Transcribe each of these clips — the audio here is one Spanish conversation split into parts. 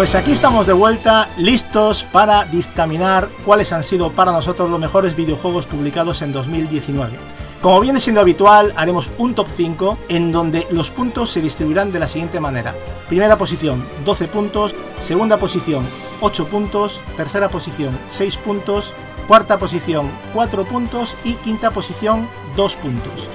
Pues aquí estamos de vuelta, listos para dictaminar cuáles han sido para nosotros los mejores videojuegos publicados en 2019. Como viene siendo habitual, haremos un top 5 en donde los puntos se distribuirán de la siguiente manera. Primera posición, 12 puntos. Segunda posición, 8 puntos. Tercera posición, 6 puntos. Cuarta posición, 4 puntos. Y quinta posición, 2 puntos.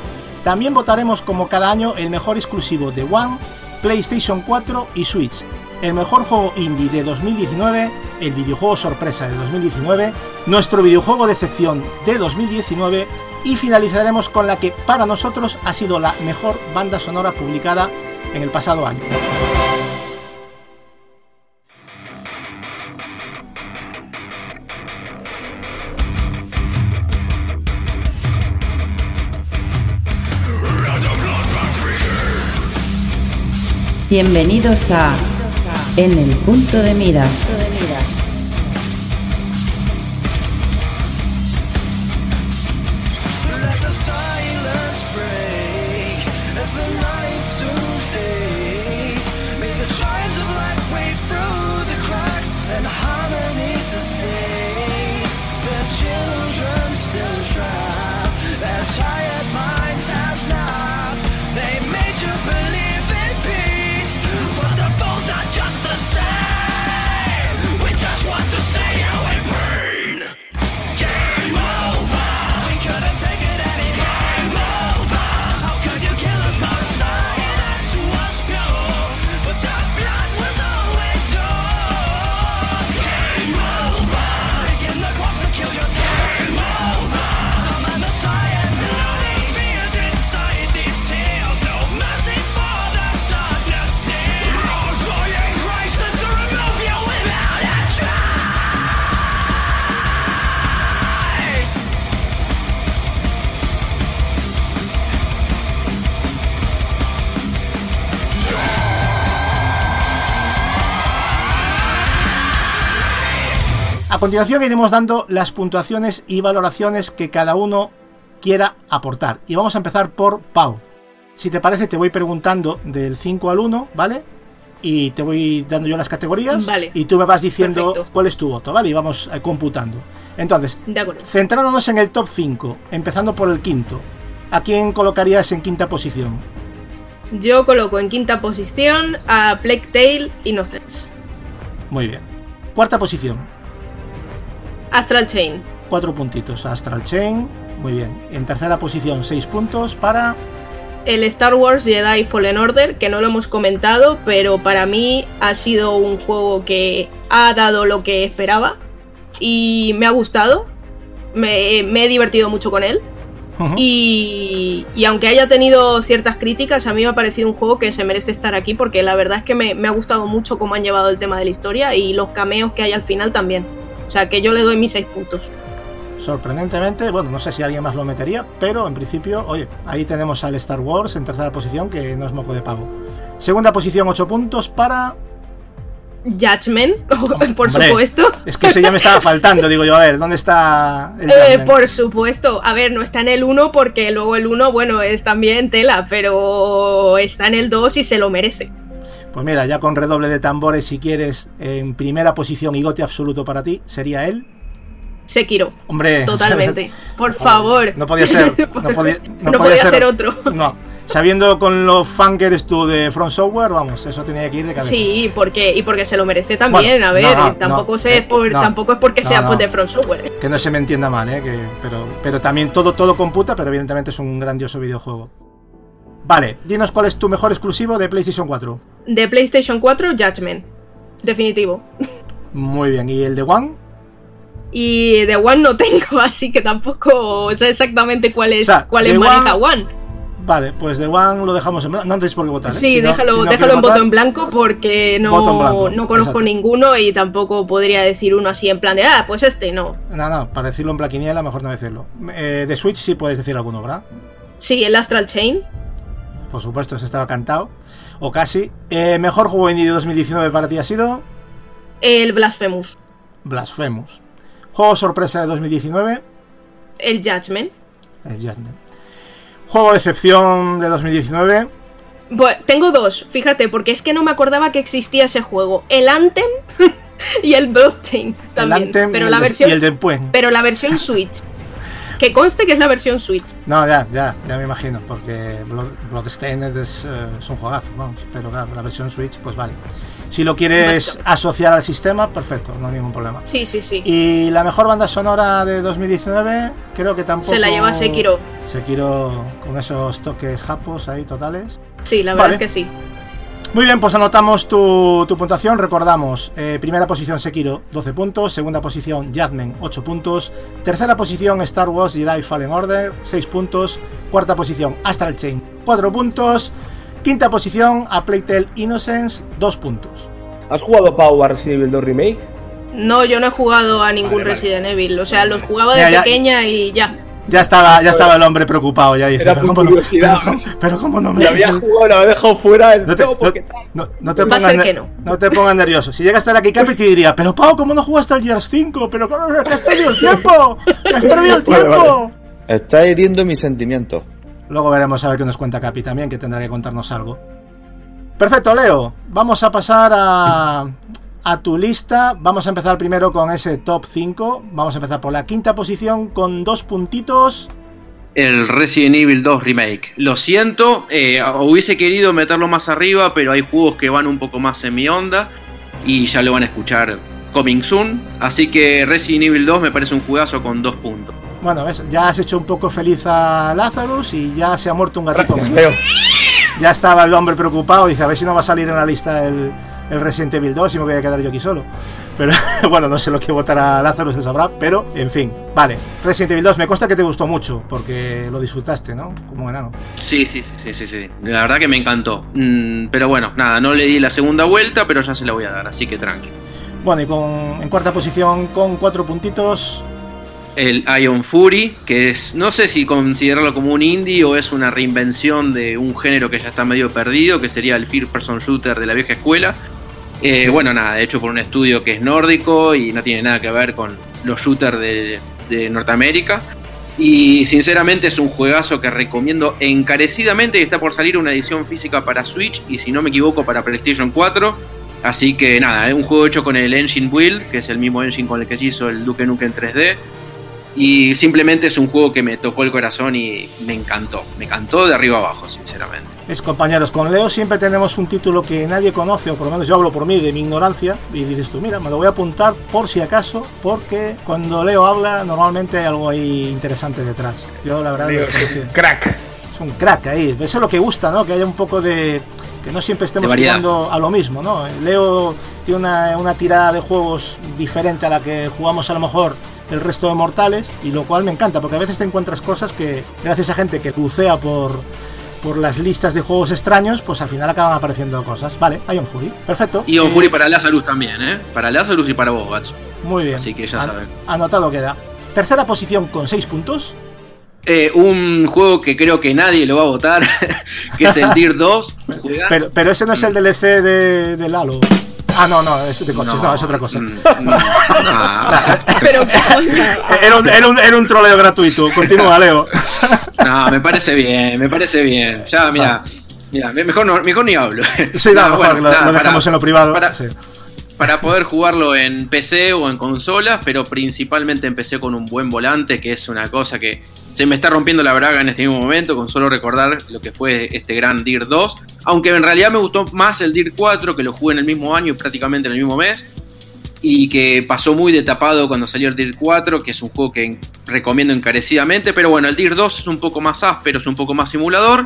También votaremos como cada año el mejor exclusivo de One, PlayStation 4 y Switch el mejor juego indie de 2019, el videojuego sorpresa de 2019, nuestro videojuego de excepción de 2019 y finalizaremos con la que para nosotros ha sido la mejor banda sonora publicada en el pasado año. Bienvenidos a en el punto de mira. Continuación iremos dando las puntuaciones y valoraciones que cada uno quiera aportar. Y vamos a empezar por Pau. Si te parece, te voy preguntando del 5 al 1, ¿vale? Y te voy dando yo las categorías. Vale. Y tú me vas diciendo Perfecto. cuál es tu voto, ¿vale? Y vamos eh, computando. Entonces, De centrándonos en el top 5, empezando por el quinto. ¿A quién colocarías en quinta posición? Yo coloco en quinta posición a Plague Tale Innocence. Muy bien. Cuarta posición. Astral Chain. Cuatro puntitos. Astral Chain. Muy bien. En tercera posición, seis puntos para. El Star Wars Jedi Fallen Order, que no lo hemos comentado, pero para mí ha sido un juego que ha dado lo que esperaba y me ha gustado. Me, me he divertido mucho con él. Y aunque haya tenido ciertas críticas, a mí me ha parecido un juego que se merece estar aquí porque la verdad es que me, me ha gustado mucho cómo han llevado el tema de la historia y los cameos que hay al final también. O sea que yo le doy mis 6 puntos. Sorprendentemente, bueno, no sé si alguien más lo metería, pero en principio, oye, ahí tenemos al Star Wars en tercera posición, que no es moco de pavo. Segunda posición, 8 puntos para. Judgment, por supuesto. Es que ese ya me estaba faltando, digo yo, a ver, ¿dónde está el Eh, por supuesto. A ver, no está en el 1 porque luego el 1, bueno, es también tela, pero está en el 2 y se lo merece. Pues mira, ya con redoble de tambores, si quieres, en primera posición y gote absoluto para ti, sería él. Sekiro. Hombre, Totalmente. Por favor. No podía ser. No podía, no No podía podía ser otro. No. Sabiendo con los fan que eres tú de Front Software, vamos, eso tenía que ir de cabeza. Sí, porque, y porque se lo merece también. Bueno, a ver, no, tampoco, sé eh, por, tampoco es porque sea pues, de Front Software. Que no se me entienda mal, ¿eh? Que, pero, pero también todo, todo computa, pero evidentemente es un grandioso videojuego. Vale, dinos cuál es tu mejor exclusivo de PlayStation 4. De PlayStation 4, Judgment. Definitivo. Muy bien, ¿y el de One? Y de One no tengo, así que tampoco sé exactamente cuál es, O sea, cuál es maneja One- One. Vale, pues de One lo dejamos en blanco. No tenéis por qué votar. ¿eh? Sí, Si no- déjalo, si no déjalo en voto en blanco porque no, blanco, no conozco exacto. ninguno y tampoco podría decir uno así en plan de, ah, pues este no. No, no, para decirlo en plaquiniela, mejor no decirlo. Eh, de Switch sí puedes decir alguno, ¿verdad? Sí, el Astral Chain. Por supuesto, ese estaba cantado. O casi. Eh, mejor juego indie de 2019 para ti ha sido El Blasphemous. Blasphemous. Juego sorpresa de 2019, El Judgment. el Judgment. Juego de excepción de 2019, Pues, tengo dos, fíjate, porque es que no me acordaba que existía ese juego. El Anthem y el Bloodstained también. El Anthem pero y, la el de, versión, y el de pero la versión Switch. Que conste que es la versión Switch. No, ya, ya, ya me imagino, porque Blood, Bloodstained es, eh, es un juegazo, vamos. Pero claro, la versión Switch, pues vale. Si lo quieres Exacto. asociar al sistema, perfecto, no hay ningún problema. Sí, sí, sí. Y la mejor banda sonora de 2019, creo que tampoco. Se la lleva Sekiro. Sekiro con esos toques japos ahí totales. Sí, la verdad Vale. es que sí. Muy bien, pues anotamos tu, tu puntuación. Recordamos: eh, primera posición Sekiro, 12 puntos. Segunda posición Judgment, 8 puntos. Tercera posición Star Wars Jedi Fallen Order, 6 puntos. Cuarta posición Astral Chain, 4 puntos. Quinta posición A Plague Tale Innocence, 2 puntos. ¿Has jugado Power Resident Evil 2 Remake? No, yo no he jugado a ningún Vale, vale. Resident Evil. O sea, los jugaba de Ya, ya. pequeña y ya. Ya estaba, ya estaba el hombre preocupado, ya dice, Era pero cómo, no, pero, cómo- pero cómo no me Me había jugado, lo había dejado fuera el No te, porque tal. no- no te pongas ser ne- que no. no te pongas nervioso. Si llega hasta la Kikapi te diría, pero Pau, ¿cómo no jugaste al Gears 5? Pero ¿cómo- que has perdido el tiempo. Que has perdido el Vale, tiempo. Está hiriendo mis sentimientos. Luego veremos a ver qué nos cuenta Capi también, que tendrá que contarnos algo. Perfecto, Leo. Vamos a pasar a, a tu lista. Vamos a empezar primero con ese top 5. Vamos a empezar por la quinta posición con dos puntitos. El Resident Evil 2 Remake. Lo siento, eh, hubiese querido meterlo más arriba, pero hay juegos que van un poco más en mi onda y ya lo van a escuchar coming soon. Así que Resident Evil 2 me parece un juegazo con dos puntos. Bueno, ves, ya has hecho un poco feliz a Lazarus y ya se ha muerto un gatito Gracias, menos. Leo. Ya estaba el hombre preocupado, dice, a ver si no va a salir en la lista el, el Resident Evil 2 y me voy a quedar yo aquí solo. Pero bueno, no sé lo que votará Lázaro, se sabrá, pero en fin, vale. Resident Evil 2, me consta que te gustó mucho, porque lo disfrutaste, ¿no? Como un enano. Sí, sí, sí, sí, sí. La verdad que me encantó. Mm, pero bueno, nada, no le di la segunda vuelta, pero ya se la voy a dar, así que tranqui. Bueno, y con, en cuarta posición con cuatro puntitos. El Ion Fury, que es, no sé si considerarlo como un indie o es una reinvención de un género que ya está medio perdido, que sería el First Person Shooter de la vieja escuela. Eh, Bueno, nada, hecho por un estudio que es nórdico y no tiene nada que ver con los shooters de, de Norteamérica. Y sinceramente es un juegazo que recomiendo encarecidamente y está por salir una edición física para Switch y si no me equivoco para PlayStation 4. Así que nada, es un juego hecho con el Engine Build, que es el mismo engine con el que se hizo el Duke Nukem 3D. Y simplemente es un juego que me tocó el corazón y me encantó. Me encantó de arriba abajo, sinceramente. Es compañeros, con Leo siempre tenemos un título que nadie conoce, o por lo menos yo hablo por mí, de mi ignorancia, y dices tú, mira, me lo voy a apuntar por si acaso, porque cuando Leo habla normalmente hay algo ahí interesante detrás. Yo la verdad Leo es un crack. es un crack ahí. Eso es lo que gusta, ¿no? Que haya un poco de. que no siempre estemos jugando a lo mismo, ¿no? Leo tiene una, una tirada de juegos diferente a la que jugamos a lo mejor el resto de mortales, y lo cual me encanta, porque a veces te encuentras cosas que, gracias a gente que bucea por, por las listas de juegos extraños, pues al final acaban apareciendo cosas. Vale, Ion Fury. Perfecto. Y un Eh, Fury para Lazarus también, ¿eh? Para Lazarus y para vos, Gats. Muy bien. Así que ya An- saben. Anotado queda. Tercera posición con 6 puntos. Eh, un juego que creo que nadie lo va a votar, que es el Deer 2. Juegazo. Pero, pero ese no es el DLC de, de Lalo. Ah, no, no, es de coches, no, es otra cosa. mm, no. Pero. Era un, era, un, era un troleo gratuito. Continúa, Leo. No, me parece bien, me parece bien. Ya, mira, mira, me- mejor, no, mejor ni hablo. Sí, no, mejor bueno, lo, nada, lo dejamos para- en lo privado. para- sí. Para poder jugarlo en PC o en consolas, pero principalmente empecé con un buen volante, que es una cosa que se me está rompiendo la braga en este mismo momento, con solo recordar lo que fue este gran DIR 2. Aunque en realidad me gustó más el DIR 4, que lo jugué en el mismo año y prácticamente en el mismo mes. Y que pasó muy de tapado cuando salió el DIR 4, que es un juego que recomiendo encarecidamente. Pero bueno, el DIR 2 es un poco más áspero, es un poco más simulador.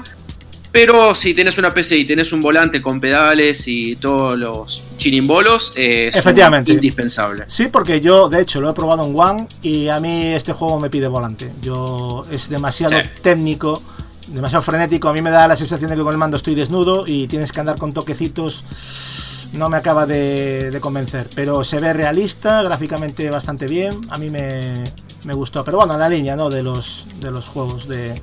Pero si tenés una PC y tenés un volante con pedales y todos los chirimbolos, eh, es Efectivamente. indispensable. Sí, porque yo, de hecho, lo he probado en One y a mí este juego me pide volante. Yo es demasiado Sí. técnico, demasiado frenético. A mí me da la sensación de que con el mando estoy desnudo y tienes que andar con toquecitos. No me acaba de, de convencer, pero se ve realista, gráficamente bastante bien. A mí me, me gustó, pero bueno, en la línea ¿no? de, los, de los juegos de,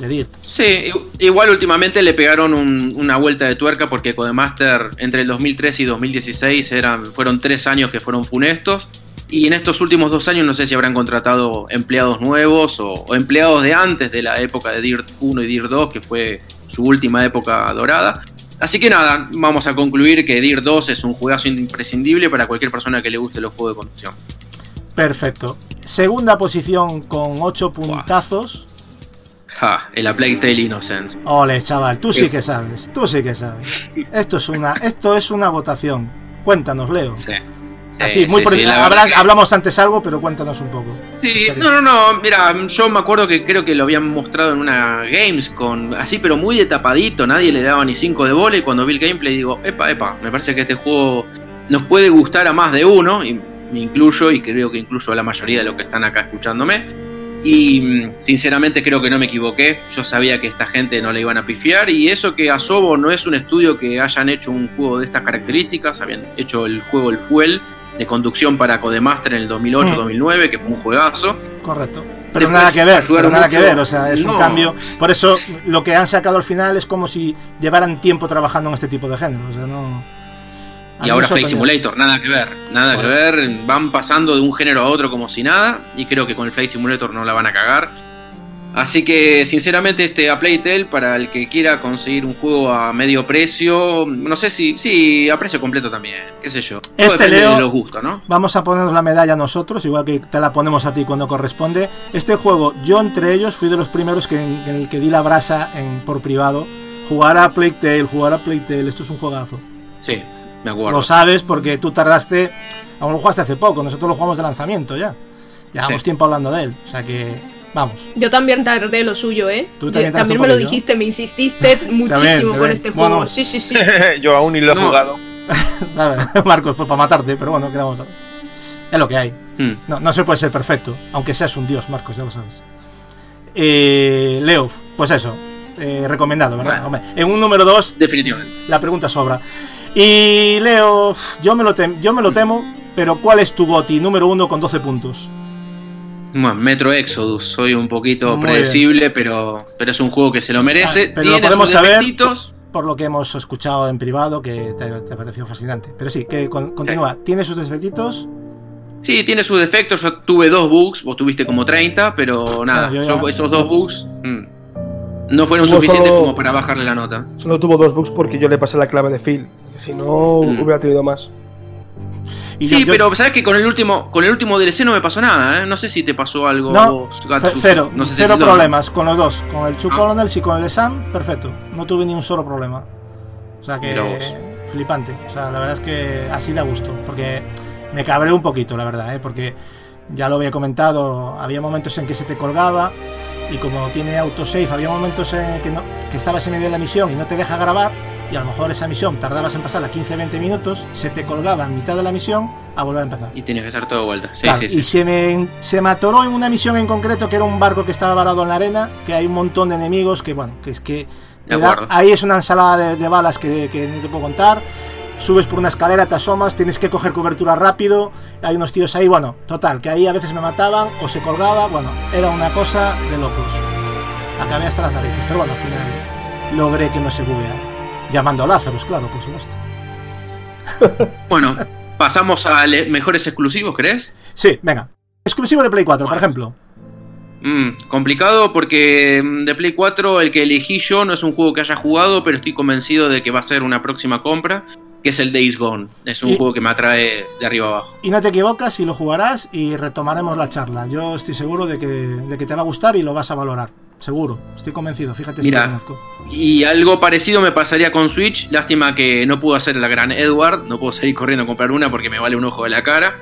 de Dirt. Sí, igual últimamente le pegaron un- una vuelta de tuerca porque Codemaster entre el 2003 y 2016 eran, fueron tres años que fueron funestos. Y en estos últimos dos años no sé si habrán contratado empleados nuevos o, o empleados de antes de la época de DIRT 1 y DIRT 2, que fue su última época dorada. Así que nada, vamos a concluir que Dir 2 es un juegazo imprescindible para cualquier persona que le guste los juegos de conducción. Perfecto. Segunda posición con 8 puntazos. Ja, el A Plague Tale Innocence. Ole, chaval, tú sí que sabes, tú sí que sabes. Esto es una, esto es una votación. Cuéntanos, Leo. Sí. Así, Sí, muy sí, por sí, verdad que- Hablamos antes algo, pero cuéntanos un poco. Sí, no, no, no, mira, yo me acuerdo que creo que lo habían mostrado en una Games con así, pero muy de tapadito, nadie le daba ni 5 de bola y cuando vi el gameplay digo, epa, epa, me parece que este juego nos puede gustar a más de uno, y me incluyo y creo que incluyo a la mayoría de los que están acá escuchándome. Y mm, sinceramente creo que no me equivoqué, yo sabía que esta gente no le iban a pifiar y eso que Asobo no es un estudio que hayan hecho un juego de estas características, habían hecho el juego El Fuel de conducción para Codemaster en el 2008-2009, que fue un juegazo. Correcto. Pero Después nada que ver, pero nada que ver, o sea, es un cambio. Por eso lo que han sacado al final es como si llevaran tiempo trabajando en este tipo de género, o sea, no. Y ahora Flight. Simulator, nada que ver, nada que ver, van pasando de un género a otro como si nada, y creo que con el Flight Simulator no la van a cagar. Así que, sinceramente, este A Playtale, para el que quiera conseguir un juego a medio precio, no sé si, sí, a precio completo también, qué sé yo. Este, Leo- de los gustos, ¿no? Vamos a ponernos la medalla nosotros, igual que te la ponemos a ti cuando corresponde. Este juego, yo entre ellos fui de los primeros que, en, en el que di la brasa en, por privado. Jugar a Plague Tale, jugar a Plague Tale, esto es un juegazo. Sí, me acuerdo. Lo sabes porque tú tardaste, aún lo jugaste hace poco, nosotros lo jugamos de lanzamiento ya. Llevamos Sí. tiempo hablando de él, o sea que, vamos. Yo también tardé lo suyo, ¿eh? Tú Yo- también tardaste un me lo dijiste, me insististe muchísimo También, con también. este juego. Bueno. Sí, sí, sí. Yo aún ni lo he No. jugado. A ver, Marcos, pues para matarte, pero bueno, ¿qué vamos a hacer? Es lo que hay. Hmm. No, no se puede ser perfecto, aunque seas un dios, Marcos, ya lo sabes. Eh, Leo, pues eso, eh, recomendado, ¿verdad? Bueno. Hombre, en un número 2, Definitivamente. la pregunta sobra. Y Leo, yo me lo, tem- yo me lo temo, pero ¿cuál es tu GOTI número 1 con 12 puntos? Bueno, Metro Exodus, soy un poquito Muy predecible, pero, pero es un juego que se lo merece. Ah, pero lo Tiene podemos sus saber. Por lo que hemos escuchado en privado, que te, te ha parecido fascinante. Pero sí, que con- continúa. ¿Tiene sus defectitos? Sí, tiene sus defectos. Yo tuve dos bugs, vos tuviste como 30, pero nada, Bueno, yo yo ya- esos dos bugs mm, no fueron Tuvo suficientes solo- como para bajarle la nota. Solo tuvo dos bugs porque yo le pasé la clave de Phil. Si no, Mm. hubiera tenido más. Y sí, yo- yo- pero sabes que con el último con el último DLC no me pasó nada, ¿eh? No sé si te pasó algo a No, vos, ce- Gatsu. cero, No sé si cero problemas con los dos. Con el Two Ah. Colonels y con el de Sam, perfecto. No tuve ni un solo problema. O sea que flipante. O sea, la verdad es que así da gusto. Porque me cabré un poquito, la verdad, ¿eh? porque ya lo había comentado, había momentos en que se te colgaba y como tiene autosave, había momentos en que, no, que estabas en medio de la misión y no te deja grabar y a lo mejor esa misión tardabas en pasarla 15-20 minutos, se te colgaba en mitad de la misión a volver a empezar. Y tienes que hacer todo vuelta. Sí, Claro, sí, Y sí. se me, se me atoró en una misión en concreto que era un barco que estaba varado en la arena, que hay un montón de enemigos que, bueno, que es que da- ahí es una ensalada de, de balas que, que no te puedo contar. Subes por una escalera, te asomas, tienes que coger cobertura rápido. Hay unos tíos ahí, bueno, total, que ahí a veces me mataban o se colgaba. Bueno, era una cosa de locos. Acabé hasta las narices, pero bueno, al final logré que no se bugueara. Llamando a Lazarus, claro, por supuesto. Bueno, pasamos a mejores exclusivos, ¿crees? Sí, venga. Exclusivo de Play 4, por ejemplo. Mm, complicado porque mm, de Play 4 el que elegí yo no es un juego que haya jugado, pero estoy convencido de que va a ser una próxima compra, que es el Days Gone. Es un Y- juego que me atrae de arriba abajo. Y no te equivocas y lo jugarás y retomaremos la charla. Yo estoy seguro de que, de que te va a gustar y lo vas a valorar. Seguro, estoy convencido. Fíjate si Mira. lo conozco. Y algo parecido me pasaría con Switch. Lástima que no puedo hacer la gran Edward. No puedo salir corriendo a comprar una porque me vale un ojo de la cara.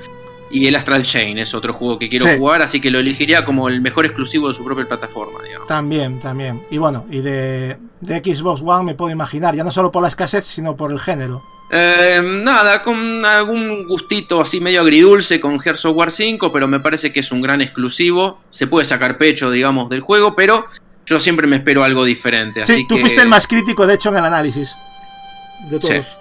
Y el Astral Chain es otro juego que quiero Sí. jugar, así que lo elegiría como el mejor exclusivo de su propia plataforma. Digamos. También, también. Y bueno, y de, de Xbox One me puedo imaginar, ya no solo por la escasez, sino por el género. Eh, nada, con algún gustito así medio agridulce con Gears of War 5, pero me parece que es un gran exclusivo. Se puede sacar pecho, digamos, del juego, pero yo siempre me espero algo diferente. Sí, así tú que- fuiste el más crítico, de hecho, en el análisis. De todos. Sí,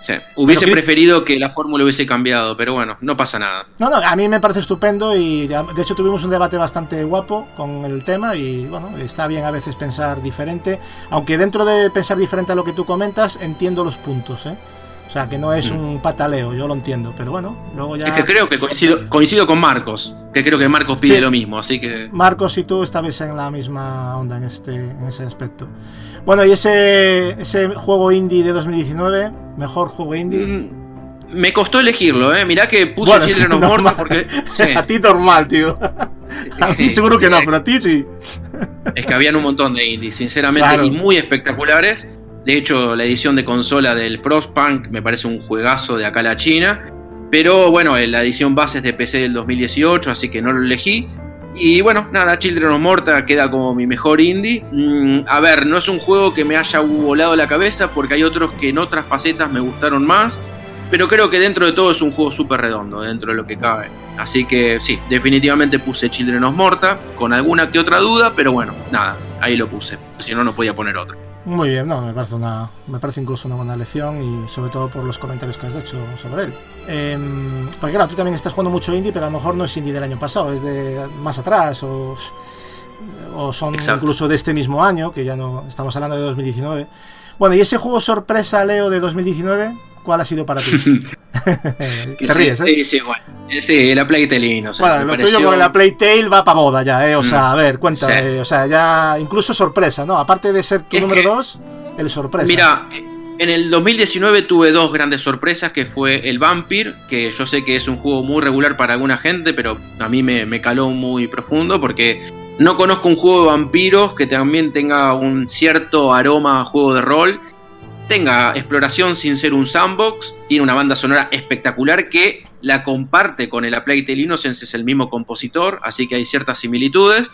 sí. Hubiese preferido que la fórmula hubiese cambiado, pero bueno, no pasa nada. No, no, a mí me parece estupendo y de hecho tuvimos un debate bastante guapo con el tema y bueno, está bien a veces pensar diferente, aunque dentro de pensar diferente a lo que tú comentas entiendo los puntos, ¿eh? O sea, que no es un pataleo, yo lo entiendo, pero bueno, luego ya... Es que creo que coincido, coincido con Marcos, que creo que Marcos pide Sí. lo mismo, así que... Marcos y tú estabais en la misma onda en este en ese aspecto. Bueno, y ese, ese juego indie de 2019, mejor juego indie. Mm, Me costó elegirlo, ¿eh? Mirá que puse Bueno, Children of Morta porque... sí. a ti normal, tío. A mí seguro que no, pero a ti sí. Es que habían un montón de indies, sinceramente, Claro. y muy espectaculares. De hecho, la edición de consola del Frostpunk me parece un juegazo de acá a la China. Pero bueno, eh, la edición base es de PC del 2018, así que no lo elegí. Y bueno, nada, Children of Morta queda como mi mejor indie. Mm, a ver, no es un juego que me haya volado la cabeza porque hay otros que en otras facetas me gustaron más. Pero creo que dentro de todo es un juego súper redondo, dentro de lo que cabe. Así que sí, definitivamente puse Children of Morta, con alguna que otra duda, pero bueno, nada, ahí lo puse. Si no, no podía poner otro. Muy bien, no, me parece una, me parece incluso una buena lección y sobre todo por los comentarios que has hecho sobre él. Em, porque claro, tú también estás jugando mucho indie, pero a lo mejor no es indie del año pasado, es de más atrás o, o son Exacto. incluso de este mismo año, que ya no estamos hablando de 2019. Bueno, y ese juego sorpresa, Leo, de 2019, ¿cuál ha sido para ti? Te sí, ríes, ¿eh? Sí, sí, bueno. Eh, Sí, la Playtelín, o sea, Bueno, lo pareció- tuyo con la Playtale va para boda ya, ¿eh? O Mm. sea, a ver, cuéntame, Sí. o sea, ya incluso sorpresa, ¿no? Aparte de ser tu Es número que- 2, el sorpresa. Mira, en el 2019 tuve dos grandes sorpresas, que fue el Vampire, que yo sé que es un juego muy regular para alguna gente, pero a mí me, me caló muy profundo porque no conozco un juego de vampiros que también tenga un cierto aroma a juego de rol, tenga exploración sin ser un sandbox, tiene una banda sonora espectacular que la comparte con el A Plague Tale Innocence, es el mismo compositor, así que hay ciertas similitudes.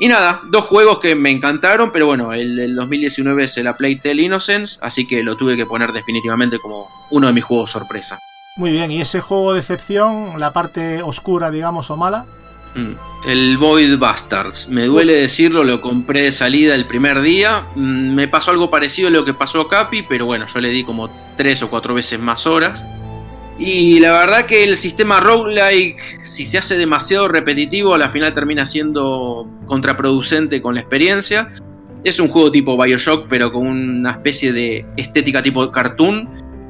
Y nada, dos juegos que me encantaron, pero bueno, el del 2019 es el A Plague Innocence, así que lo tuve que poner definitivamente como uno de mis juegos sorpresa. Muy bien, y ese juego de excepción, la parte oscura, digamos, o mala. Mm. El Void Bastards, me duele decirlo, lo compré de salida el primer día, Mm, me pasó algo parecido a lo que pasó a Capi, pero bueno, yo le di como tres o cuatro veces más horas. Y la verdad que el sistema roguelike, si se hace demasiado repetitivo, a la final termina siendo contraproducente con la experiencia. Es un juego tipo Bioshock, pero con una especie de estética tipo cartoon,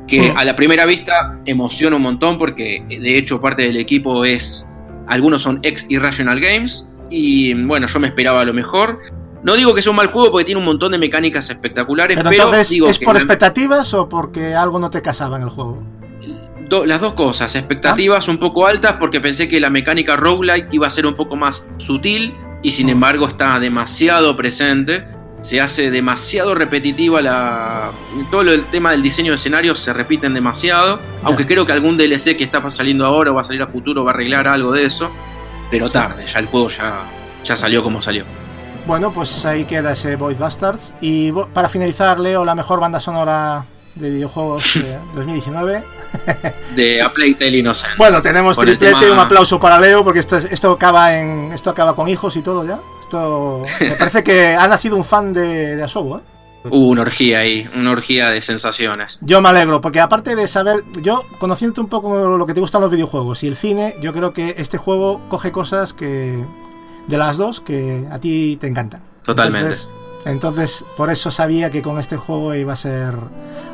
que Mm. a la primera vista emociona un montón, porque de hecho parte del equipo es. Algunos son ex Irrational Games, y bueno, yo me esperaba lo mejor. No digo que sea un mal juego porque tiene un montón de mecánicas espectaculares, Pero pero, entonces, digo ¿es que por la- expectativas o porque algo no te casaba en el juego? do- las dos cosas, expectativas un poco altas porque pensé que la mecánica roguelike iba a ser un poco más sutil y sin Mm. embargo está demasiado presente. Se hace demasiado repetitiva la. Todo el tema del diseño de escenarios se repiten demasiado. Aunque creo que algún DLC que está saliendo ahora o va a salir a futuro va a arreglar algo de eso. Pero tarde, ya el juego ya, ya salió como salió. Bueno, pues ahí queda ese Void Bastards. Y para finalizar, Leo, la mejor banda sonora de videojuegos de 2019. De A Plague Tale Innocence. Bueno, tenemos Por triplete, tema- un aplauso para Leo, porque esto, es- esto acaba en. Esto acaba con hijos y todo ya. Esto. Me parece que ha nacido un fan de, de Asobo, ¿eh? Hubo una orgía ahí, una orgía de sensaciones. Yo me alegro, porque aparte de saber, yo conociendo un poco lo que te gustan los videojuegos y el cine, yo creo que este juego coge cosas que de las dos que a ti te encantan. Totalmente. Entonces, entonces, por eso sabía que con este juego iba a ser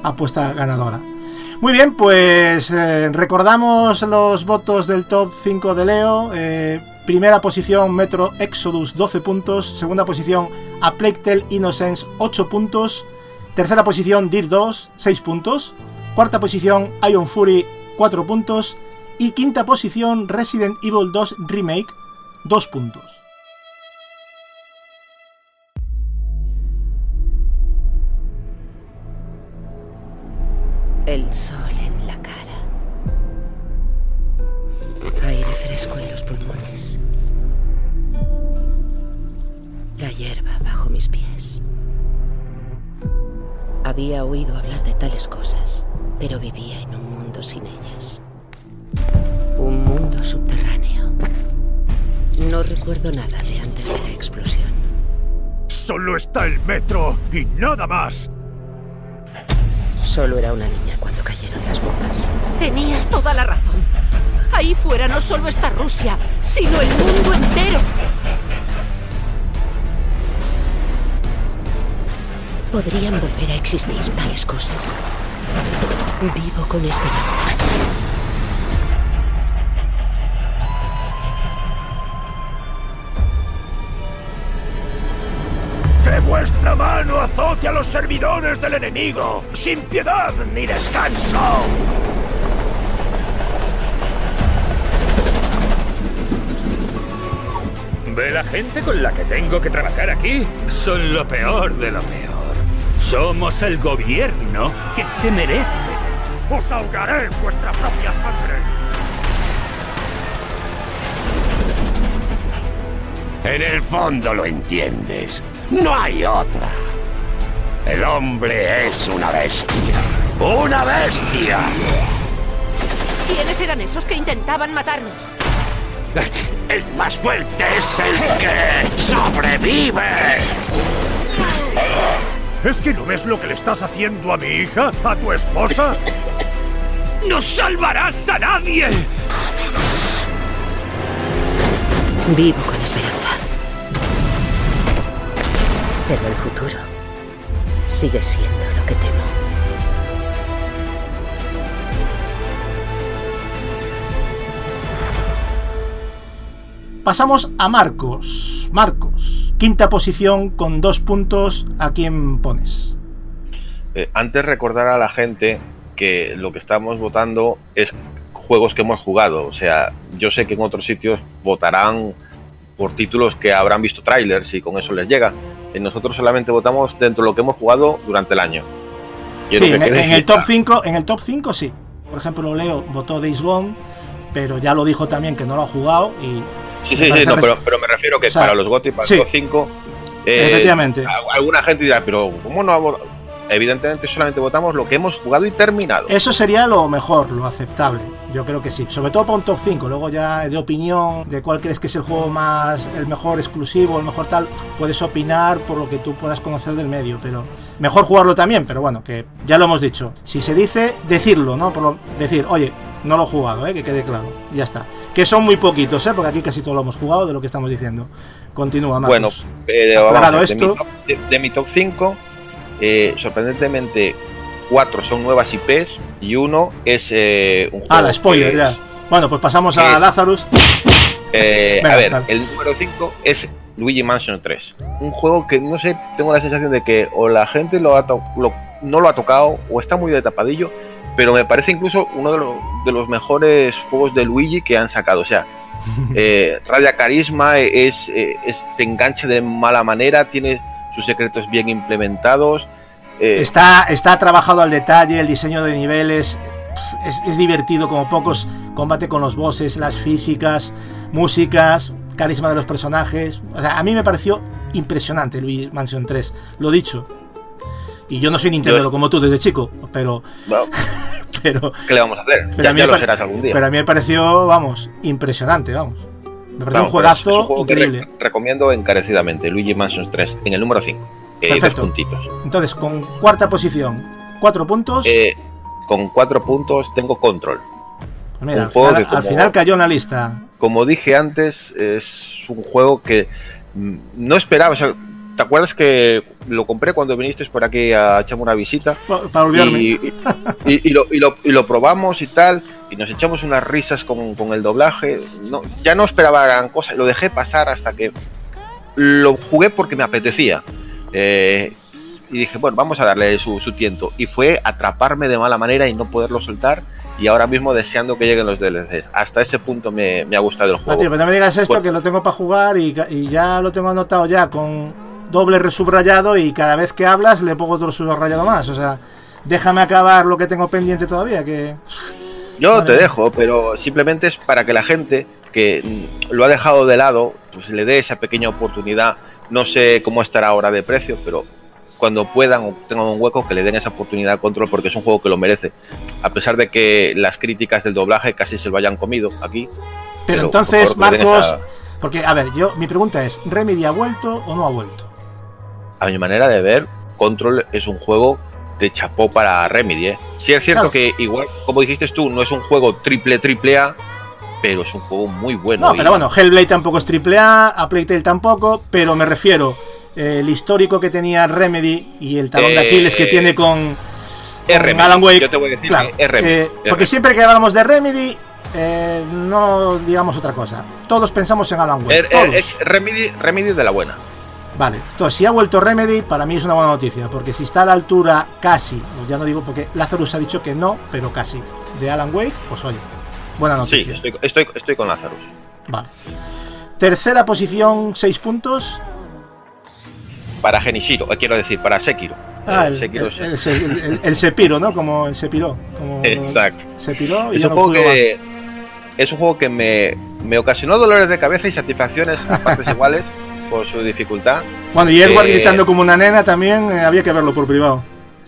apuesta ganadora. Muy bien, pues eh, recordamos los votos del top 5 de Leo. Eh, primera posición Metro Exodus 12 puntos. Segunda posición A Plague Tale Innocence 8 puntos. Tercera posición Dir 2 6 puntos. Cuarta posición Ion Fury 4 puntos. Y quinta posición Resident Evil 2 Remake 2 puntos. El mis pies. Había oído hablar de tales cosas, pero vivía en un mundo sin ellas. Un mundo subterráneo. No recuerdo nada de antes de la explosión. Solo está el metro y nada más. Solo era una niña cuando cayeron las bombas. Tenías toda la razón. Ahí fuera no solo está Rusia, sino el mundo entero. ¿Podrían volver a existir tales cosas? Vivo con esperanza. Que vuestra mano azote a los servidores del enemigo, sin piedad ni descanso. ¿Ve la gente con la que tengo que trabajar aquí? Son lo peor de lo peor. Somos el gobierno que se merece. Os ahogaré en vuestra propia sangre. En el fondo lo entiendes. No hay otra. El hombre es una bestia. ¡Una bestia! ¿Quiénes eran esos que intentaban matarnos? El más fuerte es el que sobrevive. ¿Es que no ves lo que le estás haciendo a mi hija? ¿A tu esposa? ¡No salvarás a nadie! Vivo con esperanza. Pero el futuro sigue siendo lo que temo. Pasamos a Marcos. Marcos, quinta posición con dos puntos. ¿A quién pones? Eh, antes recordar a la gente que lo que estamos votando es juegos que hemos jugado. O sea, yo sé que en otros sitios votarán por títulos que habrán visto trailers y con eso les llega. Y nosotros solamente votamos dentro de lo que hemos jugado durante el año. Sí, en, el top claro. 5, en el top 5 sí. Por ejemplo, Leo votó Days Gone, pero ya lo dijo también que no lo ha jugado y Sí, sí, sí, no, pero, pero me refiero que O sea, para los GOTY, para sí. el top 5. eh, Efectivamente. Alguna gente dirá, pero ¿cómo no? ha vo-?" Evidentemente solamente votamos lo que hemos jugado y terminado. Eso sería lo mejor, lo aceptable. Yo creo que sí. Sobre todo para un top 5. Luego ya de opinión, de cuál crees que es el juego más, el mejor exclusivo, el mejor tal, puedes opinar por lo que tú puedas conocer del medio. Pero mejor jugarlo también. Pero bueno, que ya lo hemos dicho. Si se dice, decirlo, ¿no? Por lo- decir, oye, no lo he jugado, ¿eh? Que quede claro. Ya está. Que son muy poquitos, ¿eh? Porque aquí casi todo lo hemos jugado de lo que estamos diciendo. Continúa, Marcos. Bueno, eh, vamos ver, de, esto. mi top, de- de mi top 5, eh, sorprendentemente, cuatro son nuevas IPs y uno es eh, un juego. Ah, la spoiler, ya. es- Bueno, pues pasamos a es- Lazarus. eh, Venga, a ver, el número 5 es Luigi Mansion 3. Un juego que no sé, tengo la sensación de que o la gente lo ha lo- no lo ha tocado o está muy de tapadillo, pero me parece incluso uno de, los- de los mejores juegos de Luigi que han sacado. O sea, eh, radia carisma, es, eh, es, te engancha de mala manera, tiene sus secretos bien implementados. eh, Está, está trabajado al detalle, el diseño de niveles es, es divertido como pocos, combate con los bosses, las físicas, músicas, carisma de los personajes. O sea, a mí me pareció impresionante Luigi Mansion 3, lo dicho. Y yo no soy Nintendo como tú desde chico, pero, bueno, pero, ¿Qué le vamos a hacer? pero Ya, a mí ya lo serás algún día. pero a mí me pareció, vamos, impresionante, vamos. Me pareció Vamos, un es- juegazo que increíble. re- recomiendo encarecidamente Luigi Mansion 3 en el número 5. Eh, dos Perfecto. puntitos. Entonces, con cuarta posición, cuatro puntos. Eh, con cuatro puntos tengo control. Pues mira, al final, que como- al final cayó en la lista. Como dije antes, es un juego que mm, no esperaba. O sea, ¿te acuerdas que lo compré cuando viniste por aquí a echarme una visita? pa- Para olvidarme. Y, y- y lo, y lo- y lo probamos y tal, y nos echamos unas risas con, con el doblaje. No, ya no esperaba gran cosa, lo dejé pasar hasta que lo jugué porque me apetecía. Eh, y dije, bueno, vamos a darle su, su tiento. Y fue atraparme de mala manera y no poderlo soltar. Y ahora mismo deseando que lleguen los DLCs. Hasta ese punto me, me ha gustado el No, juego. tío, pero no me digas esto, Bueno. que lo tengo para jugar y ya lo tengo anotado ya con doble resubrayado y cada vez que hablas le pongo otro subrayado más. O sea, déjame acabar lo que tengo pendiente todavía, que... Yo Madre te dejo, pero simplemente es para que la gente que lo ha dejado de lado, pues le dé esa pequeña oportunidad. No sé cómo estará ahora de precio, pero cuando puedan o tengan un hueco, que le den esa oportunidad a Control, porque es un juego que lo merece. A pesar de que las críticas del doblaje casi se lo hayan comido aquí. Pero, entonces, favor, Marcos, esa- porque, a ver, yo, mi pregunta es, ¿Remedy ha vuelto o no ha vuelto? A mi manera de ver, Control es un juego de chapó para Remedy. ¿eh? Sí es cierto que igual, como dijiste tú, no es un juego triple triple A, pero es un juego muy bueno. No, pero bueno, Hellblade tampoco es triple A, a Playtale tampoco, pero me refiero, eh, el histórico que tenía Remedy y el talón de Eh, Aquiles que tiene con, Es con Remedy. Alan Wake. Yo te voy a decir claro, Remedy, eh, porque siempre que hablamos de Remedy, eh, no digamos otra cosa. Todos pensamos en Alan Wake. Es, todos. es Remedy, Remedy de la buena. Vale, entonces si ha vuelto Remedy, para mí es una buena noticia, porque si está a la altura casi, ya no digo porque Lazarus ha dicho que no, pero casi, de Alan Wake, pues oye, buena Sí, noticia. estoy, estoy, estoy con Lazarus. Vale. Tercera posición, 6 puntos. Para Genishiro, eh, quiero decir, para Sekiro. Ah, Eh, el, Sekiro el, el- el- el- Sepiro, ¿no? Como el Sepiro. Como Exacto. Sepiro y es un juego que es un juego que me, me ocasionó dolores de cabeza y satisfacciones a partes iguales por su dificultad. Bueno, y Edward Eh, gritando como una nena también, eh, había que verlo por privado.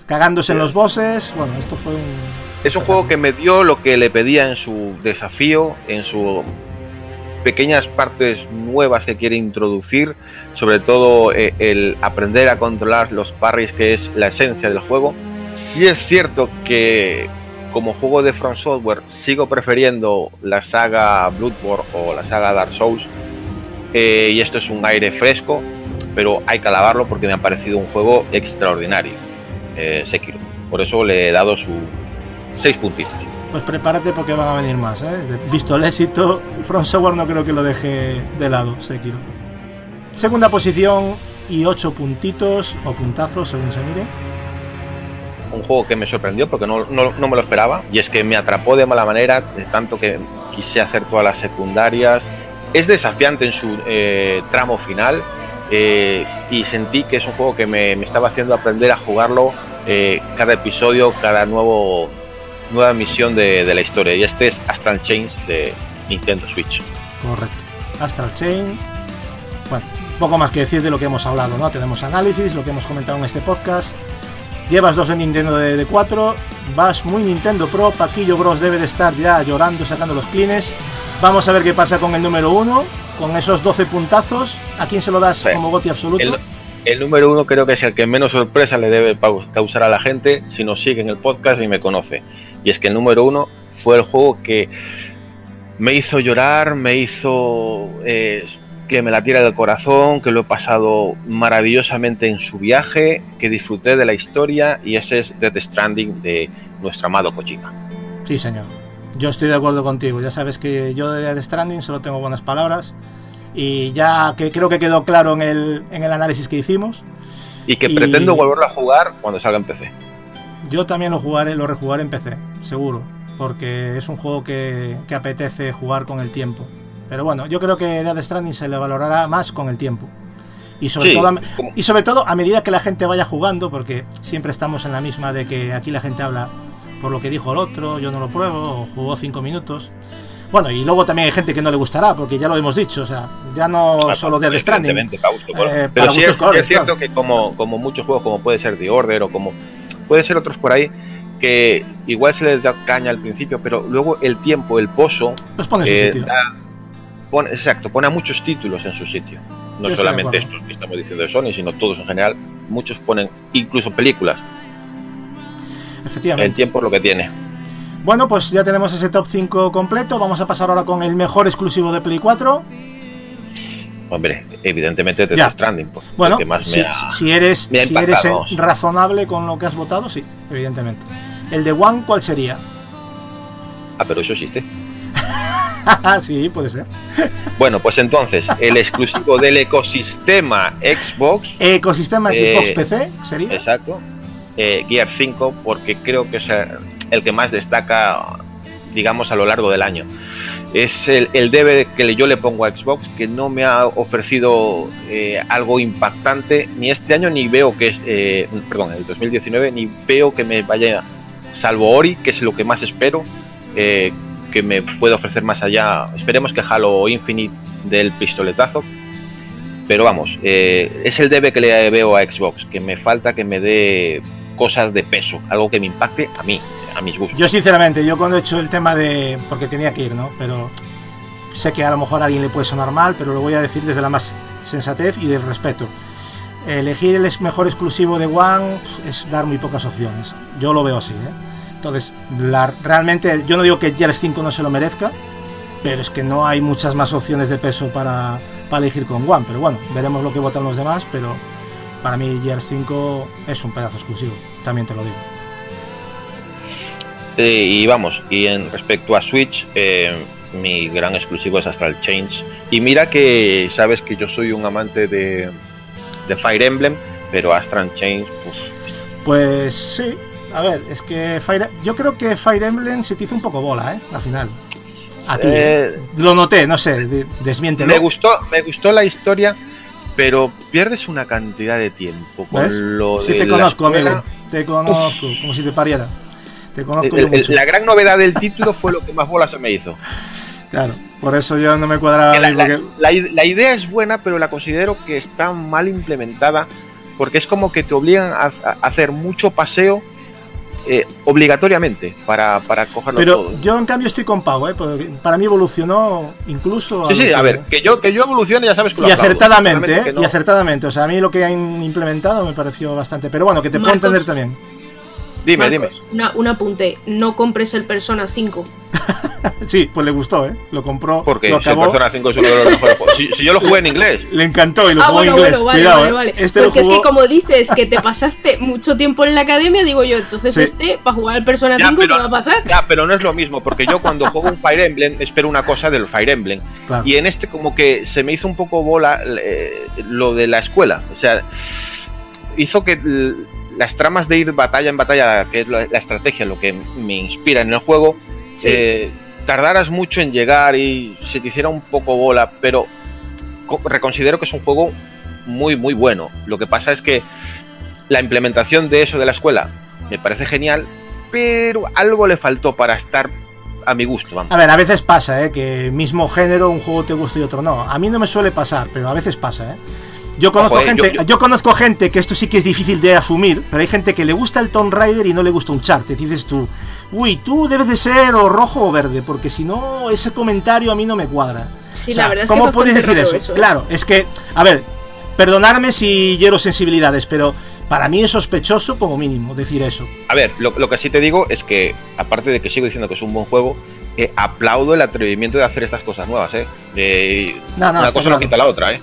Cagándose en los bosses, bueno, esto fue un... Es un juego que me dio lo que le pedía en su desafío, en sus pequeñas partes nuevas que quiere introducir, sobre todo eh, el aprender a controlar los parries, que es la esencia del juego. Sí es cierto que como juego de From Software sigo prefiriendo la saga Bloodborne o la saga Dark Souls, eh, y esto es un aire fresco, pero hay que alabarlo porque me ha parecido un juego extraordinario, eh, Sekiro. Por eso le he dado su 6 puntitos. Pues prepárate porque van a venir más, ¿eh? Visto el éxito, From Software no creo que lo deje de lado, Sekiro. Segunda posición y 8 puntitos, o puntazos, según se mire. un juego que me sorprendió porque no, no- no me lo esperaba y es que me atrapó de mala manera, de tanto que quise hacer todas las secundarias. Es desafiante en su eh, tramo final eh, y sentí que es un juego que me, me estaba haciendo aprender a jugarlo eh, cada episodio, cada nuevo nueva misión de, de la historia y este es Astral Chains de Nintendo Switch. Correcto. Astral Chain. Bueno, poco más que decir de lo que hemos hablado, ¿no? Tenemos análisis, lo que hemos comentado en este podcast. Llevas dos en Nintendo de, de 4, vas muy Nintendo Pro, Paquillo Bros debe de estar ya llorando, sacando los clines. Vamos a ver qué pasa con el número 1, con esos 12 puntazos. ¿A quién se lo das Sí. como goti absoluto? El, el número uno creo que es el que menos sorpresa le debe causar a la gente si nos sigue en el podcast y me conoce. Y es que el número uno fue el juego que me hizo llorar, me hizo eh, que me latiera el corazón, que lo he pasado maravillosamente en su viaje, que disfruté de la historia y ese es Death Stranding de nuestro amado Kojima. Sí, señor. Yo estoy de acuerdo contigo. Ya sabes que yo de Death Stranding solo tengo buenas palabras. Y ya que creo que quedó claro en el, en el análisis que hicimos, Y que Y- pretendo volverlo a jugar cuando salga en PC. Yo también lo jugaré, lo rejugaré en PC, seguro, porque es un juego que, que apetece jugar con el tiempo. Pero bueno, yo creo que Death Stranding se le valorará más con el tiempo. Y sobre, Sí, todo, a- y sobre todo a medida que la gente vaya jugando, porque siempre estamos en la misma de que aquí la gente habla por lo que dijo el otro, yo no lo pruebo, o jugó cinco minutos. Bueno, y luego también hay gente que no le gustará, porque ya lo hemos dicho, o sea, ya no Ah, solo Death Stranding. Eh, Pero para sí es, colores, es cierto claro. que como, como muchos juegos, como puede ser The Order o como puede ser otros por ahí, que igual se les da caña al principio, pero luego el tiempo, el pozo, Los pone en su eh, sitio. da- pone, exacto, pone a muchos títulos en su sitio. No Yo de solamente estos que estamos diciendo de Sony, sino todos en general. Muchos ponen incluso películas. Efectivamente. El tiempo es lo que tiene. Bueno, pues ya tenemos ese top 5 completo. Vamos a pasar ahora con el mejor exclusivo de Play 4. Hombre, evidentemente Ya. Stranding. pues, Bueno, más si, me ha- si eres, me ha si eres razonable con lo que has votado, sí, evidentemente. El de One, ¿cuál sería? Ah, pero eso existe. sí, puede ser. Bueno, pues entonces, el exclusivo del ecosistema Xbox Ecosistema Xbox Eh, PC sería. Exacto. Eh, Gear 5, porque creo que es eh, el que más destaca, digamos, a lo largo del año. Es el, el debe que yo le pongo a Xbox, que no me ha ofrecido eh, algo impactante ni este año, ni veo que es, eh, perdón, el 2019, ni veo que me vaya, salvo Ori, que es lo que más espero, que me puede ofrecer más allá. Esperemos que Halo Infinite del pistoletazo, pero vamos, es el debe que le veo a Xbox, que me falta que me dé cosas de peso, algo que me impacte a mí, a mis gustos. Yo, sinceramente, yo cuando he hecho el tema de. Porque tenía que ir, ¿no? Pero sé que a lo mejor a alguien le puede sonar mal, pero lo voy a decir desde la más sensatez y del respeto. Elegir el mejor exclusivo de One es dar muy pocas opciones. Yo lo veo así, ¿eh? Entonces, la- realmente, yo no digo que Gears 5 no se lo merezca, pero es que no hay muchas más opciones de peso para, para elegir con One. Pero bueno, veremos lo que votan los demás, pero para mí Gears 5 es un pedazo exclusivo, también te lo digo. Eh, y vamos, y en respecto a Switch, eh, mi gran exclusivo es Astral Chains. Y mira que sabes que yo soy un amante de, de Fire Emblem, pero Astral Chains, pues, Pues sí, a ver, es que Fire, yo creo que Fire Emblem se te hizo un poco bola, ¿eh? Al final. A ti. Eh, Lo noté, no sé, de- desmiéntelo. me gustó, me gustó la historia, pero pierdes una cantidad de tiempo con ¿Ves? lo Sí de te conozco, escuela. amigo. Te conozco, como si te pariera. Te conozco El- yo mucho. la gran novedad del título fue lo que más bola se me hizo. Claro, por eso yo no me cuadraba. La, la- idea es buena, pero la considero que está mal implementada porque es como que te obligan a, a hacer mucho paseo eh, obligatoriamente para, para cogerlo Pero todo. yo en cambio estoy con Pau, ¿eh? Porque para mí evolucionó incluso. Sí, sí, a que- ver, que yo, que yo evolucione ya sabes que lo Y aplaudo. acertadamente, ¿eh? No- Y acertadamente. O sea, a mí lo que han implementado me pareció bastante. Pero bueno, que te puedo Marcos. entender también. Dime, Marcos, una- un apunte, no compres el Persona 5. Sí, pues le gustó, ¿eh? Lo compró, Porque lo si el acabó. Persona 5 es uno de los mejores juegos. Si, si yo lo jugué en inglés. Le encantó y lo ah, jugó en inglés. bueno, vale, Cuidado, vale, ¿eh? vale. Este lo Porque es que como dices que te pasaste mucho tiempo en la academia, digo yo, entonces Sí. este, para jugar al Persona Ya, 5, ¿qué pero- va a pasar? Ya, pero no es lo mismo, porque yo cuando juego un Fire Emblem espero una cosa del Fire Emblem. Claro. Y en este como que se me hizo un poco bola eh, lo de la escuela. O sea, hizo que las tramas de ir batalla en batalla, que es la, la estrategia, lo que me inspira en el juego, Sí. eh, tardaras mucho en llegar y se te hiciera un poco bola, pero co- reconsidero que es un juego muy, muy bueno. Lo que pasa es que la implementación de eso de la escuela me parece genial, pero algo le faltó para estar a mi gusto, vamos. A ver, a veces pasa, ¿eh? Que mismo género, un juego te gusta y otro no. A mí no me suele pasar, pero a veces pasa, ¿eh? Yo conozco Ojo, eh, gente, yo- yo, yo- conozco gente que esto sí que es difícil de asumir, pero hay gente que le gusta el Tomb Raider y no le gusta un chart. Dices tú, uy, tú debes de ser o rojo o verde, porque si no, ese comentario a mí no me cuadra. Sí, O sea, la verdad es ¿Cómo que es puedes decir eso? eso, ¿eh? Claro, es que, a ver, perdonarme si hiero sensibilidades, pero para mí es sospechoso como mínimo decir eso. A ver, lo, lo que sí te digo es que, aparte de que sigo diciendo que es un buen juego, eh, aplaudo el atrevimiento de hacer estas cosas nuevas, ¿eh? No, no, una cosa no claro. quita la otra, ¿eh?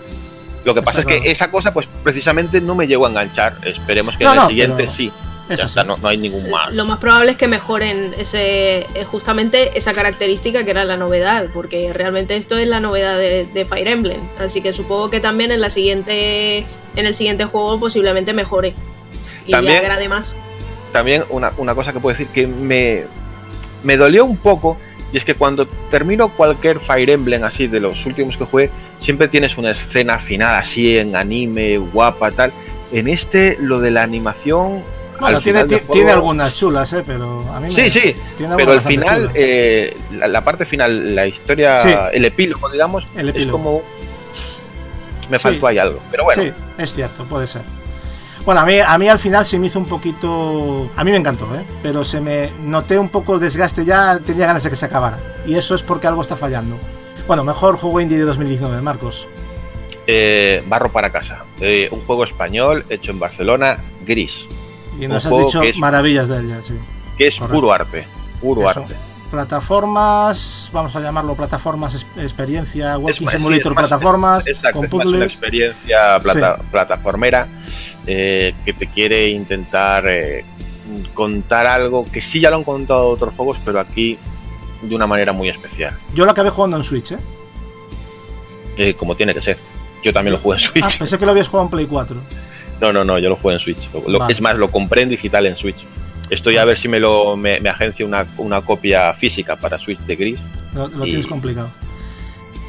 Lo que pasa Está es que claro. esa cosa, pues precisamente no me llegó a enganchar. Esperemos que No, en el no, siguiente pero sí. Eso sí. no, no hay ningún más. Lo más probable es que mejoren ese eh, justamente esa característica que era la novedad, porque realmente esto es la novedad de, de Fire Emblem. Así que supongo que también en la siguiente en el siguiente juego posiblemente mejore y También- agrade más. También una, una cosa que puedo decir que me, me dolió un poco, y es que cuando termino cualquier Fire Emblem así de los últimos que jugué, siempre tienes una escena final así en anime, guapa, tal. En este, lo de la animación. Bueno, tiene, juego- algunas chulas, ¿eh? Pero a mí me- Sí, sí, tiene pero al final, eh, la, la parte final, la historia, Sí. el epílogo, digamos, El es epílogo. como. Me Sí. faltó ahí algo. Pero bueno, Sí, es cierto, puede ser. Bueno, a mí, a mí al final se me hizo un poquito... A mí me encantó, ¿eh? Pero se me noté un poco el desgaste ya, tenía ganas de que se acabara. Y eso es porque algo está fallando. Bueno, mejor juego indie de 2019, Marcos. eh, Barro para casa. Eh, un juego español hecho en Barcelona, gris. Y nos has dicho es- maravillas de ella, sí. Que es Correcto. puro arte. Puro Eso. arte. Plataformas, vamos a llamarlo plataformas es- experiencia, Walking sí, Simulator es más- plataformas, Exacto, con es más una puzzles. experiencia plata- plataformera eh, que te quiere intentar eh, contar algo que sí ya lo han contado otros juegos, pero aquí de una manera muy especial, Yo lo acabé jugando en Switch, ¿eh? eh, como tiene que ser. Yo también lo jugué en Ah, Switch. pensé que lo habías jugado en Play 4. No, no, no, yo lo jugué en Switch. Lo, Vale. Es más, lo compré en digital en Switch. Estoy a ver si me lo me, me agencia una, una copia física para Switch de gris. Lo, lo Y- tienes complicado.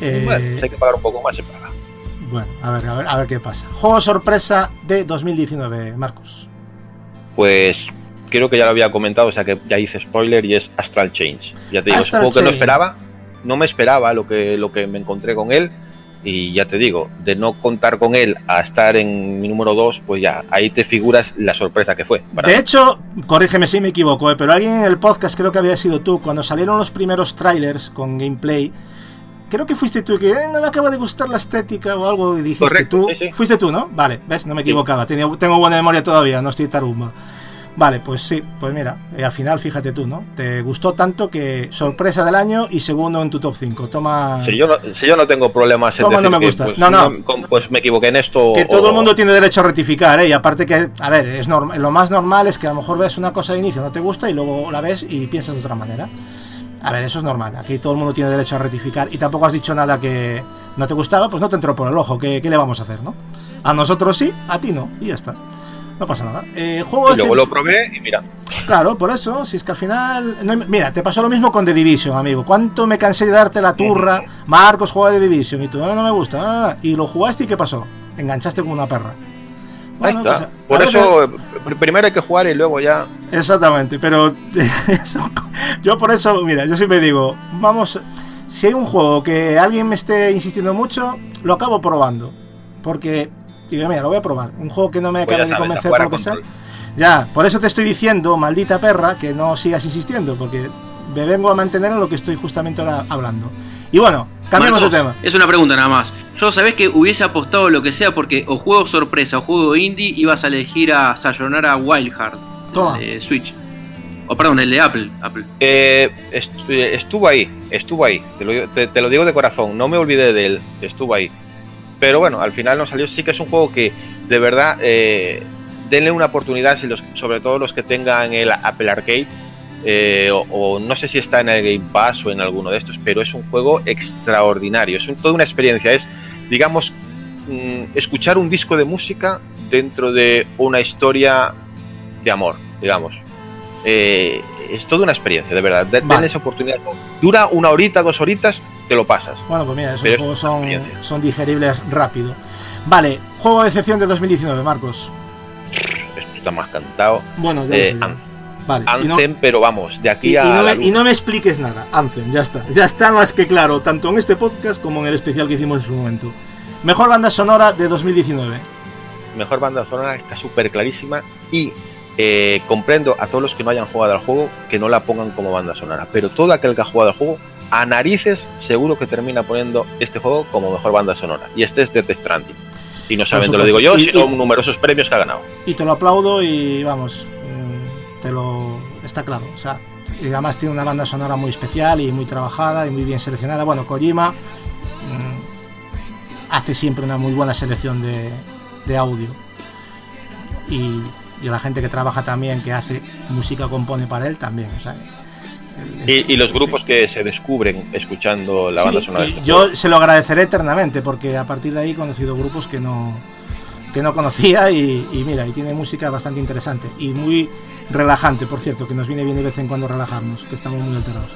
Eh, Bueno, si hay que pagar un poco más, se paga. Bueno, a ver, a ver, a ver qué pasa. Juego sorpresa de 2019, Marcos. Pues creo que ya lo había comentado, o sea que ya hice spoiler y es Astral Change. Ya te digo, es un Astral juego que no esperaba, no me esperaba lo que, lo que me encontré con él. Y ya te digo, de no contar con él a estar en mi número 2, pues ya, ahí te figuras la sorpresa que fue. para De mí. hecho, corrígeme si me equivoco, eh, pero alguien en el podcast, creo que había sido tú, cuando salieron los primeros trailers con gameplay, creo que fuiste tú que "Eh, no me acaba de gustar la estética o algo y dijiste Correcto, tú. sí, sí. Fuiste tú, ¿no? Vale, ves, no me equivocaba. Tenía- tengo buena memoria todavía, no estoy tarumba. Vale, pues sí, pues mira, eh, al final fíjate tú, ¿no? Te gustó tanto que sorpresa del año y segundo en tu top 5. Toma. Si yo no, si yo no tengo problemas en Toma, no decir me que, gusta. pues, No, no. pues me equivoqué en esto. Que todo el mundo tiene derecho a rectificar, ¿eh? Y aparte que, a ver, es normal, lo más normal es que a lo mejor ves una cosa de inicio, no te gusta y luego la ves y piensas de otra manera. A ver, eso es normal. Aquí todo el mundo tiene derecho a rectificar y tampoco has dicho nada que no te gustaba, pues no te entró por el ojo. ¿Qué, qué le vamos a hacer, no? A nosotros sí, a ti no. Y ya está. No pasa nada. Eh, juego Y luego lo probé y mira. Claro, por eso, si es que al final. no hay- mira, te pasó lo mismo con The Division, amigo. ¿Cuánto me cansé de darte la turra? Marcos juega The Division y tú, no, no me gusta. no, no, no". Y lo jugaste y ¿qué pasó? Enganchaste como una perra. Ahí Bueno, está. pues, Por eso, pr- primero hay que jugar y luego ya. Exactamente, pero eso- yo por eso, mira, yo siempre digo, vamos, si hay un juego que alguien me esté insistiendo mucho, lo acabo probando. Porque, digo, mira, lo voy a probar. Un juego que no me Pues acabe ya de convencer por lo que sea. Ya, por eso te estoy diciendo, maldita perra, que no sigas insistiendo, porque me vengo a mantener en lo que estoy justamente ahora hablando. Y bueno, cambiamos de tema. Es una pregunta nada más. Yo sabés que hubiese apostado lo que sea porque o juego sorpresa o juego indie ibas a elegir a Sayonara Wild Heart Toma. de Switch. O perdón, el de Apple. Apple. Eh, eh, estuvo ahí, estuvo ahí. Te lo, te lo digo de corazón, no me olvidé de él, estuvo ahí. Pero bueno, al final no salió. Sí que es un juego que, de verdad, eh, denle una oportunidad, si los, sobre todo los que tengan el Apple Arcade. eh, o, no sé si está en el Game Pass o en alguno de estos, pero es un juego extraordinario. Es toda una experiencia. Es, digamos, mm, escuchar un disco de música dentro de una historia de amor, digamos. Eh, es toda una experiencia, de verdad. Vale. Denle esa oportunidad. Dura una horita, dos horitas, te lo pasas. Bueno, pues mira, esos Pero juegos son, son digeribles rápido. Vale, juego de excepción de 2019, Marcos. Esto está más cantado. Bueno, ya Eh, Vale, no- Anthem, pero vamos, de aquí Y, y a. no la me, y no me expliques nada, Anthem, ya está. Ya está más que claro, tanto en este podcast como en el especial que hicimos en su momento. Mejor banda sonora de 2019. Mejor banda sonora está súper clarísima y eh, comprendo a todos los que no hayan jugado al juego que no la pongan como banda sonora. Pero todo aquel que ha jugado al juego, a narices, seguro que termina poniendo este juego como mejor banda sonora. Y este es Death Stranding. Y no solamente lo digo yo. Y- sino y- numerosos premios que ha ganado. Y te lo aplaudo y vamos, mm, te lo. Está claro. O sea, y además tiene una banda sonora muy especial y muy trabajada y muy bien seleccionada. Bueno, Kojima mm, hace siempre una muy buena selección de, de audio. Y, y la gente que trabaja también, que hace música, compone para él también. O sea, el- el- Y, y los grupos que se descubren escuchando la banda Sí, sonora este juego. yo se lo agradeceré eternamente porque a partir de ahí he conocido grupos que no que no conocía y, y mira y tiene música bastante interesante y muy relajante por cierto que nos viene bien de vez en cuando relajarnos que estamos muy alterados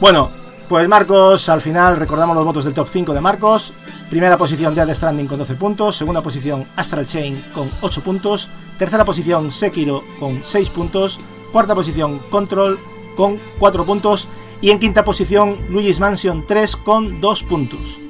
bueno pues Marcos al final recordamos los votos del top 5 de Marcos primera posición Dead Stranding con 12 puntos. Segunda posición Astral Chain con 8 puntos. Tercera posición Sekiro con 6 puntos. Cuarta posición Control con 4 puntos. Y en quinta posición Luigi's Mansion 3 con 2 puntos.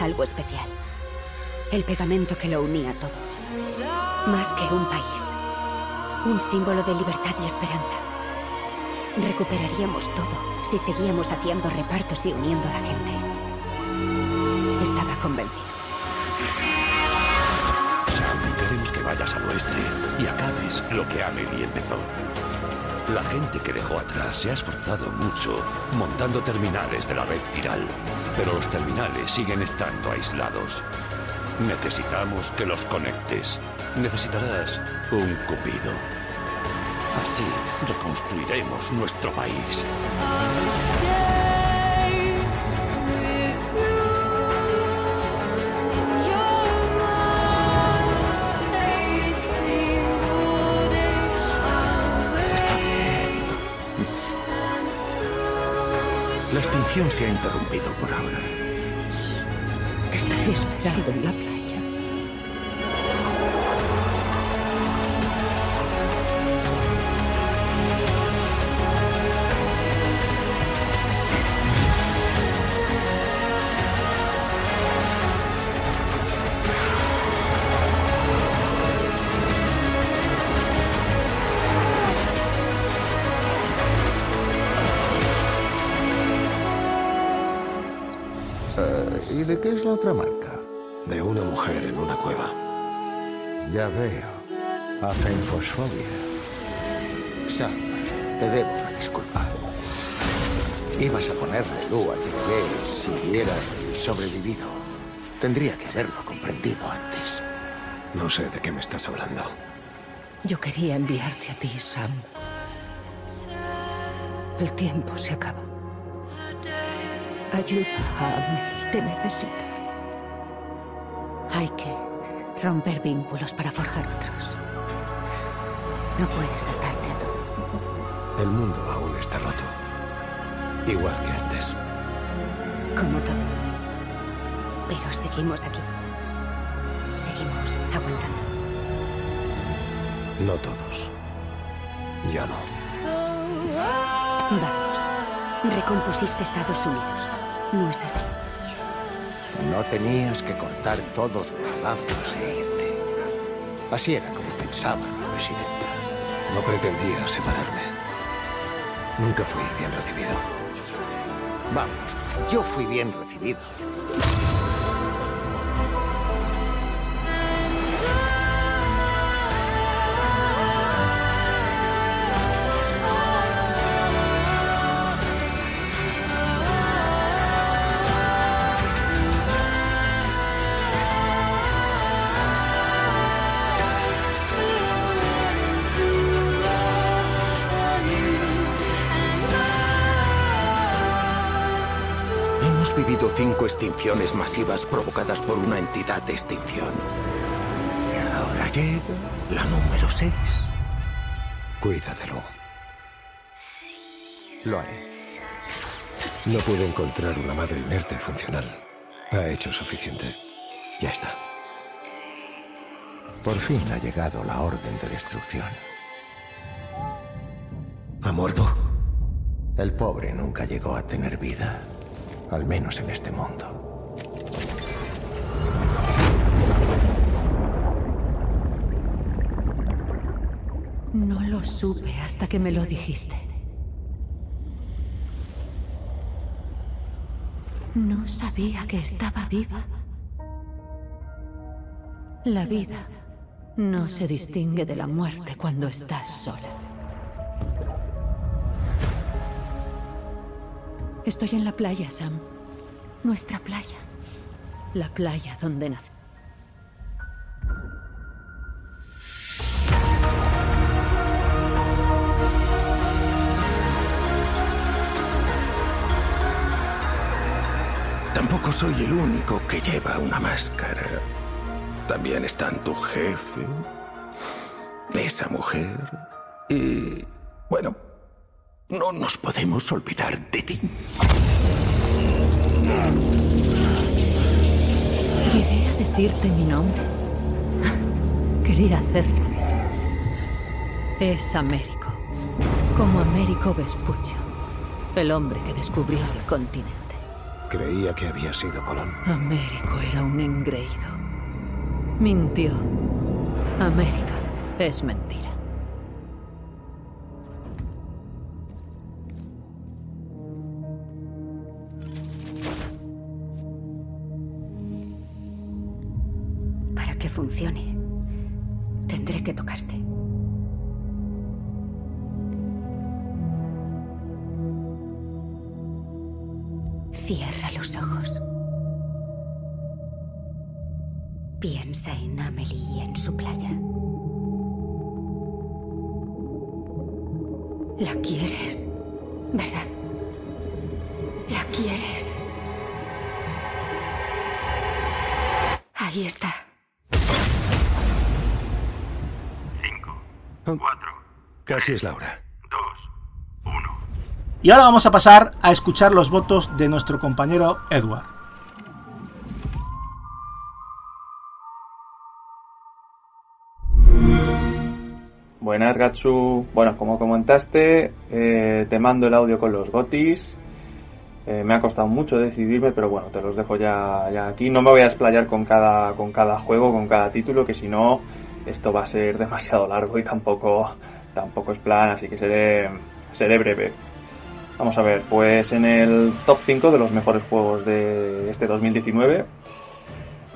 Algo especial. El pegamento que lo unía todo. Más que un país. Un símbolo de libertad y esperanza. Recuperaríamos todo si seguíamos haciendo repartos y uniendo a la gente. Estaba convencido. Sam, que vayas al oeste y acabes lo que Amelie empezó. La gente que dejó atrás se ha esforzado mucho montando terminales de la red Tiral, pero los terminales siguen estando aislados. Necesitamos que los conectes. Necesitarás un cupido. Así reconstruiremos nuestro país. Se ha interrumpido por ahora. Te estaré esperando en la ¿Y de qué es la otra marca? De una mujer en una cueva. Ya veo. Afenfosfobia. Sam, te debo una disculpa. Ibas a ponerle luz a Tigre si hubiera sobrevivido. Tendría que haberlo comprendido antes. No sé de qué me estás hablando. Yo quería enviarte a ti, Sam. El tiempo se acaba. Ayuda a Amelie, te necesita. Hay que romper vínculos para forjar otros. No puedes atarte a todo. El mundo aún está roto. Igual que antes. Como todo. Pero seguimos aquí. Seguimos aguantando. No todos. Ya no. Vamos. Recompusiste Estados Unidos. ¿No es así? No tenías que cortar todos los lazos e irte. Así era como pensaba mi presidenta. No pretendía separarme. Nunca fui bien recibido. Vamos, yo fui bien recibido. Extinciones masivas provocadas por una entidad de extinción. Y ahora llega la número seis. Cuídalo. Lo haré. No pude encontrar una madre inerte funcional. Ha hecho suficiente. Ya está. Por fin ha llegado la orden de destrucción. ¿Ha muerto? El pobre nunca llegó a tener vida. Al menos en este mundo. No lo supe hasta que me lo dijiste. No sabía que estaba viva. La vida no se distingue de la muerte cuando estás sola. Estoy en la playa, Sam. Nuestra playa. La playa donde nací. Tampoco soy el único que lleva una máscara. También están tu jefe, esa mujer y... Bueno, no nos podemos olvidar de ti. Llegué a decirte mi nombre. Quería hacerlo. Es Américo. Como Américo Vespuccio, el hombre que descubrió el continente. Creía que había sido Colón. Américo era un engreído. Mintió. América es mentira. ¿Verdad? La quieres. Ahí está. Casi es la hora. Y ahora vamos a pasar a escuchar los votos de nuestro compañero Edward. Buenas, Gatsu. Bueno, como comentaste, eh, te mando el audio con los gotis. Eh, me ha costado mucho decidirme, pero bueno, te los dejo ya, ya aquí. No me voy a explayar con cada, con cada juego, con cada título, que si no, esto va a ser demasiado largo y tampoco, tampoco es plan, así que seré, seré breve. Vamos a ver, pues en el top 5 de los mejores juegos de este 2019,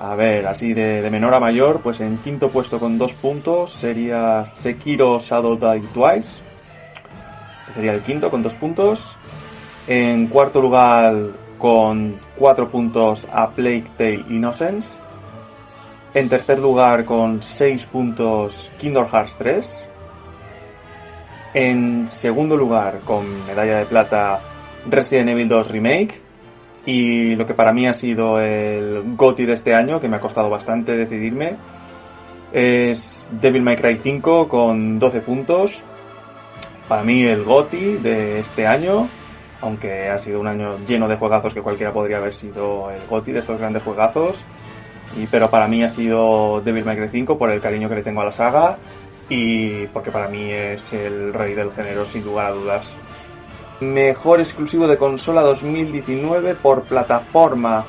a ver, así de, menor a mayor, pues en quinto puesto con dos puntos sería Sekiro Shadow Die Twice. Este sería el quinto con dos puntos. En cuarto lugar con cuatro puntos a Plague Tale Innocence. En tercer lugar con seis puntos Kingdom Hearts 3. En segundo lugar con medalla de plata Resident Evil 2 Remake. Y lo que para mí ha sido el GOTY de este año, que me ha costado bastante decidirme, es Devil May Cry 5 con 12 puntos. Para mí el GOTY de este año, aunque ha sido un año lleno de juegazos que cualquiera podría haber sido el GOTY de estos grandes juegazos. Pero para mí ha sido Devil May Cry 5 por el cariño que le tengo a la saga y porque para mí es el rey del género sin lugar a dudas. Mejor exclusivo de consola 2019 por plataforma.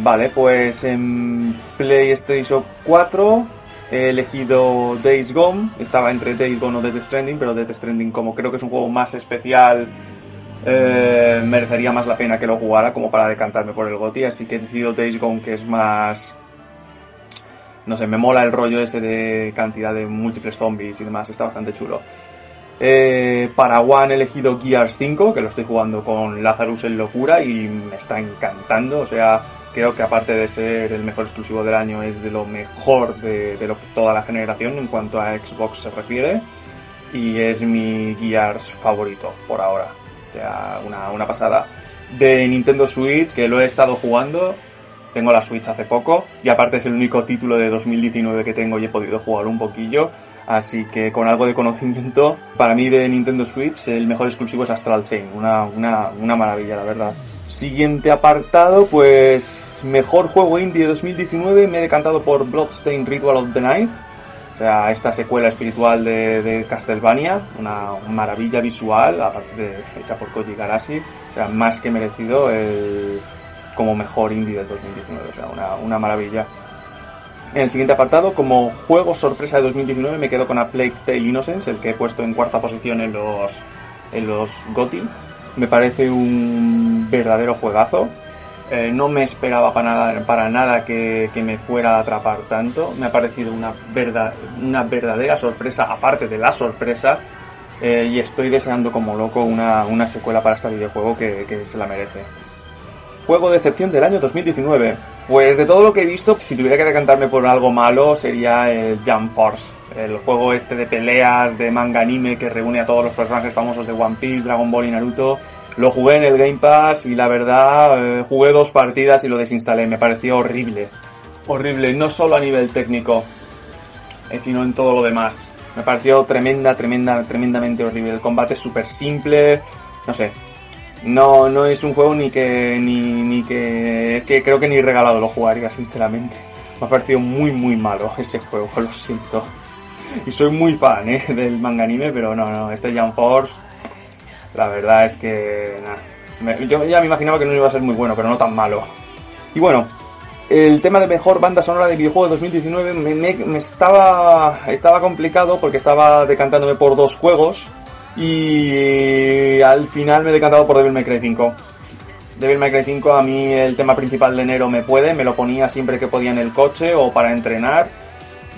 Vale, pues en PlayStation 4 he elegido Days Gone. Estaba entre Days Gone o Death Stranding, pero Death Stranding como creo que es un juego más especial, eh, merecería más la pena que lo jugara como para decantarme por el GOTY. Así que he decidido Days Gone que es más... No sé, me mola el rollo ese de cantidad de múltiples zombies y demás. Está bastante chulo. Eh, para One he elegido Gears 5, que lo estoy jugando con Lazarus en locura y me está encantando. O sea, creo que aparte de ser el mejor exclusivo del año, es de lo mejor de, toda la generación en cuanto a Xbox se refiere. Y es mi Gears favorito por ahora. O sea, una, una pasada. De Nintendo Switch, que lo he estado jugando. Tengo la Switch hace poco y aparte es el único título de 2019 que tengo y he podido jugar un poquillo. Así que con algo de conocimiento, para mí de Nintendo Switch el mejor exclusivo es Astral Chain, una, una, una maravilla la verdad. Siguiente apartado, pues mejor juego indie de 2019 me he decantado por Bloodstained Ritual of the Night. O sea, esta secuela espiritual de, de Castlevania, una maravilla visual, aparte de hecha por Koji Garashi, o sea, más que merecido el, como mejor indie del 2019, o sea, una, una maravilla. En el siguiente apartado, como juego sorpresa de 2019, me quedo con A Plague Tale Innocence, el que he puesto en cuarta posición en los, en los. Me parece un verdadero juegazo. Eh, no me esperaba para nada, para nada que, que, me fuera a atrapar tanto. Me ha parecido una, verdad, una verdadera sorpresa, aparte de la sorpresa. Eh, y estoy deseando como loco una, una secuela para este videojuego que, que se la merece. Juego de excepción del año 2019. Pues de todo lo que he visto, si tuviera que decantarme por algo malo, sería el Jump Force. El juego este de peleas, de manga anime que reúne a todos los personajes famosos de One Piece, Dragon Ball y Naruto. Lo jugué en el Game Pass y la verdad, eh, jugué dos partidas y lo desinstalé. Me pareció horrible. Horrible, no solo a nivel técnico, eh, sino en todo lo demás. Me pareció tremenda, tremenda, tremendamente horrible. El combate es súper simple, no sé, no, no es un juego ni que, ni, ni que, es que creo que ni regalado lo jugaría, sinceramente. Me ha parecido muy, muy malo ese juego, lo siento. y soy muy fan ¿eh? del manga anime, pero no, no, este Jump Force, la verdad es que. yo ya me imaginaba que no iba a ser muy bueno, pero no tan malo. Y bueno, el tema de mejor banda sonora de videojuego de 2019 me, me- me estaba, estaba complicado porque estaba decantándome por dos juegos y al final me he decantado por Devil May Cry 5. Devil May Cry 5 a mí el tema principal de enero me puede, me lo ponía siempre que podía en el coche o para entrenar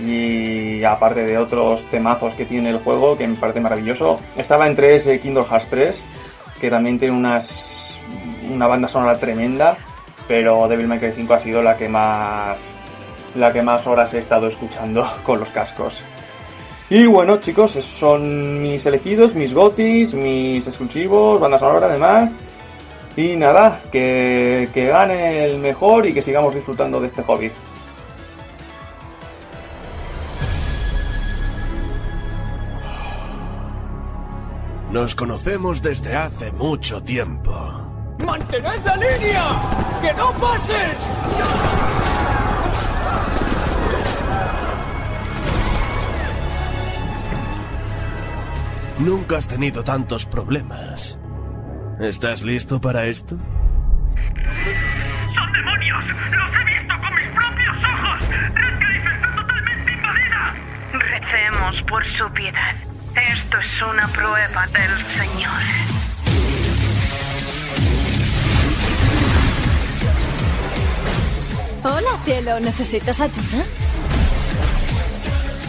y aparte de otros temazos que tiene el juego que me parece maravilloso. Estaba entre ese Kingdom Hearts 3 que también tiene unas una banda sonora tremenda, pero Devil May Cry 5 ha sido la que más la que más horas he estado escuchando con los cascos. Y bueno, chicos, esos son mis elegidos, mis gotis, mis exclusivos, banda sonora además. Y nada, que, que gane el mejor y que sigamos disfrutando de este hobby. Nos conocemos desde hace mucho tiempo. ¡Mantened la línea! ¡Que no pases! Nunca has tenido tantos problemas. ¿Estás listo para esto? ¡Son demonios! ¡Los he visto con mis propios ojos! ¡Redgrave está totalmente invadida! Recemos por su piedad. Esto es una prueba del Señor. Hola, cielo, ¿necesitas ayuda?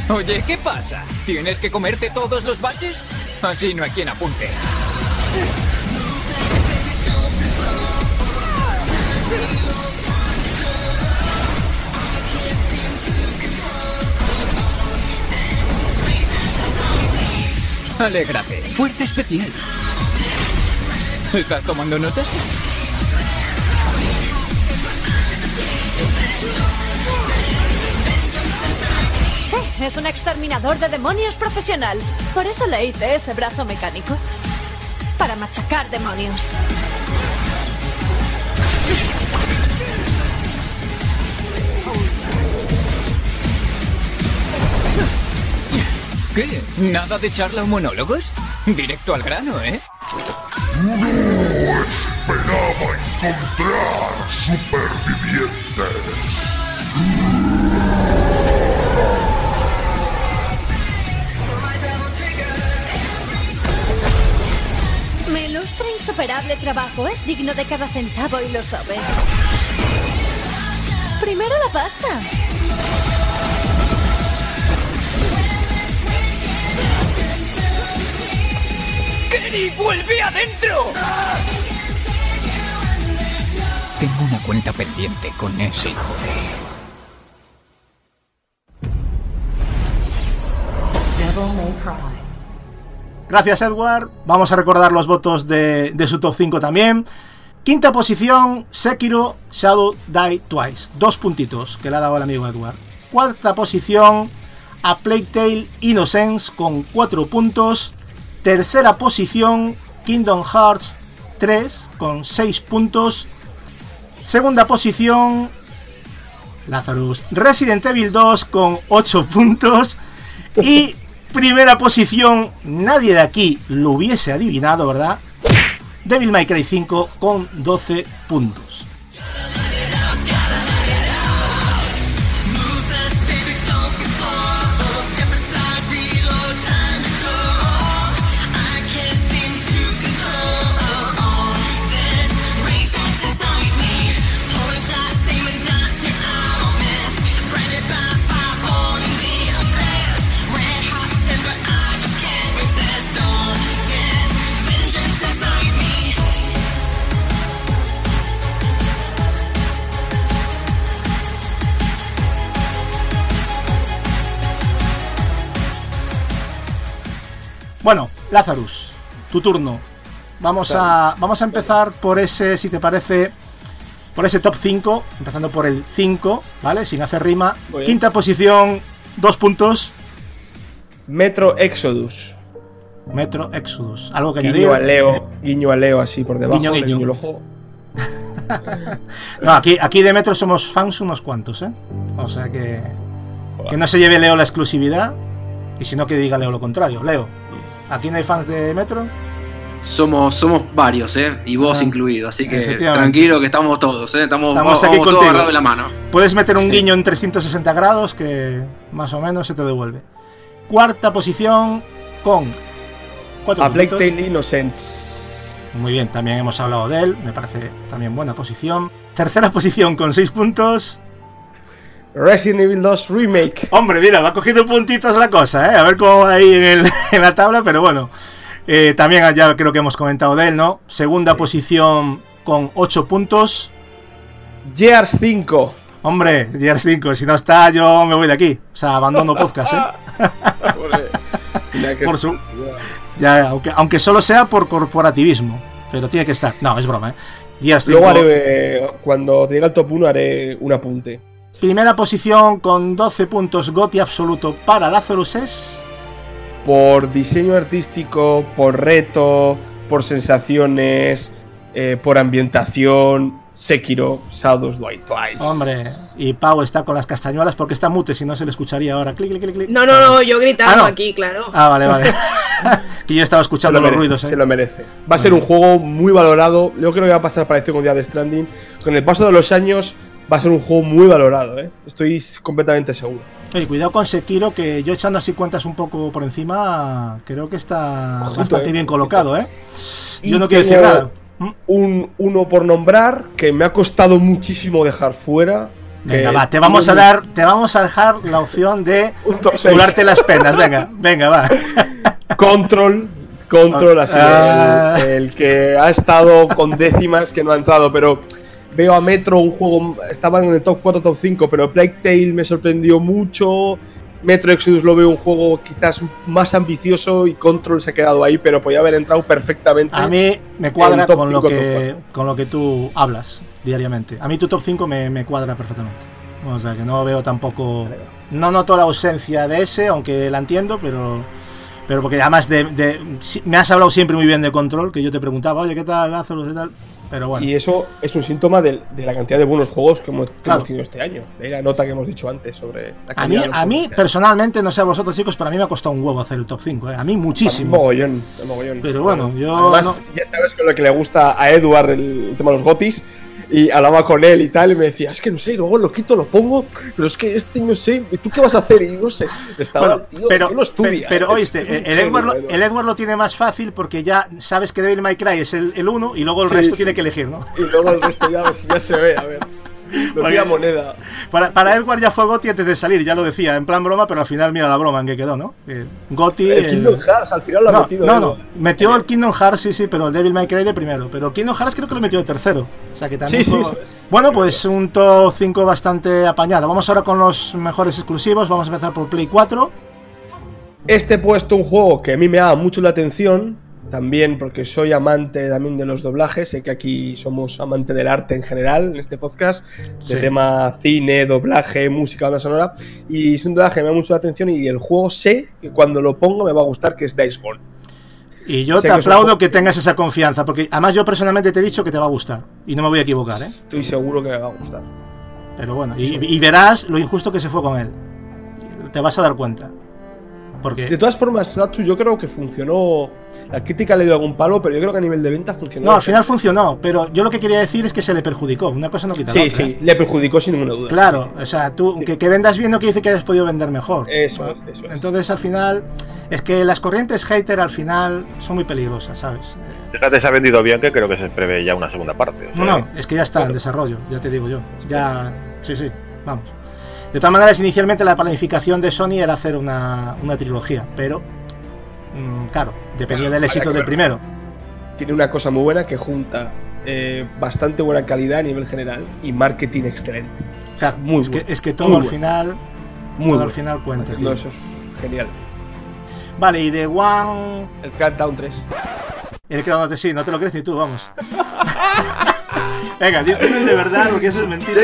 Oye, ¿qué pasa? ¿Tienes que comerte todos los baches? Así no hay quien apunte. Alégrate. Fuerte especial. ¿Estás tomando notas? Es un exterminador de demonios profesional. Por eso le hice ese brazo mecánico. Para machacar demonios. ¿Qué? ¿Nada de charla o monólogos? Directo al grano, ¿eh? Esperaba encontrar supervivientes. E insuperable trabajo es digno de cada centavo y lo sabes. Primero la pasta. ¡Kenny, vuelve adentro! Tengo una cuenta pendiente con ese hijo de... Devil May Cry. Gracias, Edward. Vamos a recordar los votos de, de su top 5 también. Quinta posición, Sekiro Shadow Die Twice. Dos puntitos que le ha dado el amigo Edward. Cuarta posición, A Plague Tale Innocence con cuatro puntos. Tercera posición, Kingdom Hearts 3 con seis puntos. Segunda posición, Lazarus Resident Evil 2 con 8 puntos. Y primera posición, nadie de aquí lo hubiese adivinado, ¿verdad? Devil May Cry 5 con 12 puntos. Bueno, Lazarus, tu turno. Vamos a, vamos a empezar por ese, si te parece, por ese top 5, empezando por el 5, ¿vale? Sin hacer rima. Quinta posición, dos puntos. Metro Exodus. Metro Exodus. ¿Algo que añadir? Guiño a Leo, guiño a Leo así por debajo. Guiño, guiño. guiño el ojo. No, aquí, aquí de Metro somos fans unos cuantos, ¿eh? O sea que. Que no se lleve Leo la exclusividad. Y si no, que diga Leo lo contrario. Leo, ¿aquí no hay fans de Metro? Somos, somos varios, ¿eh? Y vos Ah, incluido, así que tranquilo que estamos todos, ¿eh? Estamos, Estamos vamos aquí todos contigo. agarrados de la mano. Puedes meter un guiño en 360 grados que más o menos se te devuelve. Cuarta posición con cuatro A. Tale Innocence. Muy bien, también hemos hablado de él, me parece también buena posición. Tercera posición con 6 puntos. Resident Evil 2 Remake. Hombre, mira, va cogiendo puntitos la cosa, ¿eh? A ver cómo va ahí en, el- en la tabla, pero bueno. Eh, también ya creo que hemos comentado de él, ¿no? Segunda posición con 8 puntos. Gears 5. Hombre, Gears 5, si no está, yo me voy de aquí. O sea, abandono podcast, ¿eh? Por su- Ya, aunque, aunque solo sea por corporativismo. Pero tiene que estar. No, es broma, ¿eh? Gears 5. Luego haré, eh, cuando llegue al top 1 haré un apunte. Primera posición con 12 puntos Goti absoluto para Lazarus es. Por diseño artístico, por reto, por sensaciones, eh, por ambientación, Sekiro, Shadows Die Twice. Hombre, y Pau está con las castañuelas porque está mute, si no se le escucharía ahora. Clic, clic, clic, clic. No, no, no, yo gritando Ah, no. aquí, claro. Ah, vale, vale. que yo estaba escuchando lo los merece, ruidos, ¿eh? Se lo merece. Va a ser un juego muy valorado. Yo creo que va a pasar parecido con Día de Stranding. Con el paso de los años va a ser un juego muy valorado, ¿eh? Estoy completamente seguro. Oye, cuidado con Sekiro, que yo echando así cuentas un poco por encima, creo que está Ojito, bastante eh, bien colocado, ¿eh? Yo no quiero decir nada. Un uno por nombrar que me ha costado muchísimo dejar fuera. Venga, va, te vamos a dar, te vamos a dejar la opción de curarte las penas. Venga, venga, va. Control. Control, así Ah. el, el que ha estado con décimas que no ha entrado, pero veo a Metro un juego, estaba en el top 4, top 5, pero Plague Tale me sorprendió mucho. Metro Exodus lo veo un juego quizás más ambicioso y Control se ha quedado ahí, pero podía haber entrado perfectamente. A mí me cuadra con lo, 5, top que, con lo que tú hablas diariamente. A mí tu top 5 me, me cuadra perfectamente. O sea, que no veo tampoco... No noto la ausencia de ese, aunque la entiendo, pero... Pero porque además de, me has hablado siempre muy bien de Control, que yo te preguntaba, oye, ¿qué tal Lázaro? ¿Qué tal? Pero bueno. Y eso es un síntoma de, de la cantidad de buenos juegos que hemos, que Claro. hemos tenido este año. De la nota que hemos dicho antes sobre la A mí, a mí personalmente, no sé a vosotros chicos, pero a mí me ha costado un huevo hacer el top 5, ¿eh? A mí muchísimo. Mogollón, mogollón. Pero bueno, yo Además, no- ya sabes con lo que le gusta a Edward el, el tema de los gotis. Y hablaba con él y tal, y me decía, es que no sé, luego lo quito, lo pongo, pero es que este no sé, ¿y tú qué vas a hacer? Y no sé, estaba, Bueno, tío, pero, lo estudia. pero, pero, es- oíste, es el Edward, lo, el Edward lo tiene más fácil porque ya sabes que Devil May Cry es el, el uno y luego el Sí, resto sí. tiene que elegir, ¿no? Y luego el resto ya, ya se ve, a ver. Moneda. Para, para Edward ya fue Gotti antes de salir, ya lo decía, en plan broma, pero al final mira la broma en que quedó, ¿no? Eh, Gotti. El eh, Kingdom Hearts, al final lo ha metido. no, no, metió el Kingdom Hearts, sí, sí, pero el Devil May Cry de primero. Pero el Kingdom Hearts creo que lo metió de tercero. O sea que también. Sí, sí, fue- eso es. Bueno, pues un top 5 bastante apañado. Vamos ahora con los mejores exclusivos. Vamos a empezar por Play 4. Este puesto un juego que a mí me llama mucho la atención, también porque soy amante también de los doblajes, sé que aquí somos amante del arte en general en este podcast, de Sí. tema cine, doblaje, música, banda sonora, y es un doblaje que me llama mucho la atención y el juego sé que cuando lo pongo me va a gustar, que es Dice Gone. Y yo Sé te aplaudo que tengas esa confianza, porque además yo personalmente te he dicho que te va a gustar. Y no me voy a equivocar, ¿eh? Estoy seguro que me va a gustar. Pero bueno, y, y verás lo injusto que se fue con él. Te vas a dar cuenta. Porque De todas formas, Natsu, yo creo que funcionó. La crítica le dio algún palo, pero yo creo que a nivel de venta funcionó. No, al final funcionó, pero yo lo que quería decir es que se le perjudicó. Una cosa no quita la Sí, otra. sí, le perjudicó sin ninguna duda. Claro, o sea, tú que, que vendas bien no quiere decir que hayas podido vender mejor. Eso es, eso es. Entonces, al final, es que las corrientes hater al final son muy peligrosas, ¿sabes? Eh, Fíjate, se ha vendido bien que creo que se prevé ya una segunda parte. o No, sea, no, es que ya está en desarrollo, ya te digo yo. Ya, sí, sí, vamos. De todas maneras, inicialmente la planificación de Sony era hacer una, una trilogía, pero, mm, claro, dependía del éxito del primero. Tiene una cosa muy buena que junta eh, bastante buena calidad a nivel general y marketing excelente. Claro, Muy es, que, es que todo muy al bueno. final, Muy todo bueno. al final cuenta, No, tío. eso es genial. Vale, y de One... El Crackdown 3. El no te sí, no te lo crees ni tú, vamos. Venga, di- dime de verdad, porque eso es mentira.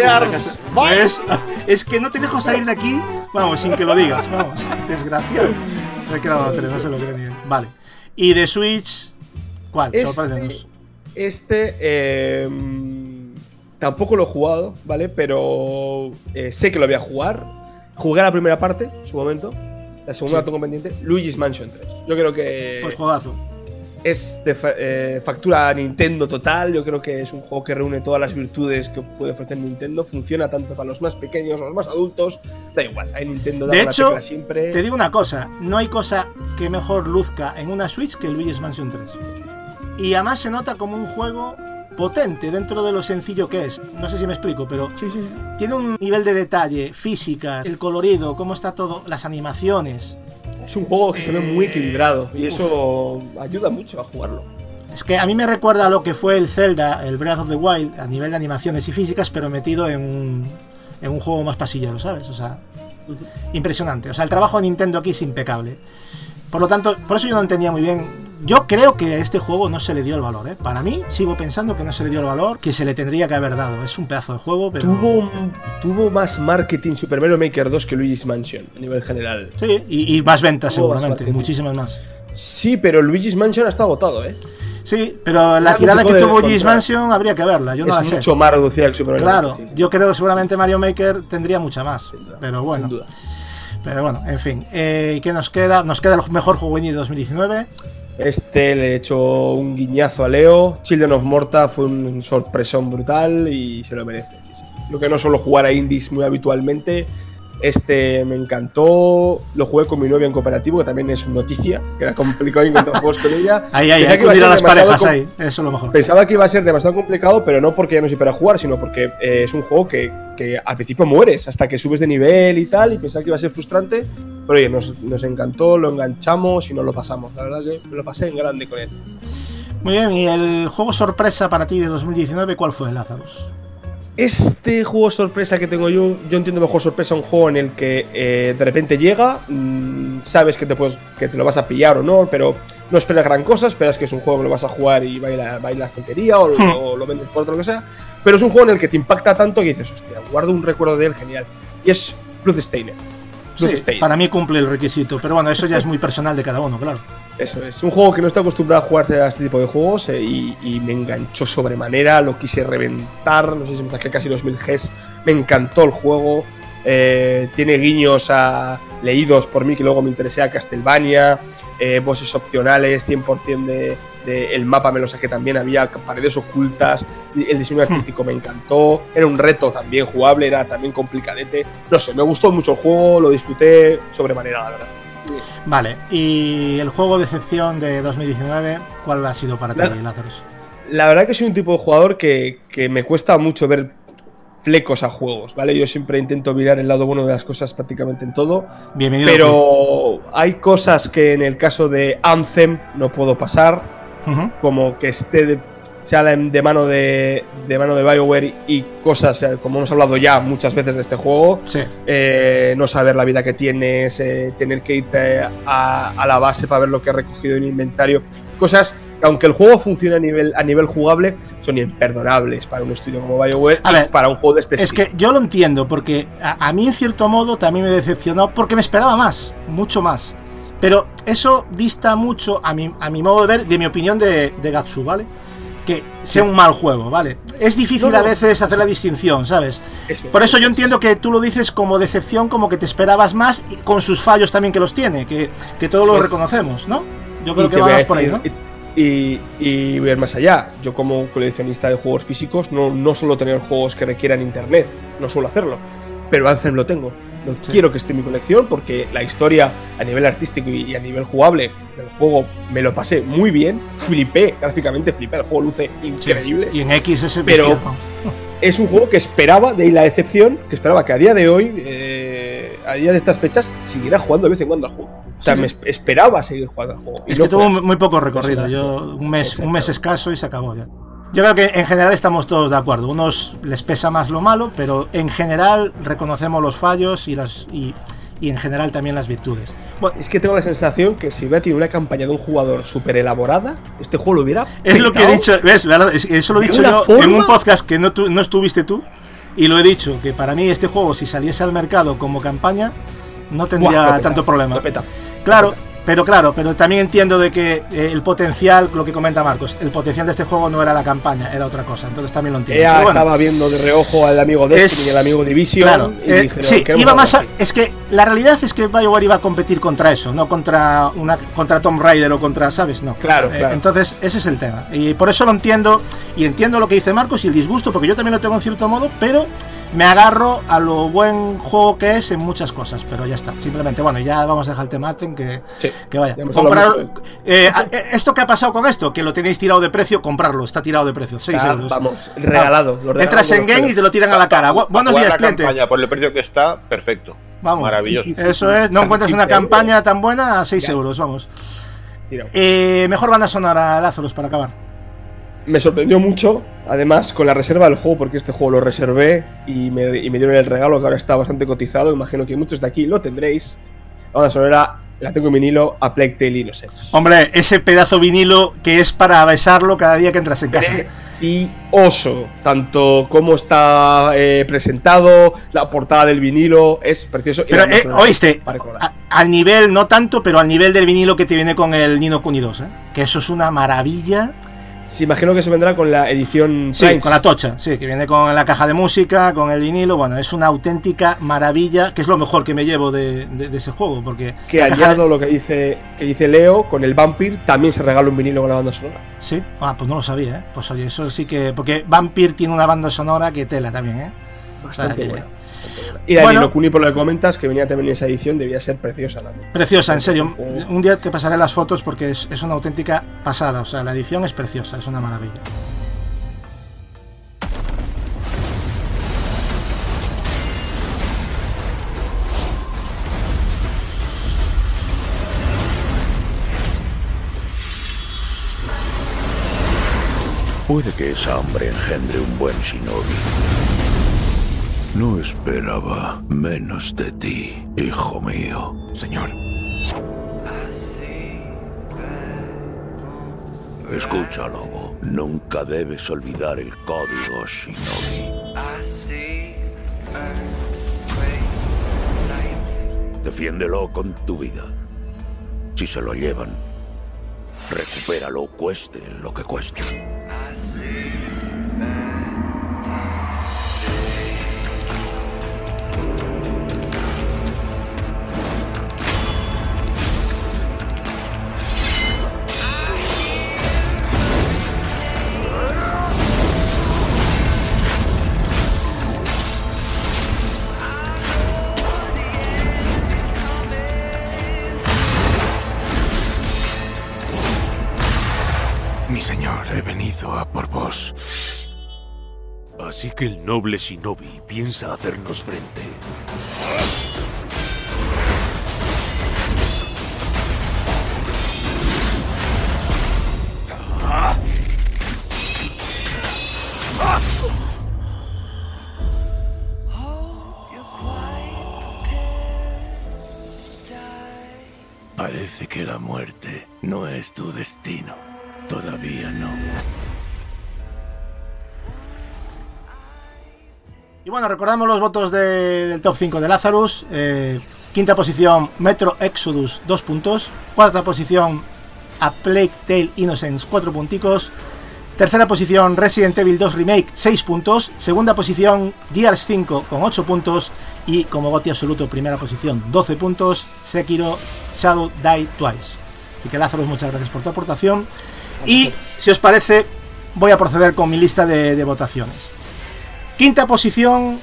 Es que no te dejo salir de aquí, vamos, sin que lo digas, vamos. Desgraciado. Me he quedado a tres, no se lo cree ni. Vale. Y de Switch, ¿cuál? Este, este eh, tampoco lo he jugado, ¿vale? Pero eh, sé que lo voy a jugar. Jugué la primera parte, en su momento. La segunda Sí. la tengo pendiente, Luigi's Mansion 3. Yo creo que Pues juegazo. Es de eh, factura Nintendo total. Yo creo que es un juego que reúne todas las virtudes que puede ofrecer Nintendo. Funciona tanto para los más pequeños, los más adultos. Da igual, hay Nintendo da De la hecho, siempre. te digo una cosa, no hay cosa que mejor luzca en una Switch que Luigi's Mansion 3. Y además se nota como un juego potente dentro de lo sencillo que es. No sé si me explico, pero tiene un nivel de detalle, física, el colorido, cómo está todo, las animaciones. Es un juego que se ve Eh, muy equilibrado y eso ayuda mucho a jugarlo. Es que a mí me recuerda a lo que fue el Zelda, el Breath of the Wild, a nivel de animaciones y físicas, pero metido en un, en un juego más pasillero, ¿sabes? O sea, impresionante. O sea, el trabajo de Nintendo aquí es impecable. Por lo tanto, por eso yo no entendía muy bien. Yo creo que a este juego no se le dio el valor, ¿eh? Para mí, sigo pensando que no se le dio el valor que se le tendría que haber dado. Es un pedazo de juego, pero. Tuvo, un- tuvo más marketing Super Mario Maker 2 que Luigi's Mansion a nivel general. Sí, y, y más ventas Tuvo seguramente, muchísimas más. Sí, pero Luigi's Mansion está agotado, ¿eh? Sí, pero la tirada que tuvo Luigi's. Mansion habría que verla, yo no es la sé. mucho más reducida que el Super Mario Claro, Maker, sí. yo creo que seguramente Mario Maker tendría mucha más. Pero bueno. Sin duda. Pero bueno, en fin. Eh, ¿Qué nos queda? Nos queda el mejor juego de 2019. Este le hecho un guiñazo a Leo. Children of Morta fue un sorpresón brutal y se lo merece. Lo que no suelo jugar a indies muy habitualmente. Este me encantó. Lo jugué con mi novia en cooperativo, que también es noticia, que era complicado encontrar juegos con ella. Ahí, ahí, hay que a las parejas ahí. Eso es lo mejor. Pensaba que iba a ser demasiado complicado, pero no porque ya no supiera jugar, sino porque eh, es un juego que, que al principio mueres hasta que subes de nivel y tal, y pensaba que iba a ser frustrante. Pero oye, nos, nos encantó, lo enganchamos y nos lo pasamos. La verdad que me lo pasé en grande con él. Muy bien, y el juego sorpresa para ti de 2019, ¿cuál fue, Lazarus? Este juego sorpresa que tengo yo, yo entiendo mejor sorpresa un juego en el que eh, de repente llega, mm, sabes que te, puedes, que te lo vas a pillar o no, pero no esperas gran cosa, esperas que es un juego que lo vas a jugar y baila, bailas tontería o, Hmm. o lo vendes por otro lo que sea, pero es un juego en el que te impacta tanto que dices, hostia, guardo un recuerdo de él genial. Y es Sí, para mí cumple el requisito, pero bueno, eso ya es muy personal de cada uno, claro. Eso es. Un juego que no estoy acostumbrado a jugar a este tipo de juegos eh, y, y me enganchó sobremanera. Lo quise reventar. No sé si me saqué casi los 1000 Gs. Me encantó el juego. eh, tiene guiños a leídos por mí que luego me interesé a Castlevania. Eh, bosses opcionales, 100% de, de- el mapa me lo saqué también. Había paredes ocultas. El diseño artístico me encantó. Era un reto también jugable. Era también complicadete. No sé, me gustó mucho el juego. Lo disfruté sobremanera, la verdad. Vale, y el juego de excepción de 2019, ¿cuál ha sido para ti, La- Lazarus? La verdad que soy un tipo de jugador que, que me cuesta mucho ver flecos a juegos, ¿vale? Yo siempre intento mirar el lado bueno de las cosas prácticamente en todo. Bienvenido Pero hay cosas que en el caso de Anthem no puedo pasar, Como que esté de, sea de mano de, de mano de BioWare y cosas, eh, como hemos hablado ya muchas veces de este juego, Sí. eh, no saber la vida que tienes, eh, tener que irte a, a la base para ver lo que has recogido en inventario, cosas que aunque el juego funcione a nivel, a nivel jugable, son imperdonables para un estudio como BioWare A y para un juego de este Es estilo. que yo lo entiendo, porque a, a mí en cierto modo también me decepcionó, porque me esperaba más, mucho más. Pero eso dista mucho, a mi, a mi modo de ver, de mi opinión de, de Gatsu, ¿vale? Que sea un mal juego, ¿vale? Es difícil No, a veces hacer la distinción, ¿sabes? Eso. Por eso yo entiendo que tú lo dices como decepción, como que te esperabas más, y con sus fallos también que los tiene, que, que todos lo Es- reconocemos, ¿no? Yo creo Y que vamos por ahí, ¿no? Y, y voy a ir más allá. Yo como coleccionista de juegos físicos no, no suelo tener juegos que requieran internet, no suelo hacerlo. Pero Anthem lo tengo. Lo Sí. quiero que esté en mi colección porque la historia a nivel artístico y, a nivel jugable del juego me lo pasé muy bien. Flipé, gráficamente flipé. El juego luce increíble. Y en X ese Pero bestia, ¿no? es un juego que esperaba, de ahí la decepción, que esperaba que a día de hoy, eh, a día de estas fechas, siguiera jugando de vez en cuando al juego. O sea, Sí, me esperaba seguir jugando al juego. Es no que tuvo muy poco recorrido, yo un mes, un mes escaso y se acabó ya. Yo creo que en general estamos todos de acuerdo. Unos les pesa más lo malo, pero en general reconocemos los fallos y las y, y en general también las virtudes. Bueno, Es que tengo la sensación que si hubiera tenido una campaña de un jugador súper elaborada, este juego lo hubiera. es lo que he dicho, ¿ves? Eso lo he dicho yo forma- en un podcast que no, no estuviste tú y lo he dicho, que para mí este juego si saliese al mercado como campaña no tendría Buah, peta, tanto problema. peta. Claro, pero claro, pero también entiendo de que eh, el potencial, lo que comenta Marcos, el potencial de este juego no era la campaña, era otra cosa. Entonces también lo entiendo. Ella bueno, estaba viendo de reojo al amigo Destiny Es- y al amigo Division. claro, y eh, dijeron, sí, "Queremos iba más a- así". es que la realidad es que BioWare iba a competir contra eso, no contra una contra Tomb Raider o contra, ¿sabes? No. Claro, Eh, claro. entonces, ese es el tema. Y por eso lo entiendo, y entiendo lo que dice Marcos y el disgusto, porque yo también lo tengo en cierto modo, pero me agarro a lo buen juego que es en muchas cosas, pero ya está. Simplemente, bueno, ya vamos a dejar el tema Aten, que, que vaya. Comprar- eh, a- eh, ¿Esto qué ha pasado con esto? Que lo tenéis tirado de precio, comprarlo, está tirado de precio, 6 Ah, euros. vamos, regalado, lo Entras en game y te lo tiran a la cara. Bu- buenos días, cliente. campaña por el precio que está, perfecto. Vamos. Maravilloso. Eso es, no encuentras una campaña tan buena a 6 euros, vamos. Eh, mejor banda sonora, Lazarus, para acabar. Me sorprendió mucho, además, con la reserva del juego, porque este juego lo reservé y me, y me dieron el regalo que ahora está bastante cotizado. Imagino que muchos de aquí lo tendréis. La banda sonora la tengo en vinilo a Plague Tale Innocence. Hombre, ese pedazo vinilo que es para besarlo cada día que entras en casa. Y oso, tanto como está eh, presentado, la portada del vinilo, es precioso. Pero, eh, oíste, a- al nivel, no tanto, pero al nivel del vinilo que te viene con el Nino Kuni 2, ¿eh? Que eso es una maravilla. Sí, imagino que se vendrá con la edición Sí, con la tocha, sí, que viene con la caja de música, con el vinilo. Bueno, es una auténtica maravilla, que es lo mejor que me llevo de, de- de ese juego, porque. Que caja de- añado lo que dice, que dice Leo, con el Vampir también se regala un vinilo con la banda sonora. Sí, ah, pues no lo sabía, ¿eh? Pues oye, eso sí que. Porque Vampir tiene una banda sonora que tela también, ¿eh? O sea, Bastante que- buena. Y la Bueno. Nino Kuni, por lo que comentas, que venía también en esa edición, debía ser preciosa también. Preciosa, en serio. Un día te pasaré las fotos porque es, es una auténtica pasada. O sea, la edición es preciosa, es una maravilla. Puede que esa hambre engendre un buen shinobi. No esperaba menos de ti, hijo mío. Señor. Escucha, lobo. Nunca debes olvidar el código shinobi. Defiéndelo con tu vida. Si se lo llevan, recupéralo cueste lo que cueste. El noble shinobi piensa hacernos frente. Bueno, recordamos los votos de- del top 5 de Lazarus. Eh, quinta posición, Metro Exodus, 2 puntos. Cuarta posición, A Plague Tale Innocence, 4 punticos. Tercera posición, Resident Evil 2 Remake, 6 puntos. Segunda posición, Gears 5 con 8 puntos. Y como goti absoluto, primera posición, 12 puntos, Sekiro Shadow Die Twice. Así que Lazarus, muchas gracias por tu aportación. Y si os parece, voy a proceder con mi lista de, de votaciones. Quinta posición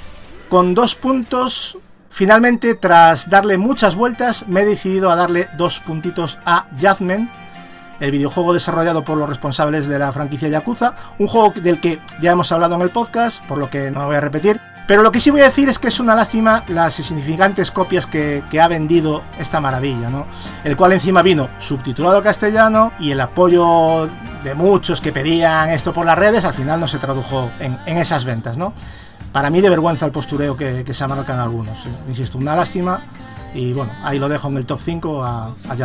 con dos puntos. Finalmente, tras darle muchas vueltas, me he decidido a darle dos puntitos a Judgment, el videojuego desarrollado por los responsables de la franquicia Yakuza, un juego del que ya hemos hablado en el podcast, por lo que no voy a repetir. Pero lo que sí voy a decir es que es una lástima las insignificantes copias que, que ha vendido esta maravilla, ¿no? El cual encima vino subtitulado al castellano y el apoyo de muchos que pedían esto por las redes al final no se tradujo en, en esas ventas, ¿no? Para mí de vergüenza el postureo que, que se marcan algunos. ¿eh? Insisto, una lástima y bueno, ahí lo dejo en el top 5 a, a.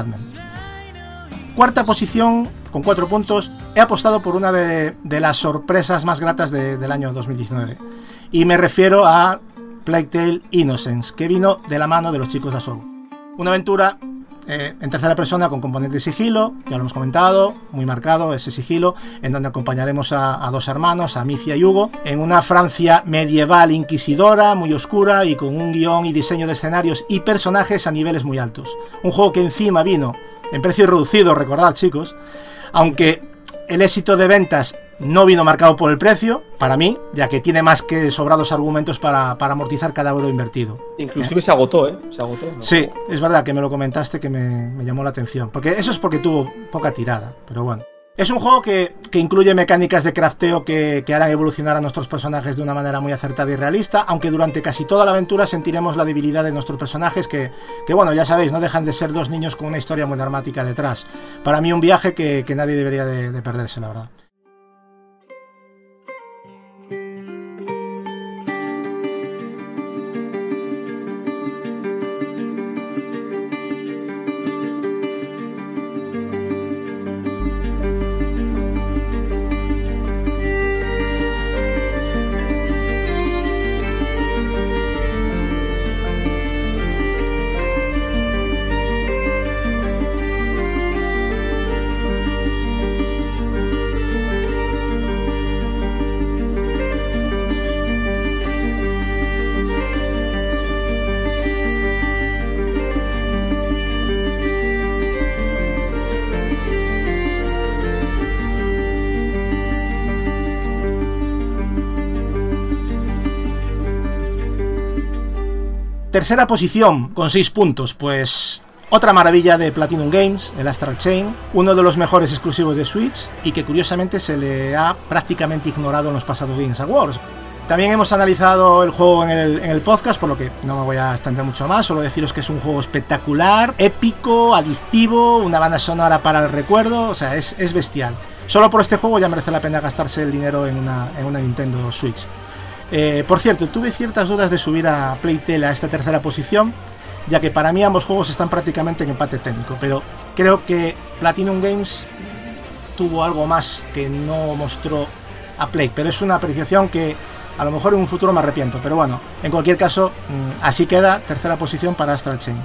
Cuarta posición, con cuatro puntos, he apostado por una de, de las sorpresas más gratas de- del año 2019. Y me refiero a Plague Tale Innocence, que vino de la mano de los chicos de Asobo. Una aventura eh, en tercera persona con componente de sigilo, ya lo hemos comentado, muy marcado ese sigilo, en donde acompañaremos a, a dos hermanos, a Micia y Hugo, en una Francia medieval inquisidora, muy oscura y con un guion y diseño de escenarios y personajes a niveles muy altos. Un juego que encima vino en precio reducido, recordad chicos, aunque el éxito de ventas no vino marcado por el precio, para mí, ya que tiene más que sobrados argumentos para, para amortizar cada euro invertido. Inclusive se agotó, ¿eh? Se agotó. ¿no? Sí, es verdad que me lo comentaste que me, me llamó la atención. Porque eso es porque tuvo poca tirada, pero bueno. Es un juego que, que incluye mecánicas de crafteo que, que harán evolucionar a nuestros personajes de una manera muy acertada y realista, aunque durante casi toda la aventura sentiremos la debilidad de nuestros personajes que, que bueno, ya sabéis, no dejan de ser dos niños con una historia muy dramática detrás. Para mí un viaje que, nadie debería de, de perderse, la verdad. Tercera posición con 6 puntos, pues otra maravilla de Platinum Games, el Astral Chain, uno de los mejores exclusivos de Switch y que curiosamente se le ha prácticamente ignorado en los pasados Games Awards. También hemos analizado el juego en el, en el, podcast, por lo que no me voy a extender mucho más, solo deciros que es un juego espectacular, épico, adictivo, una banda sonora para el recuerdo, o sea, es, es bestial. Solo por este juego ya merece la pena gastarse el dinero en una, en una Nintendo Switch. Eh, por cierto, tuve ciertas dudas de subir a Playtel a esta tercera posición, ya que para mí ambos juegos están prácticamente en empate técnico, pero creo que Platinum Games tuvo algo más que no mostró a Play, pero es una apreciación que a lo mejor en un futuro me arrepiento, pero bueno, en cualquier caso, así queda, tercera posición para Astral Chain.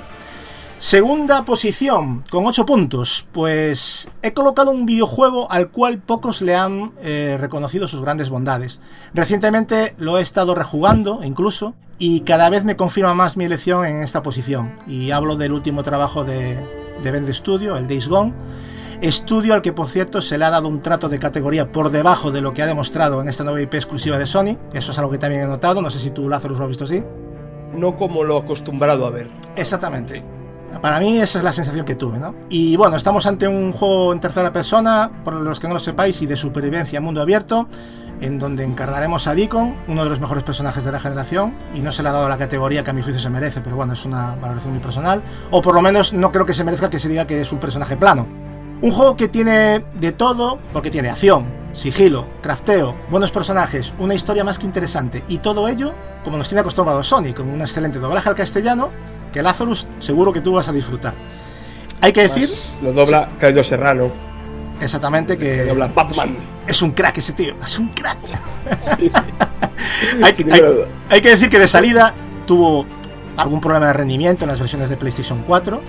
Segunda posición, con 8 puntos. Pues he colocado un videojuego al cual pocos le han eh, reconocido sus grandes bondades. Recientemente lo he estado rejugando, incluso, y cada vez me confirma más mi elección en esta posición. Y hablo del último trabajo de, de Bend Studio, el Days Gone. Estudio al que, por cierto, se le ha dado un trato de categoría por debajo de lo que ha demostrado en esta nueva IP exclusiva de Sony. Eso es algo que también he notado. No sé si tú, Lazarus, lo has visto así. No como lo acostumbrado a ver. Exactamente. Para mí esa es la sensación que tuve, ¿no? Y bueno, estamos ante un juego en tercera persona, por los que no lo sepáis, y de supervivencia en mundo abierto, en donde encarnaremos a Deacon, uno de los mejores personajes de la generación, y no se le ha dado la categoría que a mi juicio se merece, pero bueno, es una valoración muy personal, o por lo menos no creo que se merezca que se diga que es un personaje plano. Un juego que tiene de todo, porque tiene acción, sigilo, crafteo, buenos personajes, una historia más que interesante, y todo ello, como nos tiene acostumbrado Sony, con un excelente doblaje al castellano, que Lazarus seguro que tú vas a disfrutar. Hay que decir. Lo dobla Cayo Serrano. Exactamente, que. Lo dobla Batman. Es un crack ese tío, es un crack. Sí, sí. hay, hay, hay, que decir que de salida tuvo algún problema de rendimiento en las versiones de PlayStation 4,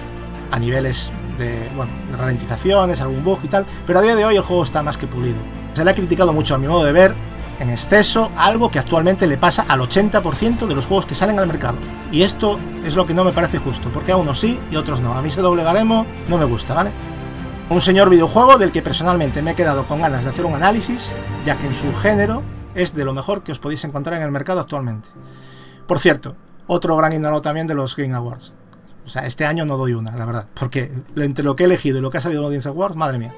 a niveles de, bueno, de ralentizaciones, algún bug y tal, pero a día de hoy el juego está más que pulido. Se le ha criticado mucho a mi modo de ver, en exceso, algo que actualmente le pasa al 80% de los juegos que salen al mercado. Y esto es lo que no me parece justo, porque a unos sí y otros no. A mí ese doble garemo no me gusta, ¿vale? Un señor videojuego del que personalmente me he quedado con ganas de hacer un análisis, ya que en su género es de lo mejor que os podéis encontrar en el mercado actualmente. Por cierto, otro gran ignorado también de los Game Awards. O sea, este año no doy una, la verdad, porque entre lo que he elegido y lo que ha salido en los Audience Awards, madre mía.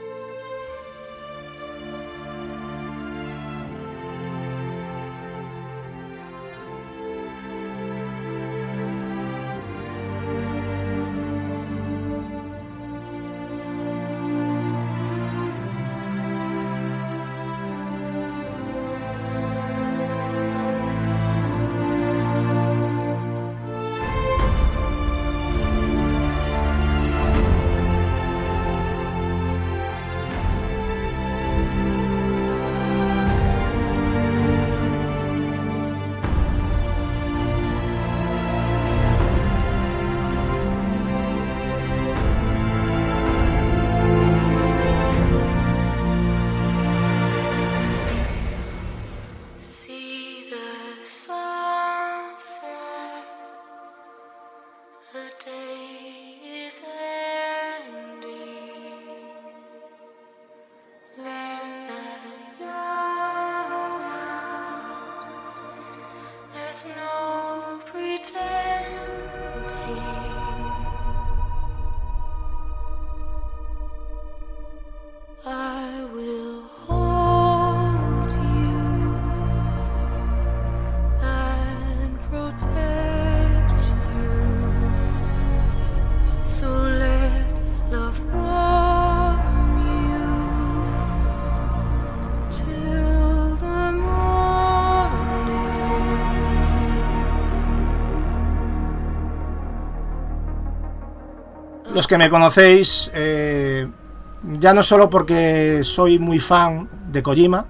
Los que me conocéis, eh, ya no solo porque soy muy fan de Kojima,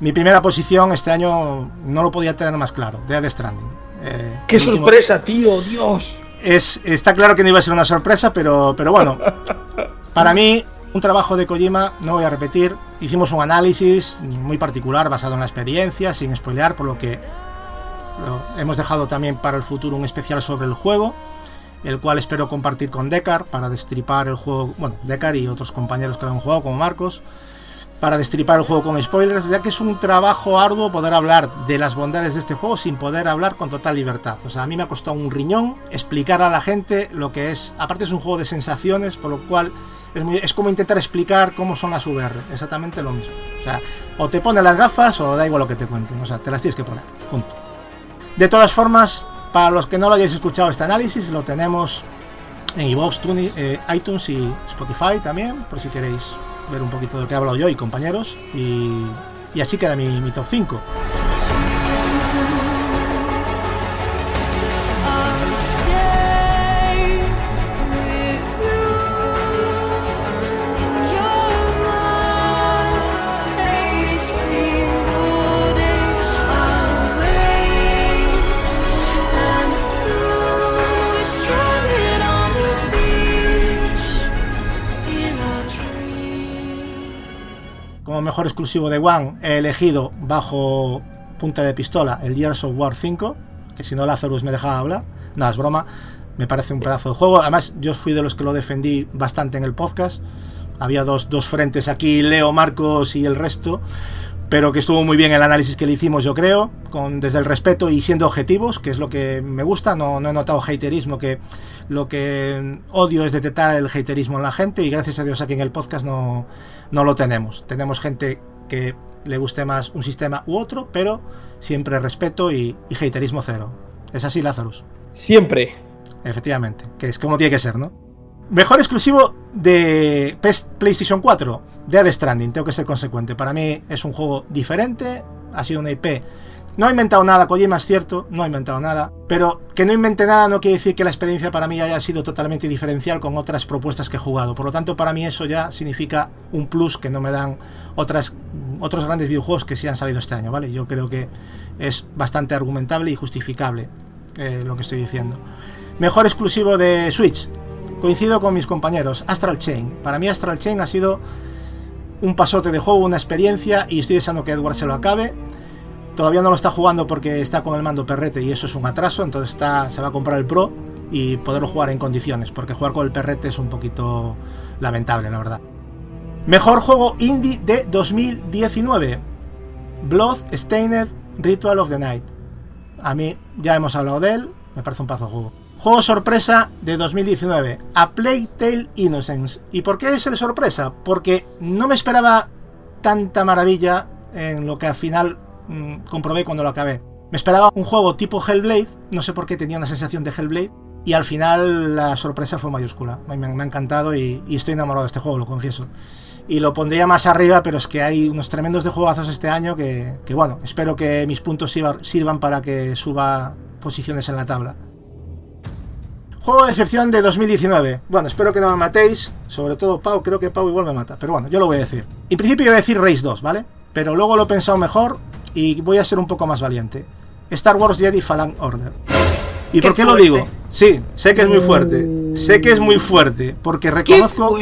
mi primera posición este año no lo podía tener más claro, Dead Stranding. Eh, ¡Qué último- sorpresa, tío! ¡Dios! Es, está claro que no iba a ser una sorpresa, pero, pero bueno, para mí, un trabajo de Kojima, no voy a repetir, hicimos un análisis muy particular basado en la experiencia, sin spoilear, por lo que hemos dejado también para el futuro un especial sobre el juego, el cual espero compartir con Decar para destripar el juego, bueno, Decar y otros compañeros que lo han jugado, como Marcos, para destripar el juego con spoilers, ya que es un trabajo arduo poder hablar de las bondades de este juego sin poder hablar con total libertad. O sea, a mí me ha costado un riñón explicar a la gente lo que es. Aparte, es un juego de sensaciones, por lo cual es, muy- es como intentar explicar cómo son las VR. Exactamente lo mismo. O sea, o te pones las gafas o da igual lo que te cuenten. O sea, te las tienes que poner. Punto. De todas formas, para los que no lo hayáis escuchado, este análisis lo tenemos en iVoox, eh, iTunes y Spotify también, por si queréis ver un poquito de lo que he hablado yo y compañeros. Y, y así queda mi, mi top 5. Mejor exclusivo de One he elegido bajo punta de pistola el Gears of War 5, que si no Lazarus me dejaba hablar. No, es broma. Me parece un pedazo de juego. Además, yo fui de los que lo defendí bastante en el podcast. Había dos, dos frentes aquí, Leo, Marcos y el resto. Pero que estuvo muy bien el análisis que le hicimos, yo creo, con, desde el respeto y siendo objetivos, que es lo que me gusta. No, no he notado haterismo, que lo que odio es detectar el haterismo en la gente. Y gracias a Dios aquí en el podcast no, no lo tenemos. Tenemos gente que le guste más un sistema u otro, pero siempre respeto y, y haterismo cero. Es así, Lazarus. Siempre. Efectivamente, que es como tiene que ser, ¿no? Mejor exclusivo de PlayStation 4, Dead Stranding, tengo que ser consecuente. Para mí es un juego diferente, ha sido una IP. No ha inventado nada, Kojima es cierto, no ha inventado nada, pero que no invente nada no quiere decir que la experiencia para mí haya sido totalmente diferencial con otras propuestas que he jugado. Por lo tanto, para mí eso ya significa un plus que no me dan otras, otros grandes videojuegos que sí han salido este año, ¿vale? Yo creo que es bastante argumentable y justificable eh, lo que estoy diciendo. Mejor exclusivo de Switch. Coincido con mis compañeros. Astral Chain. Para mí Astral Chain ha sido un pasote de juego, una experiencia y estoy deseando que Edward se lo acabe. Todavía no lo está jugando porque está con el mando perrete y eso es un atraso, entonces está, se va a comprar el Pro y poderlo jugar en condiciones, porque jugar con el perrete es un poquito lamentable, la verdad. Mejor juego indie de 2019. Blood Stained Ritual of the Night. A mí ya hemos hablado de él, me parece un paso de juego. Juego sorpresa de 2019, A Plague Innocence. ¿Y por qué es el sorpresa? Porque no me esperaba tanta maravilla en lo que al final mm, comprobé cuando lo acabé. Me esperaba un juego tipo Hellblade, no sé por qué tenía una sensación de Hellblade, y al final la sorpresa fue mayúscula. Me, ha encantado y, estoy enamorado de este juego, lo confieso y lo pondría más arriba, pero es que hay unos tremendos de juegazos este año que, que bueno, espero que mis puntos sirva- sirvan para que suba posiciones en la tabla. Juego de excepción de 2019. Bueno, espero que no me matéis, sobre todo Pau, creo que Pau igual me mata, pero bueno, yo lo voy a decir. En principio iba a decir Race 2, ¿vale? Pero luego lo he pensado mejor y voy a ser un poco más valiente. Star Wars Jedi Fallen Order. ¿Y Qué por qué lo fuerte. digo? Sí, sé que es muy fuerte. Sé que es muy fuerte, porque reconozco...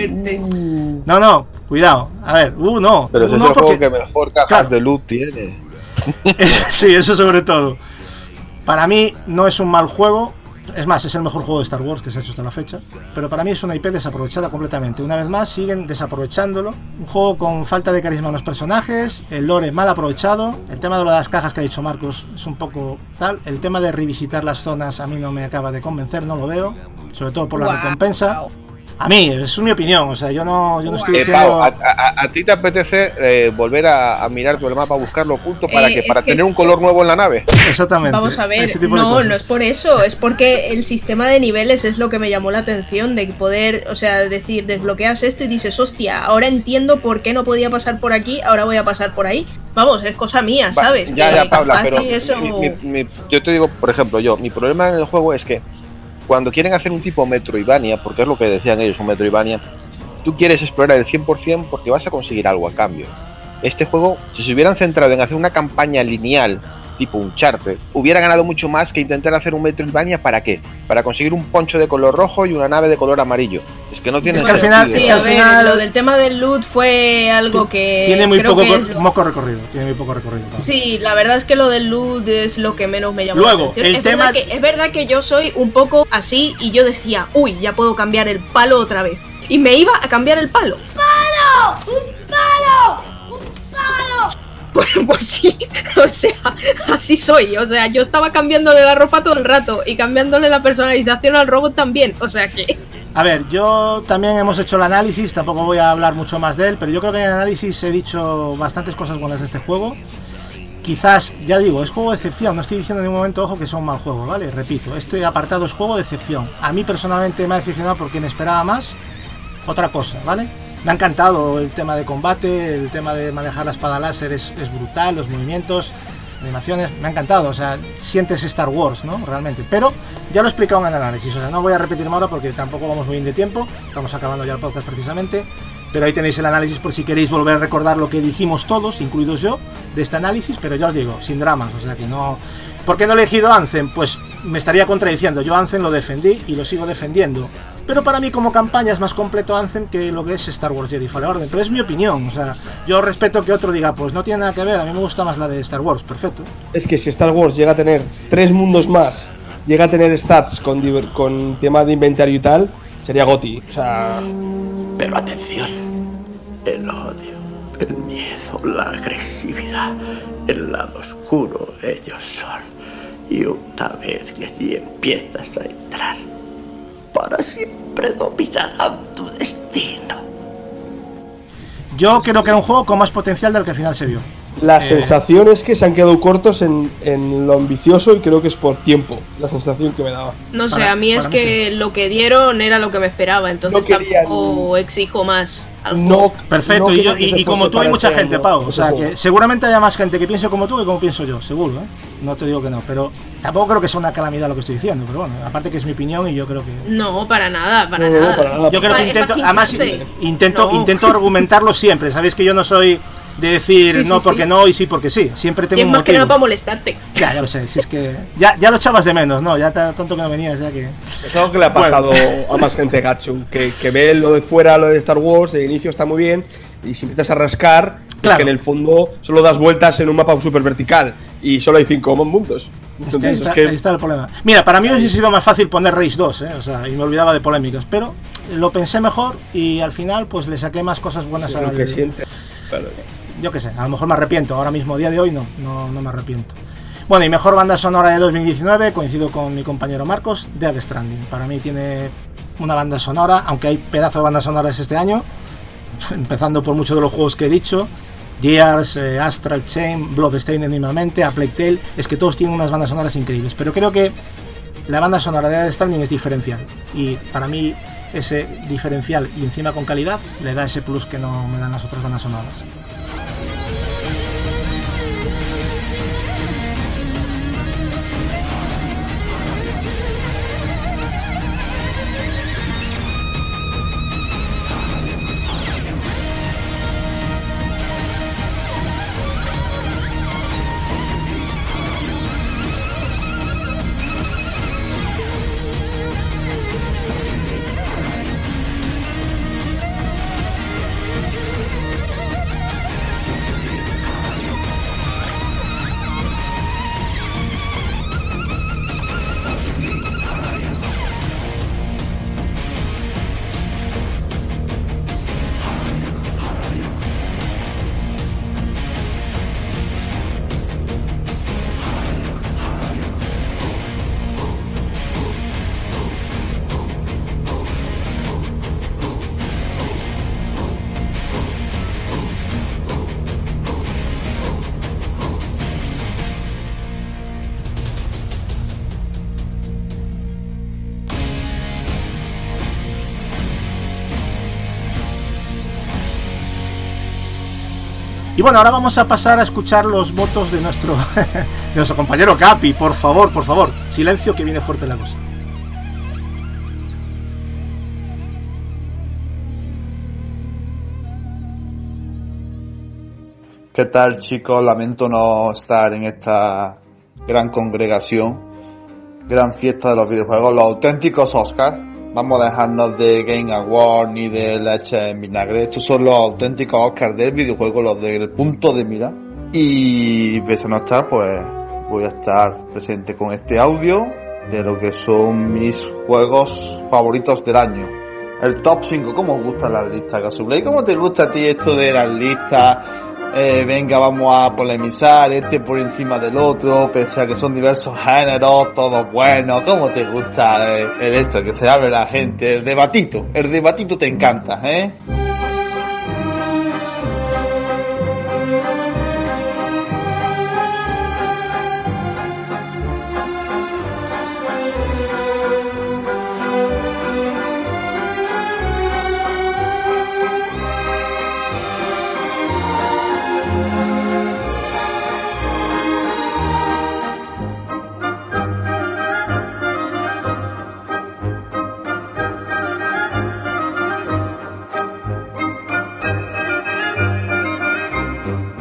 No, no, cuidado. A ver, uh, no. Pero uh, no, es el porque- juego que mejor cajas Claro. de loot tiene. sí, eso sobre todo. Para mí no es un mal juego. Es más, es el mejor juego de Star Wars que se ha hecho hasta la fecha. Pero para mí es una IP desaprovechada completamente. Una vez más, siguen desaprovechándolo. Un juego con falta de carisma en los personajes. El lore mal aprovechado. El tema de las cajas que ha dicho Marcos es un poco tal. El tema de revisitar las zonas a mí no me acaba de convencer, no lo veo. Sobre todo por la recompensa. A mí, es mi opinión. O sea, yo no, yo no estoy Eh, diciendo. Pau, a, a- a ti te apetece eh, volver a, a mirar tu mapa, buscarlo oculto para Eh, que para que- tener un color nuevo en la nave. Exactamente. Vamos a ver, no, no es por eso, es porque el sistema de niveles es lo que me llamó la atención, de poder, o sea, decir, desbloqueas esto y dices, hostia, ahora entiendo por qué no podía pasar por aquí, ahora voy a pasar por ahí. Vamos, es cosa mía, Va, ¿sabes? Ya, ya, Paula, pero eso... mi- mi- mi- yo te digo, por ejemplo, yo, mi problema en el juego es que cuando quieren hacer un tipo Metroidvania, porque es lo que decían ellos, un Metroidvania, tú quieres explorar el 100% porque vas a conseguir algo a cambio. Este juego, si se hubieran centrado en hacer una campaña lineal, tipo un charter, hubiera ganado mucho más que intentar hacer un Metroidvania para qué? Para conseguir un poncho de color rojo y una nave de color amarillo. Es que no tiene Es que al final- es Sí, que a al ver, final- lo del tema del loot fue algo que. Tiene muy creo poco, que cor- es lo- moco recorrido. Tiene muy poco recorrido. Pablo. Sí, la verdad es que lo del loot es lo que menos me llamó Luego, la atención. el es tema- Verdad que, es verdad que yo soy un poco así y yo decía, uy, ya puedo cambiar el palo otra vez. Y me iba a cambiar el palo. ¡Palo! ¡Un palo! Pues, pues sí, o sea, así soy. O sea, yo estaba cambiándole la ropa todo el rato y cambiándole la personalización al robot también. O sea que. A ver, yo también hemos hecho el análisis, tampoco voy a hablar mucho más de él, pero yo creo que en el análisis he dicho bastantes cosas buenas de este juego. Quizás, ya digo, es juego de excepción, no estoy diciendo en ningún momento, ojo, que un mal juego, ¿vale? Repito, este apartado es juego de excepción. A mí personalmente me ha decepcionado porque me esperaba más otra cosa, ¿vale? Me ha encantado el tema de combate, el tema de manejar la espada láser es, brutal, los movimientos, animaciones, me ha encantado, o sea, sientes Star Wars, ¿no? Realmente. Pero ya lo he explicado en el análisis, o sea, no voy a repetirme ahora porque tampoco vamos muy bien de tiempo, estamos acabando ya el podcast precisamente. Pero ahí tenéis el análisis por si queréis volver a recordar lo que dijimos todos, incluidos yo, de este análisis, pero ya os digo, sin dramas, o sea que no... ¿Por qué no he elegido Anthem? Pues me estaría contradiciendo, yo Anthem lo defendí y lo sigo defendiendo. Pero para mí como campaña es más completo Anthem que lo que es Star Wars Jedi Fallen Order, pero es mi opinión, o sea, yo respeto que otro diga, pues no tiene nada que ver, a mí me gusta más la de Star Wars, perfecto. Es que si Star Wars llega a tener tres mundos más, llega a tener stats con, con tema de inventario y tal, sería GOTI. O sea. Pero atención, el odio, el miedo, la agresividad, el lado oscuro, ellos son. Y una vez que si empiezas a entrar, para siempre dominarán tu destino. Yo creo que era un juego con más potencial del que al final se vio. La Eh, sensación es que se han quedado cortos en, en lo ambicioso y creo que es por tiempo. La sensación que me daba. No sé, Para- a mí es mí que lo que dieron era lo que me esperaba, entonces No querían- tampoco exijo más. No. Perfecto, no y, yo- y- como tú hay mucha este gente, Pau. O sea, que seguramente haya más gente que piense como tú que como pienso yo, seguro, ¿eh? No te digo que no, pero tampoco creo que sea una calamidad lo que estoy diciendo, pero bueno, aparte que es mi opinión y yo creo que... No, para nada, para No, nada. para nada. Yo creo que intento, además intento, No. intento argumentarlo siempre, sabéis que yo no soy de decir Sí, sí, no sí. porque no y sí porque sí, siempre Si tengo es un más que motivo. nada para molestarte. Ya, ya lo sé, si es que ya, ya lo echabas de menos, ¿no? Ya ta- tanto que no venías, ya que... Es algo que le ha pasado a más gente Gachu, que, que ve lo de fuera, lo de Star Wars, el inicio está muy bien, y si empiezas a rascar, es Claro. que en el fondo solo das vueltas en un mapa súper vertical, y solo hay cinco mundos. Es que ahí, Entonces, está, es que- ahí está el problema. Mira, para mí hubiese sido más fácil poner Race 2, ¿eh? O sea, y me olvidaba de polémicas, pero lo pensé mejor y al final pues le saqué más cosas buenas al... lo que siente. Claro. Yo qué sé, a lo mejor me arrepiento, ahora mismo, día de hoy no, no, no me arrepiento. Bueno, y mejor banda sonora de 2019, coincido con mi compañero Marcos, Dead Stranding. Para mí tiene una banda sonora, aunque hay pedazo de bandas sonoras este año, empezando por muchos de los juegos que he dicho. Gears, eh, Astral Chain, Bloodstained mínimamente, A Plague Tale, es que todos tienen unas bandas sonoras increíbles, pero creo que la banda sonora de Dead Stranding es diferencial y para mí ese diferencial y encima con calidad le da ese plus que no me dan las otras bandas sonoras. Bueno, ahora vamos a pasar a escuchar los votos de nuestro, de nuestro compañero Capi. Por favor, por favor, silencio que viene fuerte la cosa. ¿Qué tal chicos? Lamento no estar en esta gran congregación, gran fiesta de los videojuegos, los auténticos Oscars Vamos a dejarnos de Game Award ni de leche en vinagre. Estos son los auténticos Oscars del videojuego, los del punto de mira. Y pese a no estar, pues voy a estar presente con este audio de lo que son mis juegos favoritos del año. El top 5, ¿cómo os gusta la lista, Gasublay? ¿Cómo te gusta a ti esto de las listas? Eh, venga, vamos a polemizar este por encima del otro, pese a que son diversos géneros, todos buenos. ¿Cómo te gusta eh, el esto que se abre la gente? El debatito, el debatito te encanta, ¿eh?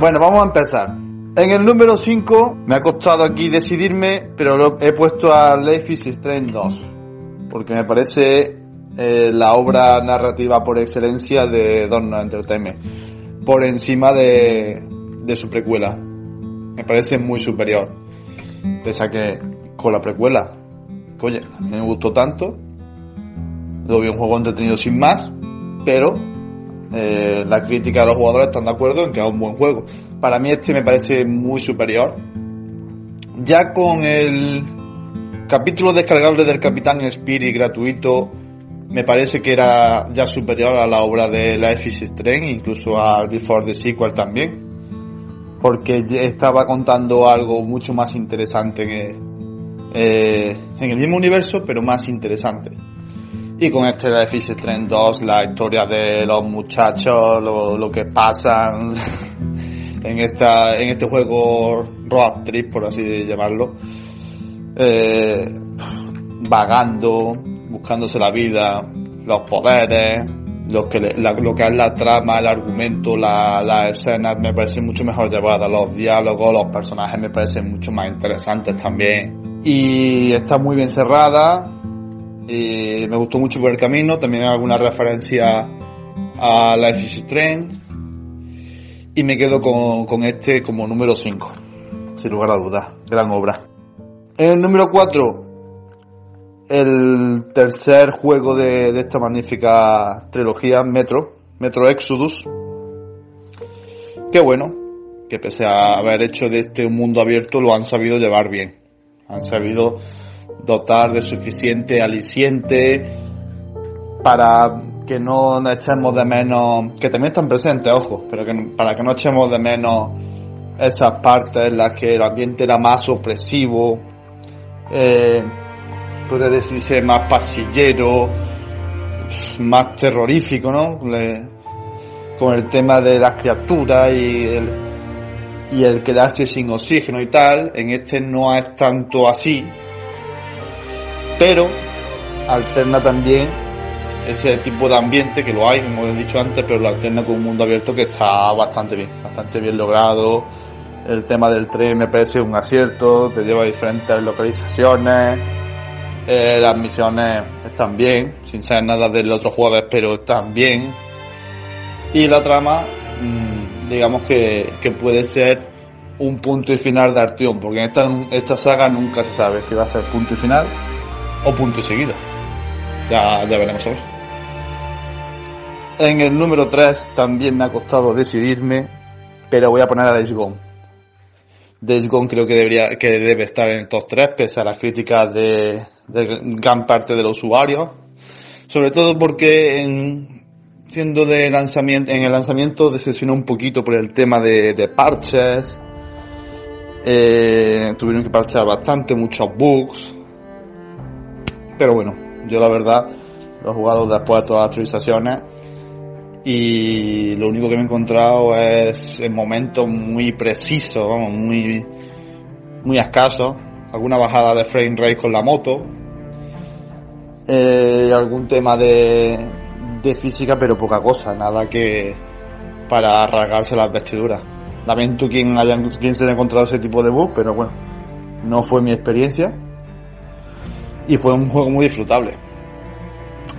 Bueno, vamos a empezar. En el número 5 me ha costado aquí decidirme, pero lo he puesto a Life is Strange 2. Porque me parece eh, la obra narrativa por excelencia de Donner Entertainment. Por encima de, de su precuela. Me parece muy superior. Pese a que con la precuela, oye, a mí me gustó tanto. Lo vi un juego entretenido sin más, pero eh, la crítica de los jugadores están de acuerdo en que es un buen juego. Para mí este me parece muy superior. Ya con el capítulo descargable del Capitán Spirit gratuito, me parece que era ya superior a la obra de la is Strange, incluso a Before the Sequel también. Porque estaba contando algo mucho más interesante eh, en el mismo universo, pero más interesante. Y con este is Strange 2, la historia de los muchachos, lo, lo que pasan en, esta, en este juego road trip, por así llamarlo, eh, vagando, buscándose la vida, los poderes, lo que, la, lo que es la trama, el argumento, la, las escenas me parecen mucho mejor llevadas, los diálogos, los personajes me parecen mucho más interesantes también. Y está muy bien cerrada, y me gustó mucho por el camino, también alguna referencia a Life is Strange y me quedo con, este como número 5, sin lugar a dudas, gran obra. En el número 4, el tercer juego de, de esta magnífica trilogía, Metro, Metro Exodus. Qué bueno, que pese a haber hecho de este un mundo abierto, lo han sabido llevar bien. Han sabido dotar de suficiente aliciente para que no echemos de menos, que también están presentes, ojo, pero que para que no echemos de menos esas partes en las que el ambiente era más opresivo, eh, puede decirse más pasillero, más terrorífico, ¿no? Con el tema de las criaturas y el, y el quedarse sin oxígeno y tal, en este no es tanto así, pero alterna también ese tipo de ambiente que lo hay, como he dicho antes, pero lo alterna con un mundo abierto que está bastante bien, bastante bien logrado. El tema del tren me parece un acierto, te lleva a diferentes localizaciones. Eh, las misiones están bien, sin ser nada del otro juego, pero están bien. Y la trama, mmm, digamos que, que, puede ser un punto y final de acción, porque en esta, esta saga nunca se sabe si va a ser punto y final o punto seguido. Ya, ya veremos a ver. En el número 3 también me ha costado decidirme, pero voy a poner a Days Gone. Days Gone creo que debería, que debe estar en el top 3, pese a las críticas de, gran parte de los usuarios. Sobre todo porque en, siendo de lanzamiento, en el lanzamiento decepcionó un poquito por el tema de, parches. Eh, tuvieron que parchear bastante, muchos bugs. Pero bueno, yo la verdad lo he jugado después de todas las actualizaciones y lo único que me he encontrado es en momentos muy precisos, vamos, muy, muy escasos. Alguna bajada de frame rate con la moto, eh, algún tema de, de física, pero poca cosa, nada que para rasgarse las vestiduras. Lamento quien, haya, quien se haya encontrado ese tipo de bug, pero bueno, no fue mi experiencia. Y fue un juego muy disfrutable.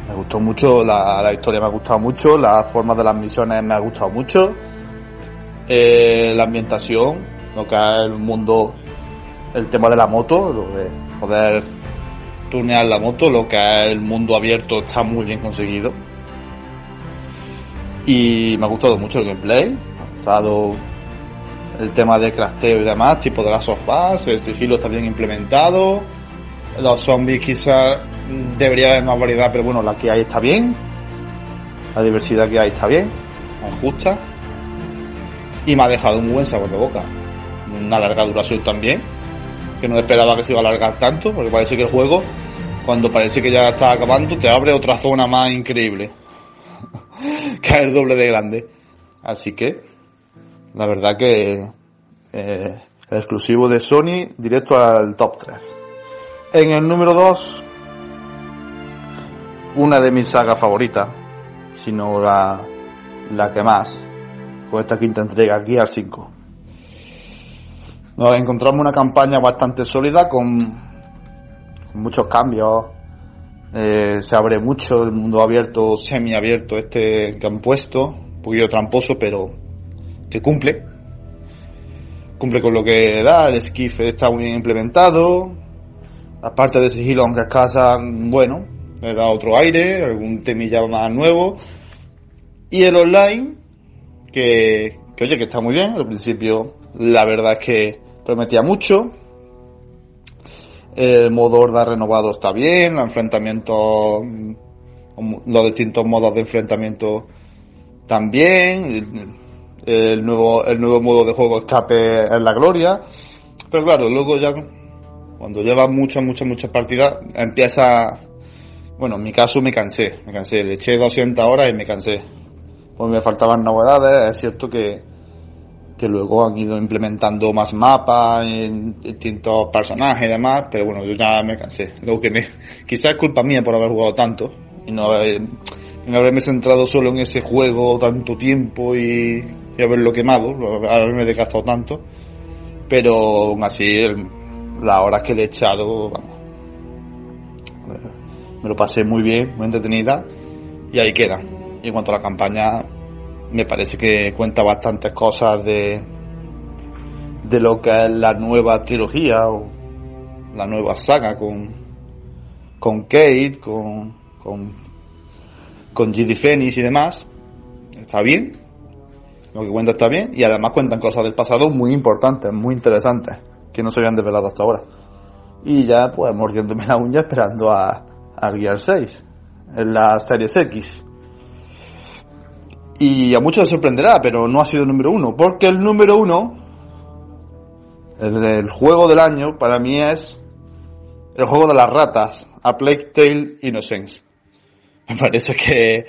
Me gustó mucho, la, historia me ha gustado mucho, las formas de las misiones me ha gustado mucho. Eh, la ambientación, lo que es el mundo, el tema de la moto, lo de poder tunear la moto, lo que es el mundo abierto está muy bien conseguido. Y me ha gustado mucho el gameplay, me ha gustado el tema de crafteo y demás, tipo de las sofás, el sigilo está bien implementado, los zombies quizás debería haber más variedad, pero bueno, la que hay está bien, la diversidad que hay está bien, es justa, y me ha dejado un buen sabor de boca, una larga duración también, que no esperaba que se iba a alargar tanto, porque parece que el juego, cuando parece que ya está acabando, te abre otra zona más increíble, que es el doble de grande, así que la verdad que eh, el exclusivo de Sony directo al top 3. En el número 2, una de mis sagas favoritas, si no la, la que más, con esta quinta entrega, al 5. Nos encontramos una campaña bastante sólida con, con muchos cambios. Eh, se abre mucho el mundo abierto, semiabierto este que han puesto, un poquito tramposo, pero que cumple. Cumple con lo que da, el esquife está muy bien implementado. La parte de sigilo, aunque escasa, bueno, le da otro aire, algún temilla más nuevo. Y el online, que, oye, que está muy bien. Al principio, la verdad es que prometía mucho. El modo horda renovado está bien, los enfrentamientos, los distintos modos de enfrentamiento también el nuevo, el nuevo modo de juego escape es la gloria. Pero claro, luego ya, cuando llevas muchas, muchas, muchas partidas, empieza, bueno, en mi caso me cansé, me cansé, le eché 200 horas y me cansé. Pues me faltaban novedades, es cierto que, que luego han ido implementando más mapas, en distintos personajes y demás, pero bueno, yo ya me cansé. Luego que me, quizás es culpa mía por haber jugado tanto y no haberme centrado solo en ese juego tanto tiempo y, haberlo quemado, haberme desgastado tanto. Pero aún así, las horas que le he echado, vamos, me lo pasé muy bien, muy entretenida y ahí queda. Y en cuanto a la campaña, me parece que cuenta bastantes cosas de, de lo que es la nueva trilogía o la nueva saga con, con Kate, con, con, con Phoenix y demás. Está bien, lo que cuenta está bien y además cuentan cosas del pasado muy importantes, muy interesantes, que no se habían desvelado hasta ahora. Y ya pues mordiéndome la uña esperando a, a Gear 6 en la Series X. Y a muchos les sorprenderá, pero no ha sido el número uno, porque el número uno, el del juego del año, para mí es el juego de las ratas, A Plague Tale Innocence. Me parece que,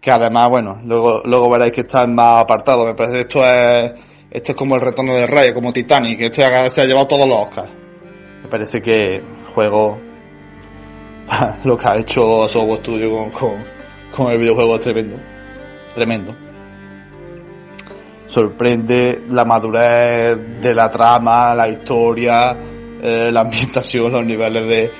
que además, bueno, luego, luego veréis que está más apartado. Me parece que esto es, esto es como el retorno de Rey, como Titanic, ha, se ha llevado todos los Oscars. Me parece que el juego, lo que ha hecho Sobo Studio con, con, con el videojuego es tremendo. Tremendo. Sorprende la madurez de la trama, la historia, eh, la ambientación, los niveles de,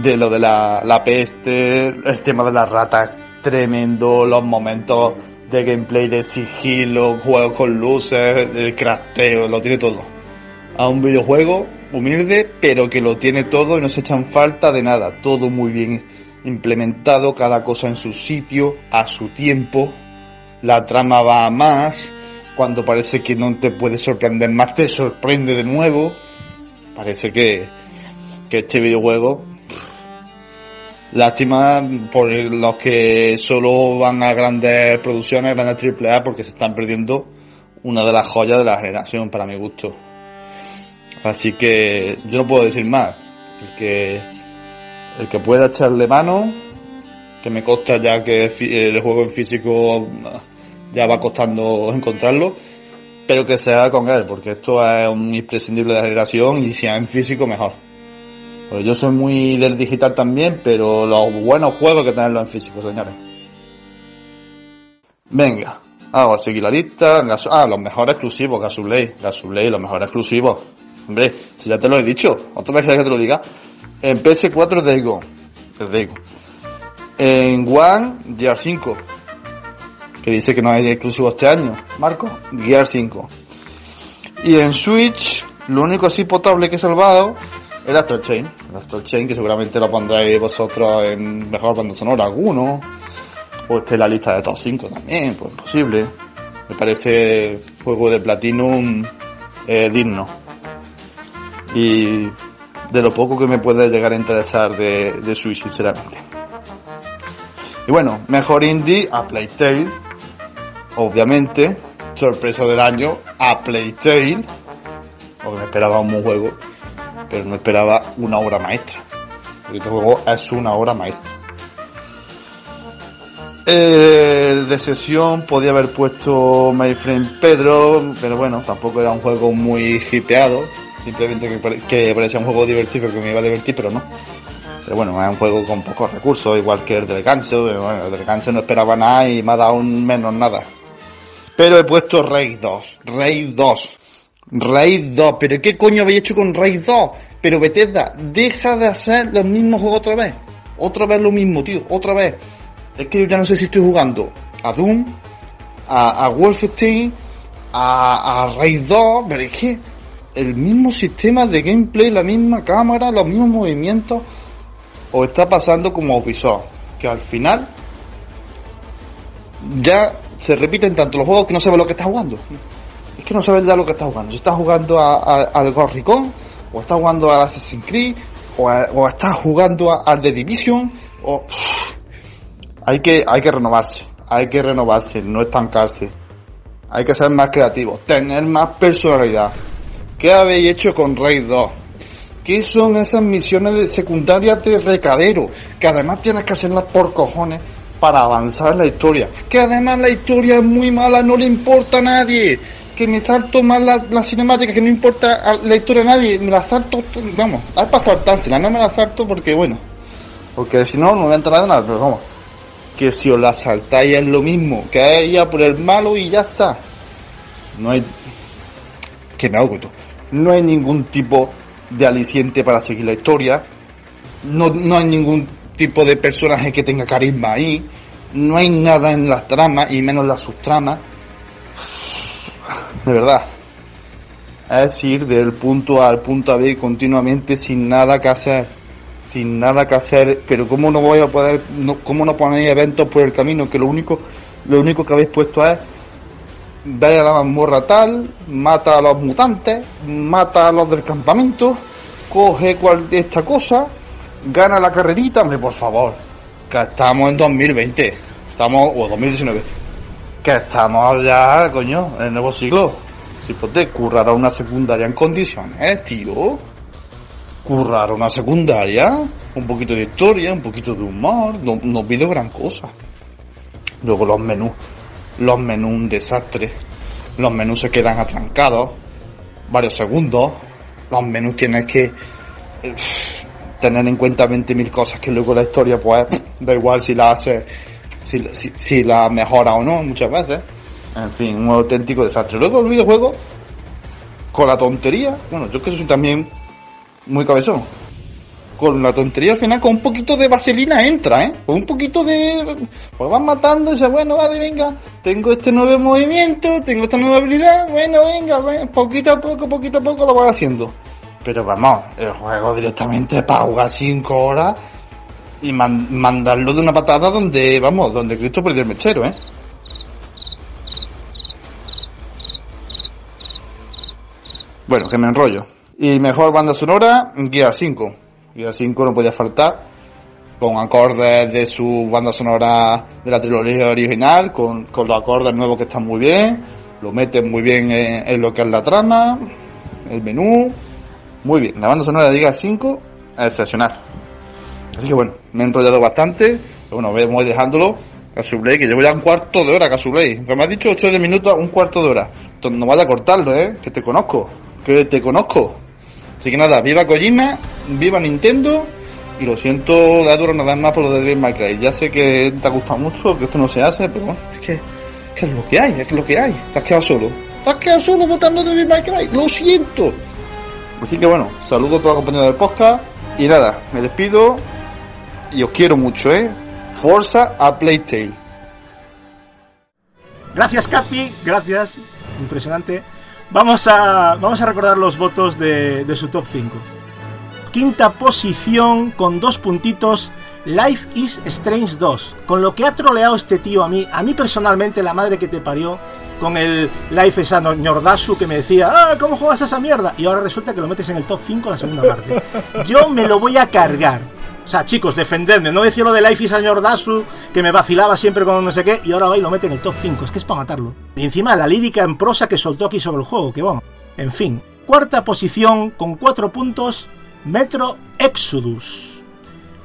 de lo de la, la peste, el tema de las ratas tremendo, los momentos de gameplay de sigilo, juegos con luces, el crafteo, lo tiene todo. A un videojuego humilde, pero que lo tiene todo y no se echan falta de nada. Todo muy bien implementado, cada cosa en su sitio, a su tiempo. La trama va a más. Cuando parece que no te puede sorprender más, te sorprende de nuevo. Parece que, que este videojuego Lástima por los que solo van a grandes producciones, van a A porque se están perdiendo una de las joyas de la generación para mi gusto. Así que yo no puedo decir más. El que, el que pueda echarle mano, que me consta ya que el juego en físico ya va costando encontrarlo, pero que sea con él, porque esto es un imprescindible de la generación y si es en físico mejor. Pues yo soy muy del digital también, pero los buenos juegos hay que tenerlos en físico, señores. Venga, Ah, voy a seguir la lista. Ah, los mejores exclusivos, Gasublade. Gasublade, los mejores exclusivos. Hombre, si ya te lo he dicho, otra vez que te lo diga. En PS4 es Daigo. Es Daigo. En One, Gear 5. Que dice que no hay exclusivo este año. Marco, Gear 5. Y en Switch, lo único así potable que he salvado es Astral Chain. El Chain, que seguramente lo pondréis vosotros en mejor banda sonora alguno. O esté en la lista de top 5 también, pues posible. Me parece juego de Platinum eh, digno. Y de lo poco que me puede llegar a interesar de, de Switch, sinceramente. Y bueno, mejor indie a Playtale. Obviamente, sorpresa del año a Playtale. Porque me esperaba un buen juego, pero no esperaba una obra maestra. Porque este juego es una obra maestra. Eh, de sesión podía haber puesto My Pedro, pero bueno, tampoco era un juego muy hipeado. Simplemente que, pare- que parecía un juego divertido que me iba a divertir, pero no. Pero bueno, es un juego con pocos recursos, igual que el del Ganso. pero Bueno, el del Ganso no esperaba nada y me ha dado un menos nada. Pero he puesto Raid 2. Raid 2. Raid 2. ¿Pero qué coño habéis hecho con Raid 2? Pero Bethesda, deja de hacer los mismos juegos otra vez. Otra vez lo mismo, tío. Otra vez. Es que yo ya no sé si estoy jugando a Doom, a, a Wolfenstein, a, a Raid 2, pero es que el mismo sistema de gameplay, la misma cámara, los mismos movimientos, o está pasando como Ubisoft, que al final ya se repiten tanto los juegos que no sabes lo que estás jugando. Que no sabes ya lo que estás jugando. Si estás jugando a- a- al Ghost Recon, o estás jugando al Assassin's Creed, o, a- estás jugando al The Division, o... Hay que, hay que renovarse, hay que renovarse, no estancarse. Hay que ser más creativos, tener más personalidad. ¿Qué habéis hecho con Raid 2? ¿Qué son esas misiones de secundarias de recadero? Que además tienes que hacerlas por cojones para avanzar en la historia. Que además la historia es muy mala, no le importa a nadie. Que me salto más la, la cinemática, que no importa la historia a nadie. Me la salto, vamos, es para saltársela, no me la salto porque bueno. Porque si no, no voy a enterar de nada, pero vamos. Que si os la saltáis es lo mismo, que es ir a por el malo y ya está. No hay que me hago. No hay ningún tipo de aliciente para seguir la historia. No, no hay ningún tipo de personaje que tenga carisma ahí. No hay nada en las tramas y menos las subtramas. De verdad. Es ir del punto A al punto B continuamente sin nada que hacer. Sin nada que hacer. Pero cómo no voy a poder, no, cómo no ponéis eventos por el camino que lo único, lo único que habéis puesto es ve a la mazmorra tal, mata a los mutantes, mata a los del campamento, coge cual, esta cosa, gana la carrerita, hombre, por favor, que estamos en 2020, estamos, o 2019, que estamos ya, coño, en el nuevo siglo. Si te currar a una secundaria en condiciones, ¿eh, tío. Currar a una secundaria, un poquito de historia, un poquito de humor, no, no pido gran cosa. Luego los menús los menús un desastre. Los menús se quedan atrancados varios segundos. Los menús tienes que eh, tener en cuenta 20.000 cosas que luego la historia, pues, da igual si la hace, si, si, si la mejora o no, muchas veces. En fin, un auténtico desastre. Luego el videojuego, con la tontería, bueno, yo que soy también muy cabezón. Con la tontería al final, con un poquito de vaselina entra, ¿eh? Con un poquito de... Pues van matando y dice, bueno, vale, venga, tengo este nuevo movimiento, tengo esta nueva habilidad, bueno, venga, venga, poquito a poco, poquito a poco lo voy haciendo. Pero vamos, el juego directamente para jugar 5 horas y man- mandarlo de una patada donde, vamos, donde Cristo perdió el mechero, ¿eh? Bueno, que me enrollo. Y mejor banda sonora, Gear 5. Gear 5 no podía faltar. Con acordes de su banda sonora de la trilogía original, con, con los acordes nuevos que están muy bien. Lo meten muy bien en, lo que es la trama, el menú. Muy bien, la banda sonora de Gear 5 es excepcional. Así que bueno, me he enrollado bastante. Bueno, voy dejándolo. Casublay, que llevo ya un cuarto de hora, Casublay. Que me has dicho 8 de minutos, un cuarto de hora. Entonces no vaya a cortarlo, ¿eh? Que te conozco. Que te conozco. Así que nada, viva Kojima, viva Nintendo. Y lo siento, de duro nada más por lo de Devil May Cry. Ya sé que te ha gustado mucho, que esto no se hace, pero bueno, es que, es lo que hay, es lo que hay. Te has quedado solo. Te has quedado solo votando de My Cry. Lo siento. Así que bueno, saludo a toda la compañía del podcast. Y nada, me despido. Y os quiero mucho, ¿eh? Forza a Playtale. Gracias, Capi. Gracias. Impresionante. Vamos a, vamos a recordar los votos de, de su top 5. Quinta posición con dos puntitos. Life is Strange 2. Con lo que ha troleado este tío a mí, a mí personalmente, la madre que te parió, con el Life is a Ñordasu que me decía, ah, ¿cómo juegas a esa mierda? Y ahora resulta que lo metes en el top 5 la segunda parte. Yo me lo voy a cargar. O sea, chicos, defendedme. No decía lo de Life is a Ñordasu, que me vacilaba siempre con no sé qué, y ahora va y lo mete en el top 5. Es que es para matarlo. Y encima la lírica en prosa que soltó aquí sobre el juego, que bueno. En fin. Cuarta posición con 4 puntos, Metro Exodus.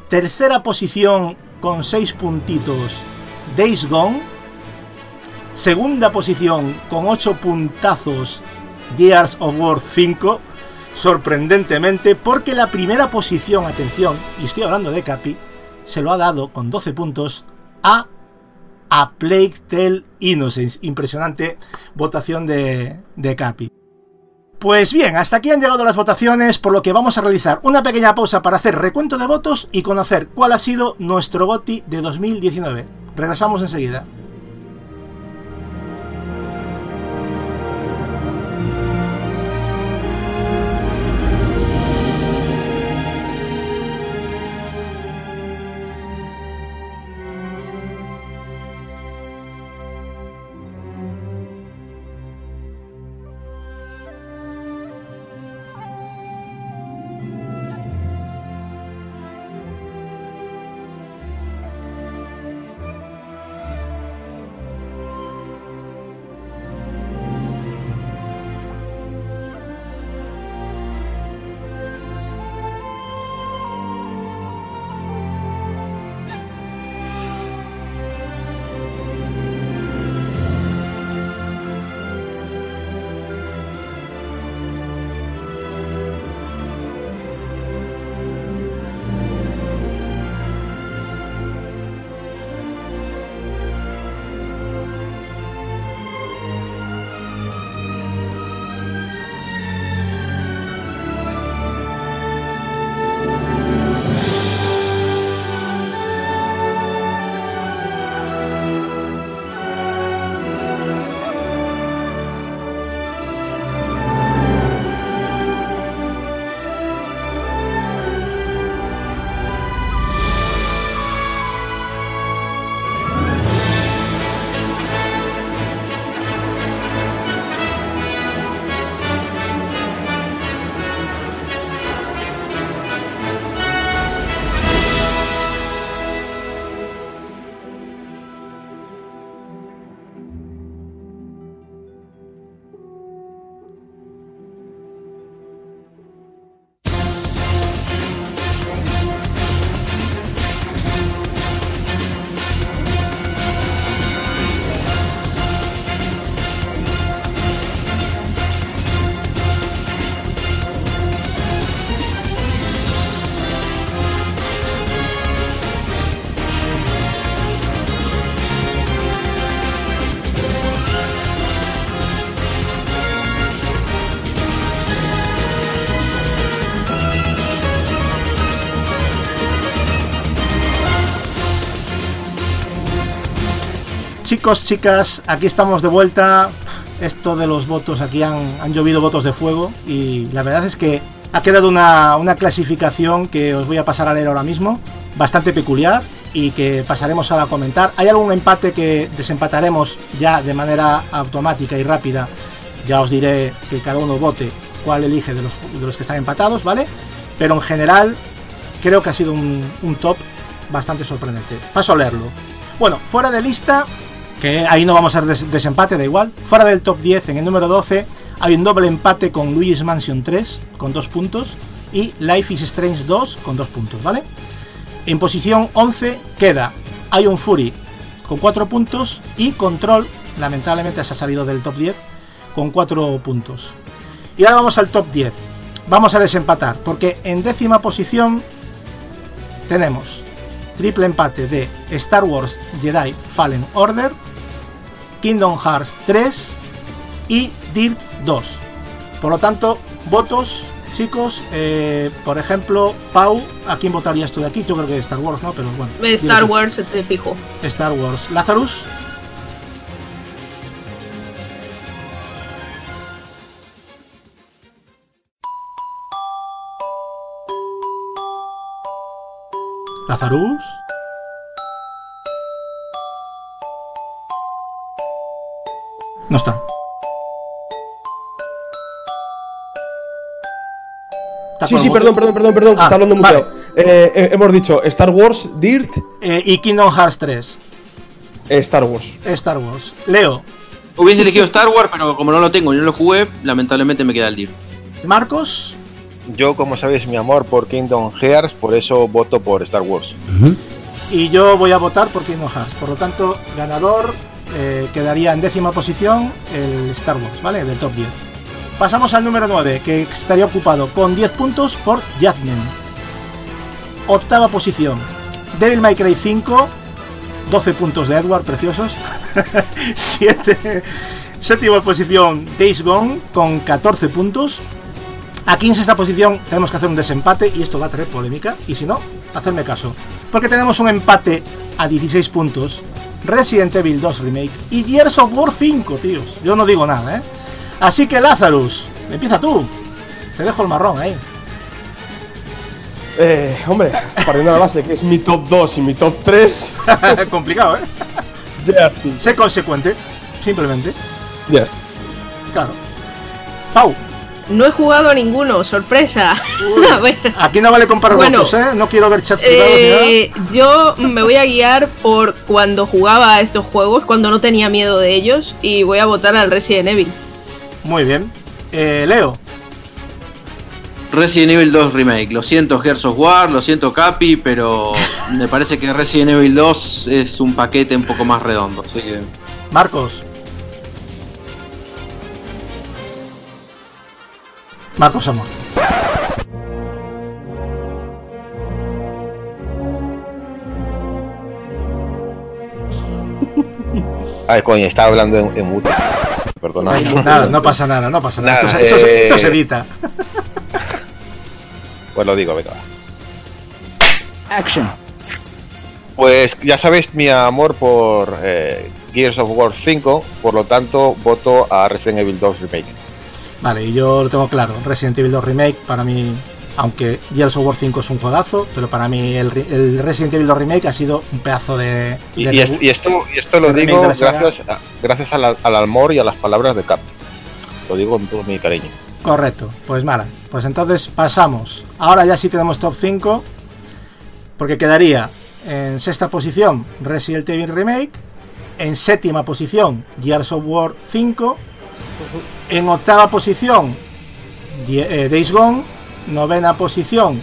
Tercera posición con 6 puntitos, Days Gone. Segunda posición con 8 puntazos, Gears of War 5. Sorprendentemente, porque la primera posición, atención, y estoy hablando de Capi, se lo ha dado con 12 puntos a A Plague Tale Innocence. Impresionante votación de, de Capi. Pues bien, hasta aquí han llegado las votaciones, por lo que vamos a realizar una pequeña pausa para hacer recuento de votos y conocer cuál ha sido nuestro GOTI de 2019. Regresamos enseguida. Chicos, chicas, aquí estamos de vuelta. Esto de los votos, aquí han, llovido votos de fuego y la verdad es que ha quedado una, una clasificación que os voy a pasar a leer ahora mismo, bastante peculiar y que pasaremos ahora a comentar. Hay algún empate que desempataremos ya de manera automática y rápida. Ya os diré que cada uno vote cuál elige de los, de los que están empatados, ¿vale? Pero en general creo que ha sido un top bastante sorprendente. Paso a leerlo. Bueno, fuera de lista, que ahí no vamos a des desempate, da igual. Fuera del top 10, en el número 12, hay un doble empate con Luigi's Mansion 3, con 2 puntos, y Life is Strange 2, con 2 puntos, ¿vale? En posición 11 queda Ion Fury, con 4 puntos, y Control, lamentablemente se ha salido del top 10, con 4 puntos. Y ahora vamos al top 10. Vamos a desempatar, porque en décima posición tenemos triple empate de Star Wars Jedi Fallen Order Kingdom Hearts 3 y Dirt 2. Por lo tanto, votos, chicos, eh, por ejemplo, Pau, ¿a quién votarías tú de aquí? Yo creo que Star Wars, ¿no? Pero bueno. Star. Wars te fijo. Star Wars. Lazarus. Lazarus. No está. ¿Está Sí, sí, perdón, perdón, perdón, perdón. Ah, está hablando vale. Eh, eh, hemos dicho Star Wars, Dirt. Eh, y Kingdom Hearts 3. Star Wars. Star Wars. Leo. Hubiese elegido Star Wars, pero como no lo tengo y no lo jugué, lamentablemente me queda el DIR. Marcos. Yo, como sabéis, mi amor por Kingdom Hearts, por eso voto por Star Wars. Y yo voy a votar por Kingdom Hearts. Por lo tanto, ganador eh, quedaría en décima posición el Star Wars, ¿vale? Del top 10. Pasamos al número 9, que estaría ocupado con 10 puntos por Jasmine. Octava posición, Devil May Cry 5, 12 puntos de Edward, preciosos. 7. Séptima posición, Days Gone, con 14 puntos. Aquí en sexta posición tenemos que hacer un desempate y esto va a traer polémica. Y si no, hacerme caso. Porque tenemos un empate a 16 puntos. Resident Evil 2 Remake y Gears of War 5, tíos. Yo no digo nada, ¿eh? Así que Lazarus, empieza tú. Te dejo el marrón ahí. Eh, hombre, partiendo de la base que es mi top 2 y mi top 3. Complicado, ¿eh? Jersey. Sé consecuente, simplemente. Yes. Claro. Pau, No he jugado a ninguno, sorpresa. a ver. aquí no vale comparar Bueno, votos, ¿eh? No quiero ver chats privados ni nada. Eh, yo me voy a guiar por cuando jugaba a estos juegos, cuando no tenía miedo de ellos, y voy a votar al Resident Evil. Muy bien. Eh, Leo, Resident Evil 2 Remake. Lo siento, Gears of War, lo siento, Capi, pero me parece que Resident Evil 2 es un paquete un poco más redondo. Así que. Marcos. Marcos ha muerto. Ay, coño, estaba hablando en, en mute. Perdona. Nada, no pasa nada, no pasa nada. Nada, esto, se- eh, esto se edita. Pues lo digo, venga. Action. Pues ya sabéis mi amor por eh, Gears of War 5, por lo tanto voto a Resident Evil 2 Remake. Vale, y yo lo tengo claro. Resident Evil 2 Remake, para mí, aunque Gears of War 5 es un juegazo, pero para mí el, re- el Resident Evil 2 Remake ha sido un pedazo de. Y, de y y esto, y esto lo digo gracias, a- gracias a la- al amor y a las palabras de Cap. Lo digo con todo mi cariño. Correcto, pues mala. Pues entonces pasamos. Ahora ya sí tenemos top 5. Porque quedaría en sexta posición Resident Evil Remake. En séptima posición Gears of War 5. En octava posición eh, Days Gone. Novena posición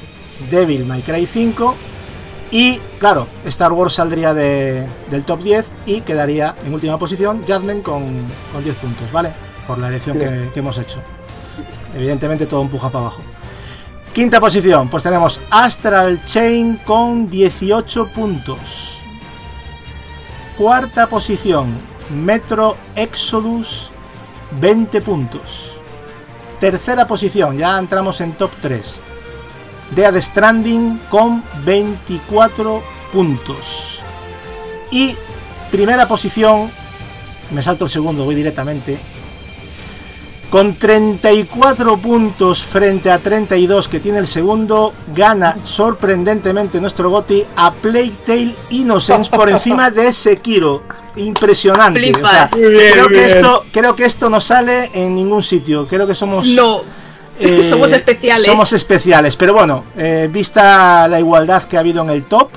Devil May Cry 5. Y claro, Star Wars saldría de- del top 10 y quedaría en última posición Judgment con, con 10 puntos, ¿vale? Por la elección Sí. que- que hemos hecho. Evidentemente todo empuja para abajo. Quinta posición, pues tenemos Astral Chain con 18 puntos. Cuarta posición, Metro Exodus 20 puntos. Tercera posición, ya entramos en top 3. Dead Stranding con 24 puntos. Y primera posición, me salto el segundo, voy directamente. Con 34 puntos frente a 32 que tiene el segundo, gana sorprendentemente nuestro Goti a Playtale Innocence por encima de Sekiro. Impresionante. o sea, bien, creo, que esto, creo que esto no sale en ningún sitio. Creo que somos. No. eh, Somos especiales. Somos especiales. Pero bueno, eh, vista la igualdad que ha habido en el top,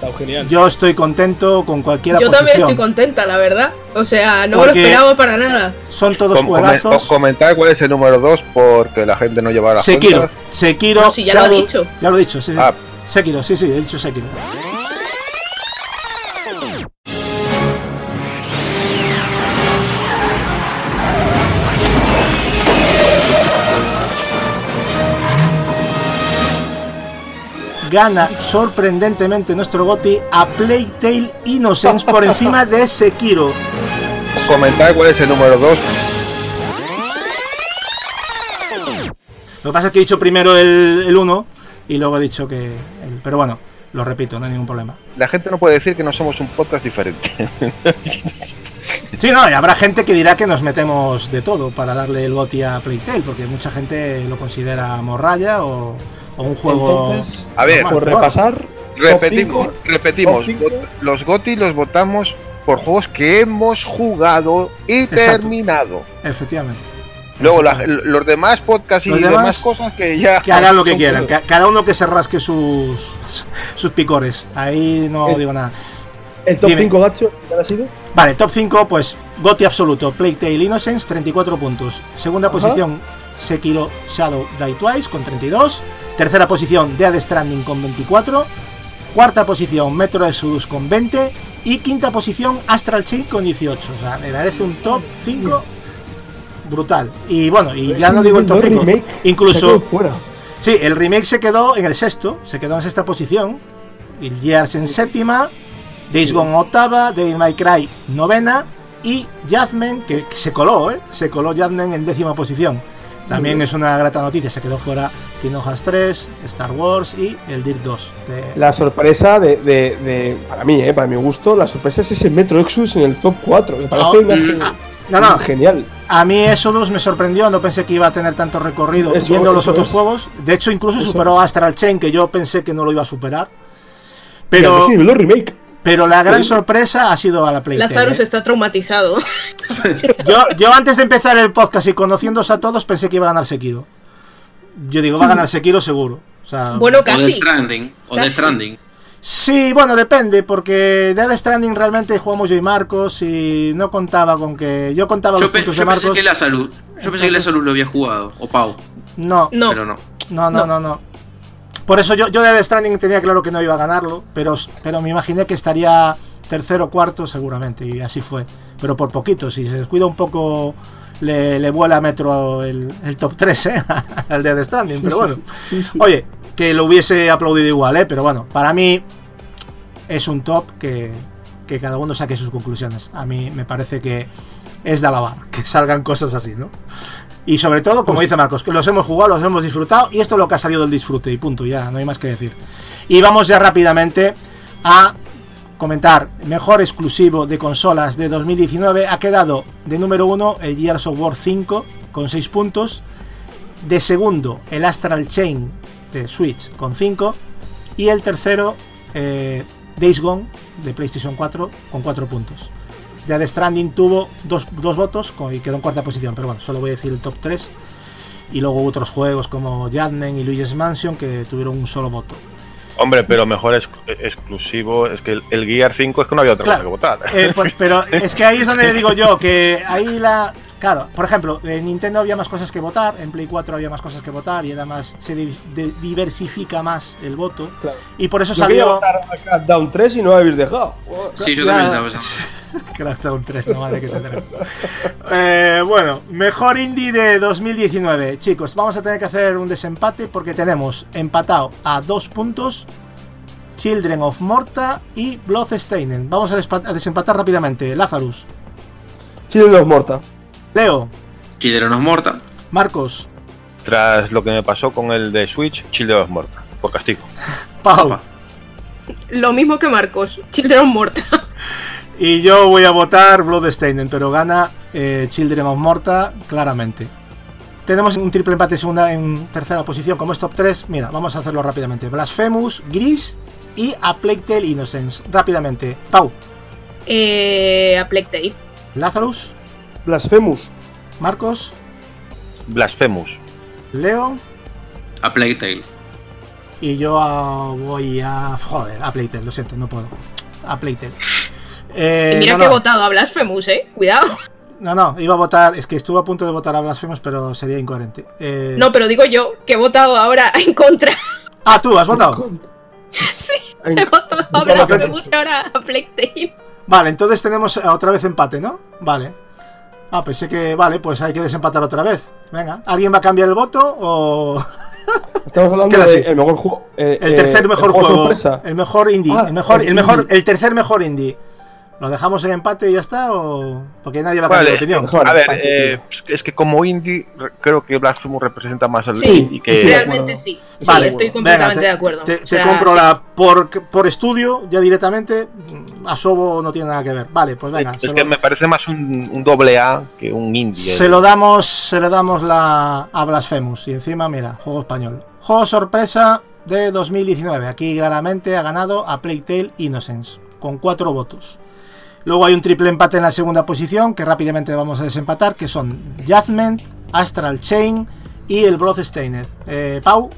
Está genial. yo estoy contento con cualquiera Yo también posición. estoy contenta, la verdad. O sea, no me Porque- lo esperaba para nada. Son todos Com- juegazos. comentar cuál es el número 2 porque la gente no lleva las Sekiro. cuentas. Sekiro. No, si ya lo he Shadow- dicho. Ya lo he dicho, sí, sí. Ah. Sekiro, sí, sí, he dicho Sekiro. Gana sorprendentemente nuestro Goti a Playtale Innocence por encima de Sekiro. comentar cuál es el número 2. Lo que pasa es que he dicho primero el 1 y luego he dicho que... El, pero bueno, lo repito, no hay ningún problema. La gente no puede decir que no somos un podcast diferente. Sí, no, y habrá gente que dirá que nos metemos de todo para darle el goti a Playtale, porque mucha gente lo considera morralla o, o un juego. Entonces, a ver, por repasar. Repetimos, repetimos. Los goti los votamos por juegos que hemos jugado y Exacto. terminado. Efectivamente. Luego la- los demás podcasts y Los demás, demás, cosas que ya. Que hagan lo que quieran, cada uno que se rasque sus, sus picores. Ahí no El- digo nada. ¿El top Dime. 5 gacho ha sido? Vale, top 5, pues Goti absoluto, Plague Tale Innocence, 34 puntos. Segunda Ajá. posición, Sekiro Shadow Die Twice, con 32. Tercera posición, Dead Stranding, con 24. Cuarta posición, Metro Exodus, con 20. Y quinta posición, Astral Chain, con 18. O sea, me parece un top 5 brutal. Y bueno, y ya no digo el top 5. remake Incluso... Sí, el remake se quedó en el sexto, se quedó en sexta posición. El Gears en séptima, Days Gone octava, Devil May Cry novena y Judgment, que, que se coló, ¿eh? Se coló Judgment en décima posición. También es una grata noticia, se quedó fuera Kingdom Hearts 3, Star Wars y el Dirt 2. de- La sorpresa de, de, de- Para mí, eh, para mi gusto, la sorpresa es ese Metro Exodus en el top 4. Me parece No, una mm, ah, no, no. genial. A mí Exodus me sorprendió, no pensé que iba a tener tanto recorrido Eso- viendo los otros es. juegos. De hecho, incluso Eso superó a Astral Chain, que yo pensé que no lo iba a superar. Pero, Resident Evil remake. Pero la gran sorpresa ha sido a la Playtale. Lazarus está traumatizado. Yo, yo antes de empezar el podcast y conociéndose a todos pensé que iba a ganar Sekiro. Yo digo, va a ganar Sekiro seguro. O sea, Bueno, O Death casi. Stranding. O Casi. Death Stranding. Sí, bueno, depende, porque Dead Stranding realmente jugamos yo y Marcos y no contaba con que... Yo contaba Yo, los pe- puntos yo de pensé que la salud. Yo pensé que la salud lo había jugado. O Pau. No, No. Pero no. no, no, no, no. Por eso yo, yo Dead Stranding tenía claro que no iba a ganarlo, pero, pero me imaginé que estaría tercero o cuarto seguramente, y así fue. Pero por poquito, si se descuida un poco, le, le vuela a Metro el, el top 3, ¿eh? Al Dead Stranding, pero bueno. Oye, que lo hubiese aplaudido igual, ¿eh? Pero bueno, para mí es un top que, que cada uno saque sus conclusiones. A mí me parece que es de alabar que salgan cosas así, ¿no? Y sobre todo, como dice Marcos, que los hemos jugado, los hemos disfrutado y esto es lo que ha salido del disfrute y punto, ya, no hay más que decir. Y vamos ya rápidamente a comentar mejor exclusivo de consolas de 2019. Ha quedado de número uno el Gears of War 5 con 6 puntos. De segundo, el Astral Chain de Switch con 5. Y el tercero, eh, Days Gone de PlayStation 4 con 4 puntos. Dead Stranding tuvo dos, dos votos y quedó en cuarta posición, pero bueno, solo voy a decir el top 3. Y luego otros juegos como Jadmen y Luigi's Mansion que tuvieron un solo voto. Hombre, pero mejor ex- exclusivo es que el, el Gear 5 es que no había otra Claro. cosa que votar. Eh, pues, pero es que ahí es donde digo yo que ahí la. Claro, por ejemplo, en Nintendo había más cosas que votar, en Play 4 había más cosas que votar y era más. Se di- de- diversifica más el voto. Y por eso Yo quería salió. votar a Crackdown 3 y no lo habéis dejado. Sí, yo también estaba. Crackdown 3, no madre que tendremos. Eh, bueno, mejor indie de 2019. Chicos, vamos a tener que hacer un desempate porque tenemos empatado a dos puntos Children of Morta y Bloodstained. Vamos a, desempatar rápidamente. Lazarus, Chile los morta. Leo, Children of Morta. Marcos, Tras lo que me pasó con el de Switch, Chile es muerta. Por castigo. Pau. Lo mismo que Marcos. Children of Morta. Y yo voy a votar Bloodstained, pero gana eh, Children of Morta claramente. Tenemos un triple empate en segunda, en tercera posición, como es top 3. Mira, vamos a hacerlo rápidamente. Blasphemous, Gris y A Plague Tale Innocence. Rápidamente. Pau, Eh, a Plague Tale. Lazarus, Blasphemous. Marcos, Blasphemous. Leo A Plague Tale. y yo a- voy a... Joder, a Plague Tale, lo siento, no puedo. A Plague Tale. Eh, y mira no, que he no. votado a Blasphemous, eh. Cuidado. No, no, iba a votar, es que estuve a punto de votar a Blasphemous, pero sería incoherente. Eh, No, pero digo yo que he votado ahora en contra. Ah, tú, has votado. sí, Blasphemous y ahora a. Vale, entonces tenemos eh, otra vez empate, ¿no? Vale. Ah, pensé que, vale, pues hay que desempatar otra vez. Venga, ¿alguien va a cambiar el voto o...? Estamos hablando del el mejor juego. eh, El eh, tercer mejor el juego, el mejor indie, Ah, el mejor, el el mejor, indie. el tercer mejor indie. ¿Lo dejamos en empate y ya está? ¿O porque nadie va a Vale, cambiar de opinión? a ver, eh, es que como indie re- creo que Blasphemous representa más al Sí, y que realmente sí. Sí, Vale, estoy venga, completamente te- de acuerdo. Te, O te sea, compro sí. la por, por estudio ya directamente. Asobo no tiene nada que ver. Vale, pues venga. es que me parece más un, un doble A que un indie. Se lo damos, se le damos la a Blasphemous. Y encima, mira, juego español. Juego sorpresa de 2019. Aquí claramente ha ganado a Plague Tale Innocence. Con cuatro votos. Luego hay un triple empate en la segunda posición. Que rápidamente vamos a desempatar. Que son Judgment, Astral Chain y el Bloodstained. Eh, Pau.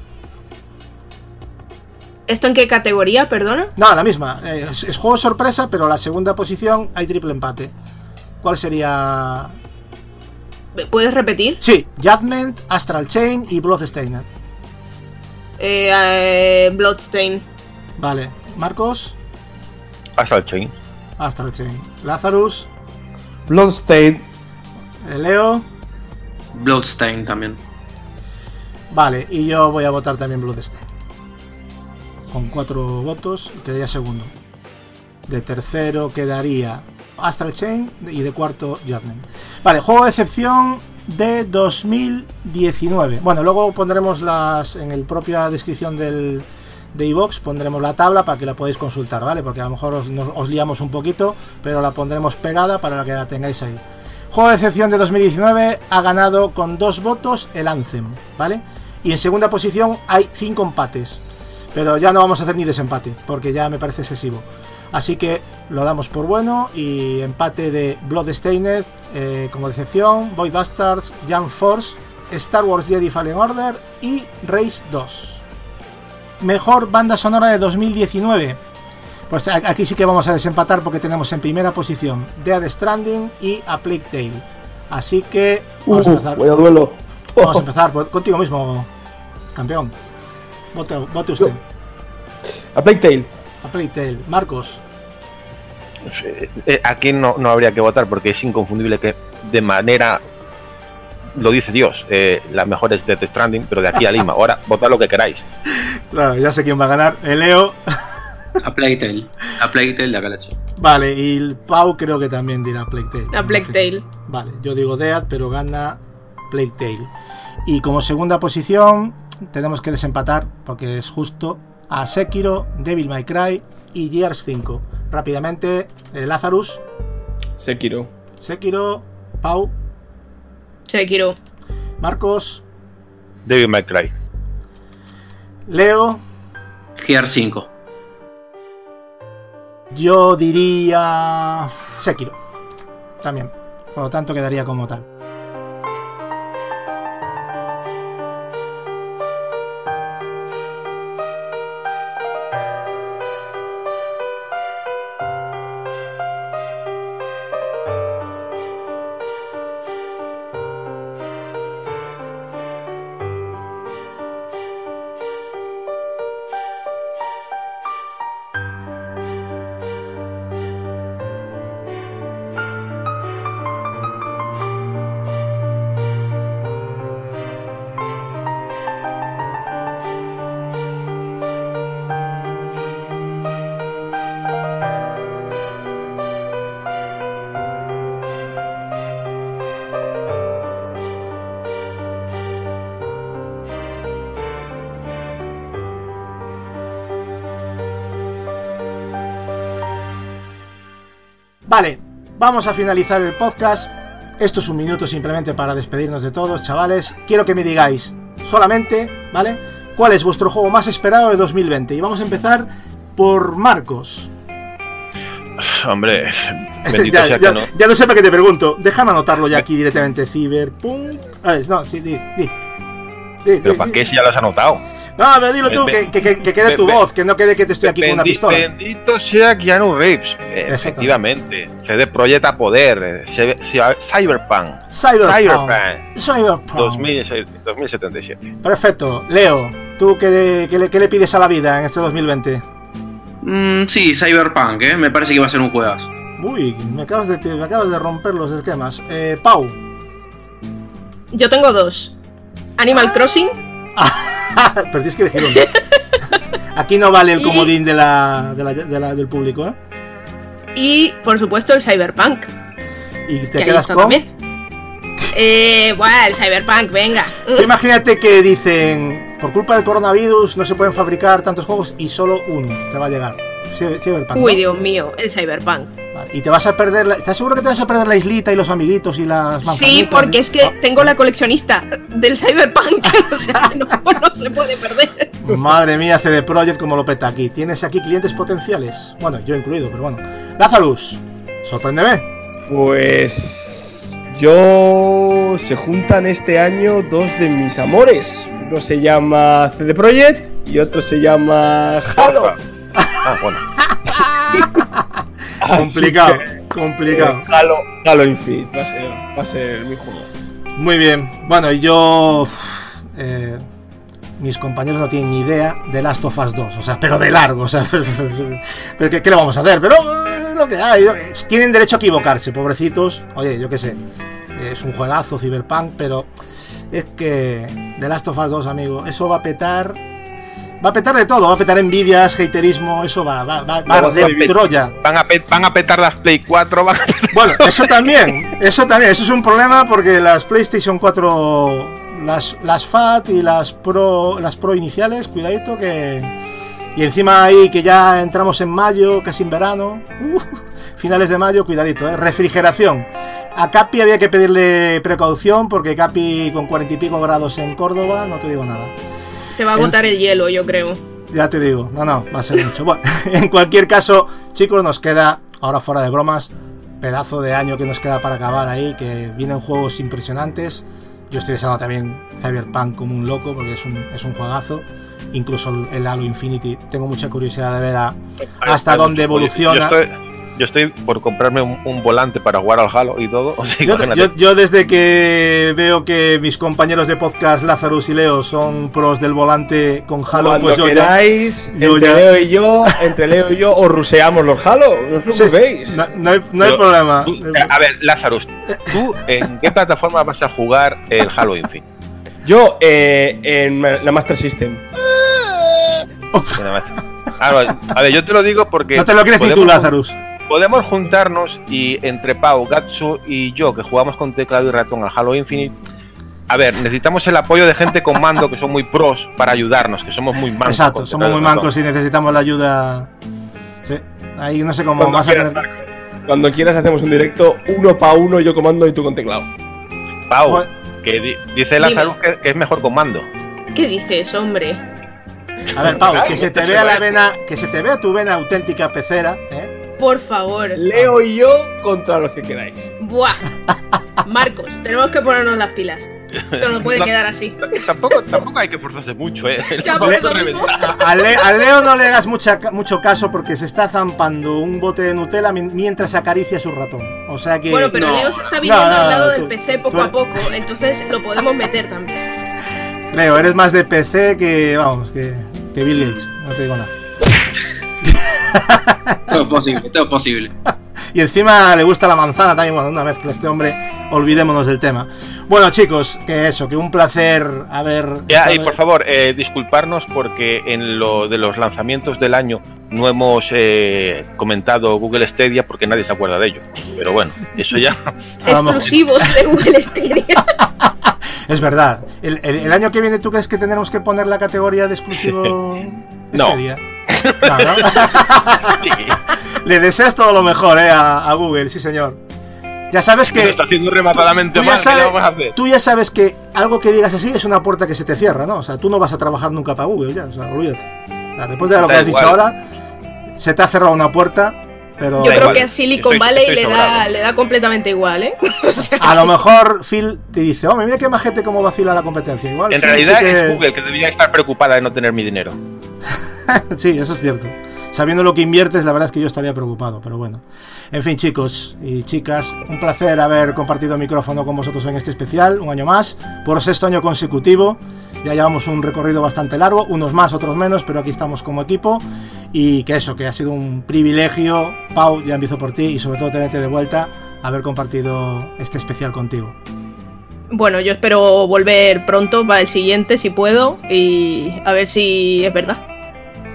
¿Esto en qué categoría, perdona? No, la misma. Eh, es, es juego sorpresa, pero la segunda posición hay triple empate. ¿Cuál sería? ¿Puedes repetir? Sí, Judgment, Astral Chain y Bloodstained. Eh, eh, Bloodstain. Vale, Marcos, Hasta el chain. Astral Chain. Lazarus, Bloodstain. eh, Leo. Bloodstain también. Vale, y yo voy a votar también Bloodstained. Con cuatro votos, quedaría segundo. De tercero quedaría Astral Chain y de cuarto Judgment. Vale, juego de excepción de 2019. Bueno, luego pondremos las en la propia descripción del de iVox pondremos la tabla para que la podáis consultar, ¿vale? Porque a lo mejor os, nos- os liamos un poquito, pero la pondremos pegada para que la tengáis ahí. Juego de excepción de 2019 ha ganado con dos votos el Anthem, ¿vale? Y en segunda posición hay cinco empates. Pero ya no vamos a hacer ni desempate, porque ya me parece excesivo. Así que lo damos por bueno y empate de Bloodstained eh, como decepción, Void Bastards, Young Force, Star Wars Jedi Fallen Order y Race 2. Mejor banda sonora de 2019. Pues aquí sí que vamos a desempatar porque tenemos en primera posición Dead Stranding y A Plague Tale. Así que vamos a Uh, empezar. vaya duelo. Vamos a empezar por- contigo mismo, campeón. Vote, vote usted. A Plague Tale. A Plague Tale. Marcos. Eh, Aquí no, no habría que votar porque es inconfundible que de manera lo dice Dios, eh, la mejor es Death Stranding, pero de aquí a Lima. Ahora, votad lo que queráis. Claro, ya sé quién va a ganar. El Leo. A Plague Tale. A Plague Tale de Akalachi. Vale, y el Pau creo que también dirá Plague Tale. A Plague Tale. Vale, yo digo Dead, pero gana Plague Tale. Y como segunda posición, tenemos que desempatar, porque es justo, a Sekiro, Devil May Cry y Gears 5. Rápidamente, eh, Lazarus, Sekiro. Sekiro, Pau, Sekiro. Marcos, Devil May Cry. Leo, Gear 5. yo diría Sekiro. También. Por lo tanto, quedaría como tal. Vamos a finalizar el podcast. Esto es un minuto simplemente para despedirnos de todos, chavales. Quiero que me digáis solamente, ¿vale? ¿Cuál es vuestro juego más esperado de 2020? Y vamos a empezar por Marcos. Hombre, bendito ya, sea ya- que no. ya no sé para qué te pregunto. Déjame anotarlo ya aquí directamente. Cyberpunk. Ah, no, sí, di, di. Di, Pero di, ¿para di. qué si ya lo has anotado? No, pero dilo tú, que, que- que- que quede tu voz, que no quede que te estoy aquí con una pistola. Bendito sea Keanu Reeves. Eh, Efectivamente. CD Projekt a poder. eh, Cyberpunk. Cyberpunk. Cyberpunk. 2000 2077. Perfecto. Leo, ¿tú qué, qué le, qué le pides a la vida en este 2020? Mm, sí, Cyberpunk, ¿eh? Me parece que va a ser un juegazo. Uy, me acabas de, me acabas de romper los esquemas. Eh, Pau. Yo tengo dos. Animal Crossing. Pero tienes que elegir uno. Aquí no vale el comodín de la, de la- de la- del público, ¿eh? Y, por supuesto, el Cyberpunk. Y te quedas con. también. Eh, bueno, el Cyberpunk, venga. Imagínate que dicen, por culpa del coronavirus no se pueden fabricar tantos juegos y solo uno te va a llegar. Uy, Dios mío, el Cyberpunk. Y te vas a perder, la... ¿estás seguro que te vas a perder la islita y los amiguitos y las Sí, porque es que tengo la coleccionista del Cyberpunk. o sea, no, no se puede perder. Madre mía, CD Projekt como lo peta aquí. ¿Tienes aquí clientes potenciales? Bueno, yo incluido, pero bueno. Lazarus, sorpréndeme. Pues yo se juntan este año dos de mis amores. Uno se llama CD Projekt y otro se llama Halo. Ah, bueno. Complicado, complicado. eh, Halo, Halo Infinite va a ser, va a ser mi juego. Muy bien. Bueno, y yo. eh, mis compañeros no tienen ni idea de Last of Us 2. O sea, pero de largo. O sea, pero ¿qué, qué le vamos a hacer? Pero eh, lo que hay. Tienen derecho a equivocarse, pobrecitos. Oye, yo qué sé. Es un juegazo, Cyberpunk, pero es que The Last of Us 2, amigo, eso va a petar. Va a petar de todo, va a petar envidias, haterismo, eso va, va, va, va a arder Troya. Van a, van a petar las Play 4. Van a Bueno, eso también, eso también, eso es un problema porque las PlayStation 4, las, las FAT y las Pro, las Pro iniciales, cuidadito que... Y encima ahí que ya entramos en mayo, casi en verano, uh, finales de mayo, cuidadito, ¿eh? refrigeración. A Capi había que pedirle precaución porque Capi con cuarenta y pico grados en Córdoba, no te digo nada. Se va a agotar el hielo, yo creo. Ya te digo, no, no, va a ser mucho. Bueno, en cualquier caso, chicos, nos queda, ahora fuera de bromas, pedazo de año que nos queda para acabar ahí, que vienen juegos impresionantes. Yo estoy deseando también Cyberpunk como un loco, porque es un, es un juegazo. Incluso el, Halo Infinity, tengo mucha curiosidad de ver a- hasta dónde evoluciona. Yo estoy, yo estoy por comprarme un, un volante para jugar al Halo y todo. O sea, Yo, imagínate. yo- yo desde que veo que mis compañeros de podcast Lazarus y Leo son pros del volante con Halo, Cuando pues yo ya- queráis, yo entre ya- Leo y yo, entre Leo y yo, os ruseamos los Halo. No os sí, no, no hay, no hay Pero problema. tú- a ver, Lazarus, ¿tú en qué plataforma vas a jugar el Halo Infinite? Yo, eh, en la Master System. Ah. A ver, yo te lo digo porque. No te lo crees ni tú, Lazarus. Podemos juntarnos y entre Pau, Gatsu y yo, que jugamos con teclado y ratón al Halo Infinite. A ver, necesitamos el apoyo de gente con mando que son muy pros para ayudarnos, que somos muy mancos. Exacto, somos muy mancos y necesitamos la ayuda. Sí, ahí no sé cómo Cuando vas a quieras, tener. Cuando quieras hacemos un directo, uno para uno, yo comando y tú con teclado. Pau, que di- dice. Lazarus que, que es mejor con mando. ¿Qué dices, hombre? A ver, Pau, que se te vea la vena, que se te vea tu vena auténtica pecera, ¿eh? Por favor. Leo y yo contra los que queráis. Buah. Marcos, tenemos que ponernos las pilas. Esto no puede La- quedar así. Tampoco, tampoco hay que forzarse mucho, ¿eh? Ya. A, Le- a Leo no le hagas mucha, mucho caso porque se está zampando un bote de Nutella mi- mientras acaricia su ratón. O sea que. Bueno, pero No. Leo se está viniendo No, no, al lado del tú- PC poco tú a poco, entonces lo podemos meter también. Leo, eres más de PC que. Vamos, que, que Bill Gates. No te digo nada. Todo es posible, todo es posible. Y encima le gusta la manzana también, bueno, una mezcla este hombre, olvidémonos del tema. Bueno, chicos, que eso, que un placer haber. Ya, y estado- por favor, eh, disculparnos porque en lo de los lanzamientos del año no hemos eh, comentado Google Stadia porque nadie se acuerda de ello. Pero bueno, eso ya. Exclusivos de Google Stadia. Es verdad. El, el- el año que viene, ¿tú crees que tendremos que poner la categoría de exclusivo No. este día? No, ¿no? Le deseas todo lo mejor, ¿eh? A, a Google, sí, señor. Ya sabes Lo que. está haciendo rematadamente Tú ya, mal. ¿qué sabes, a hacer? tú ya sabes que algo que digas así es una puerta que se te cierra, ¿no? O sea, tú no vas a trabajar nunca para Google, ya, o sea, olvídate. O sea, después de lo que has dicho ahora, se te ha cerrado una puerta, pero. Yo creo igual, que a Silicon estoy- Valley estoy le, da, le da completamente igual, ¿eh? O sea, A lo mejor Phil te dice, hombre, mira qué majete cómo vacila la competencia. Igual, En Phil realidad sí que- es Google que debería estar preocupada de no tener mi dinero. sí, eso es cierto. Sabiendo lo que inviertes, la verdad es que yo estaría preocupado, pero bueno. En fin, chicos y chicas, un placer haber compartido micrófono con vosotros en este especial, un año más, por sexto año consecutivo. Ya llevamos un recorrido bastante largo, unos más, otros menos, pero aquí estamos como equipo. Y que eso, que ha sido un privilegio, Pau, ya empiezo por ti, y sobre todo tenerte de vuelta, haber compartido este especial contigo. bueno, yo espero volver pronto para el siguiente si puedo y a ver si es verdad.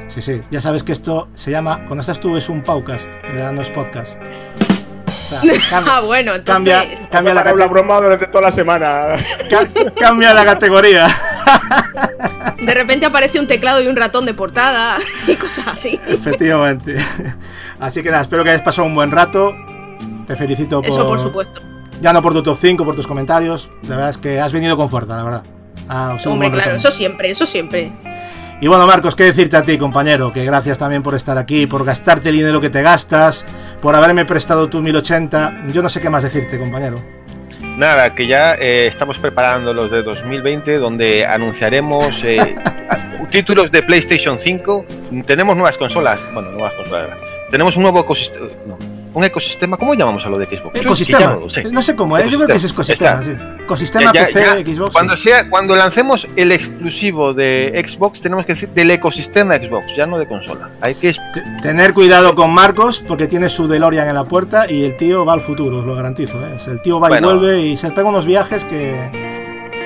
Sí, sí, ya sabes que esto se llama, cuando estás tú es un podcast, ya no es podcast. O sea, cambia- ah, bueno, entonces... cambia, cambia la, cate- broma durante toda la semana. ca- cambia la categoría. De repente aparece un teclado y un ratón de portada y cosas así. Efectivamente. Así que nada, espero que hayas pasado un buen rato. Te felicito por. Eso por supuesto. Ya no por tu top 5, por tus comentarios. La verdad es que has venido con fuerza, la verdad. Un Hombre, buen claro, eso siempre, eso siempre. Y bueno, Marcos, qué decirte a ti, compañero, que gracias también por estar aquí, por gastarte el dinero que te gastas, por haberme prestado tu 1080. Yo no sé qué más decirte, compañero. Nada, que ya eh, estamos preparando los de 2020, donde anunciaremos eh, títulos de PlayStation 5. Tenemos nuevas consolas, bueno, nuevas consolas. Tenemos un nuevo ecosistema. no, un ecosistema, ¿cómo llamamos a lo de Xbox? Ecosistema. no sé. Cómo, ¿eh? yo creo que es ecosistema, sí. Ecosistema Ya, ya, PC, ya, Xbox. Cuando, sí. sea, cuando lancemos el exclusivo de Xbox, tenemos que decir del ecosistema Xbox, ya no de consola. Hay que Tener cuidado con Marcos porque tiene su DeLorean en la puerta y el tío va al futuro, os lo garantizo. ¿eh? O sea, El tío va Bueno. y vuelve y se pega unos viajes que,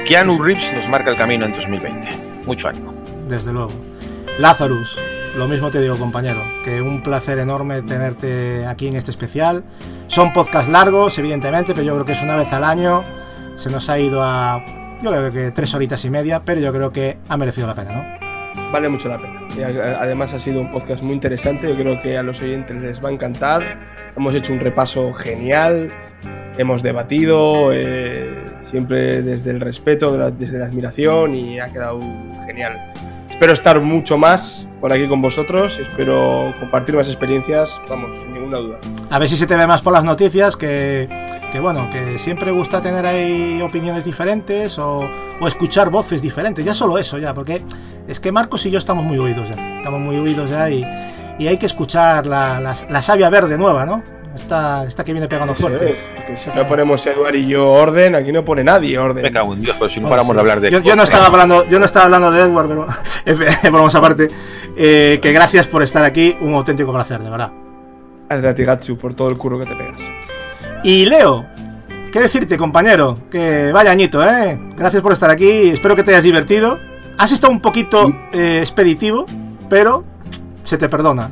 Keanu Reeves nos marca el camino en 2020. Mucho ánimo. desde luego. Lazarus, lo mismo te digo, compañero, que un placer enorme tenerte aquí en este especial. Son podcasts largos, evidentemente, pero yo creo que es una vez al año. Se nos ha ido a, yo creo que tres horitas y media, pero yo creo que ha merecido la pena, ¿no? Vale mucho la pena. Además ha sido un podcast muy interesante. Yo creo que a los oyentes les va a encantar. Hemos hecho un repaso genial. Hemos debatido eh, siempre desde el respeto, desde la admiración y ha quedado genial. Espero estar mucho más por aquí con vosotros. Espero compartir más experiencias. Vamos, sin ninguna duda. A ver si se te ve más por las noticias, que, que bueno, que siempre gusta tener ahí opiniones diferentes o, o escuchar voces diferentes. Ya solo eso, ya, porque es que Marcos y yo estamos muy oídos ya. Estamos muy oídos ya y, y hay que escuchar la, la, la savia verde nueva, ¿no? Esta, esta que viene pegando Eso fuerte. es, porque si no ponemos Eduard y yo orden, aquí no pone nadie orden. Cago en Dios, pero si no Bueno, paramos sí. de hablar de yo, yo no estaba hablando, yo no estaba hablando de Edward, pero vamos aparte. Eh, que gracias por estar aquí, un auténtico placer, de verdad. Gracias a ti, Gatsu, por todo el curro que te pegas. Y Leo, ¿qué decirte, compañero? Que vaya añito, ¿eh? Gracias por estar aquí, espero que te hayas divertido. Has estado un poquito eh, expeditivo, pero se te perdona.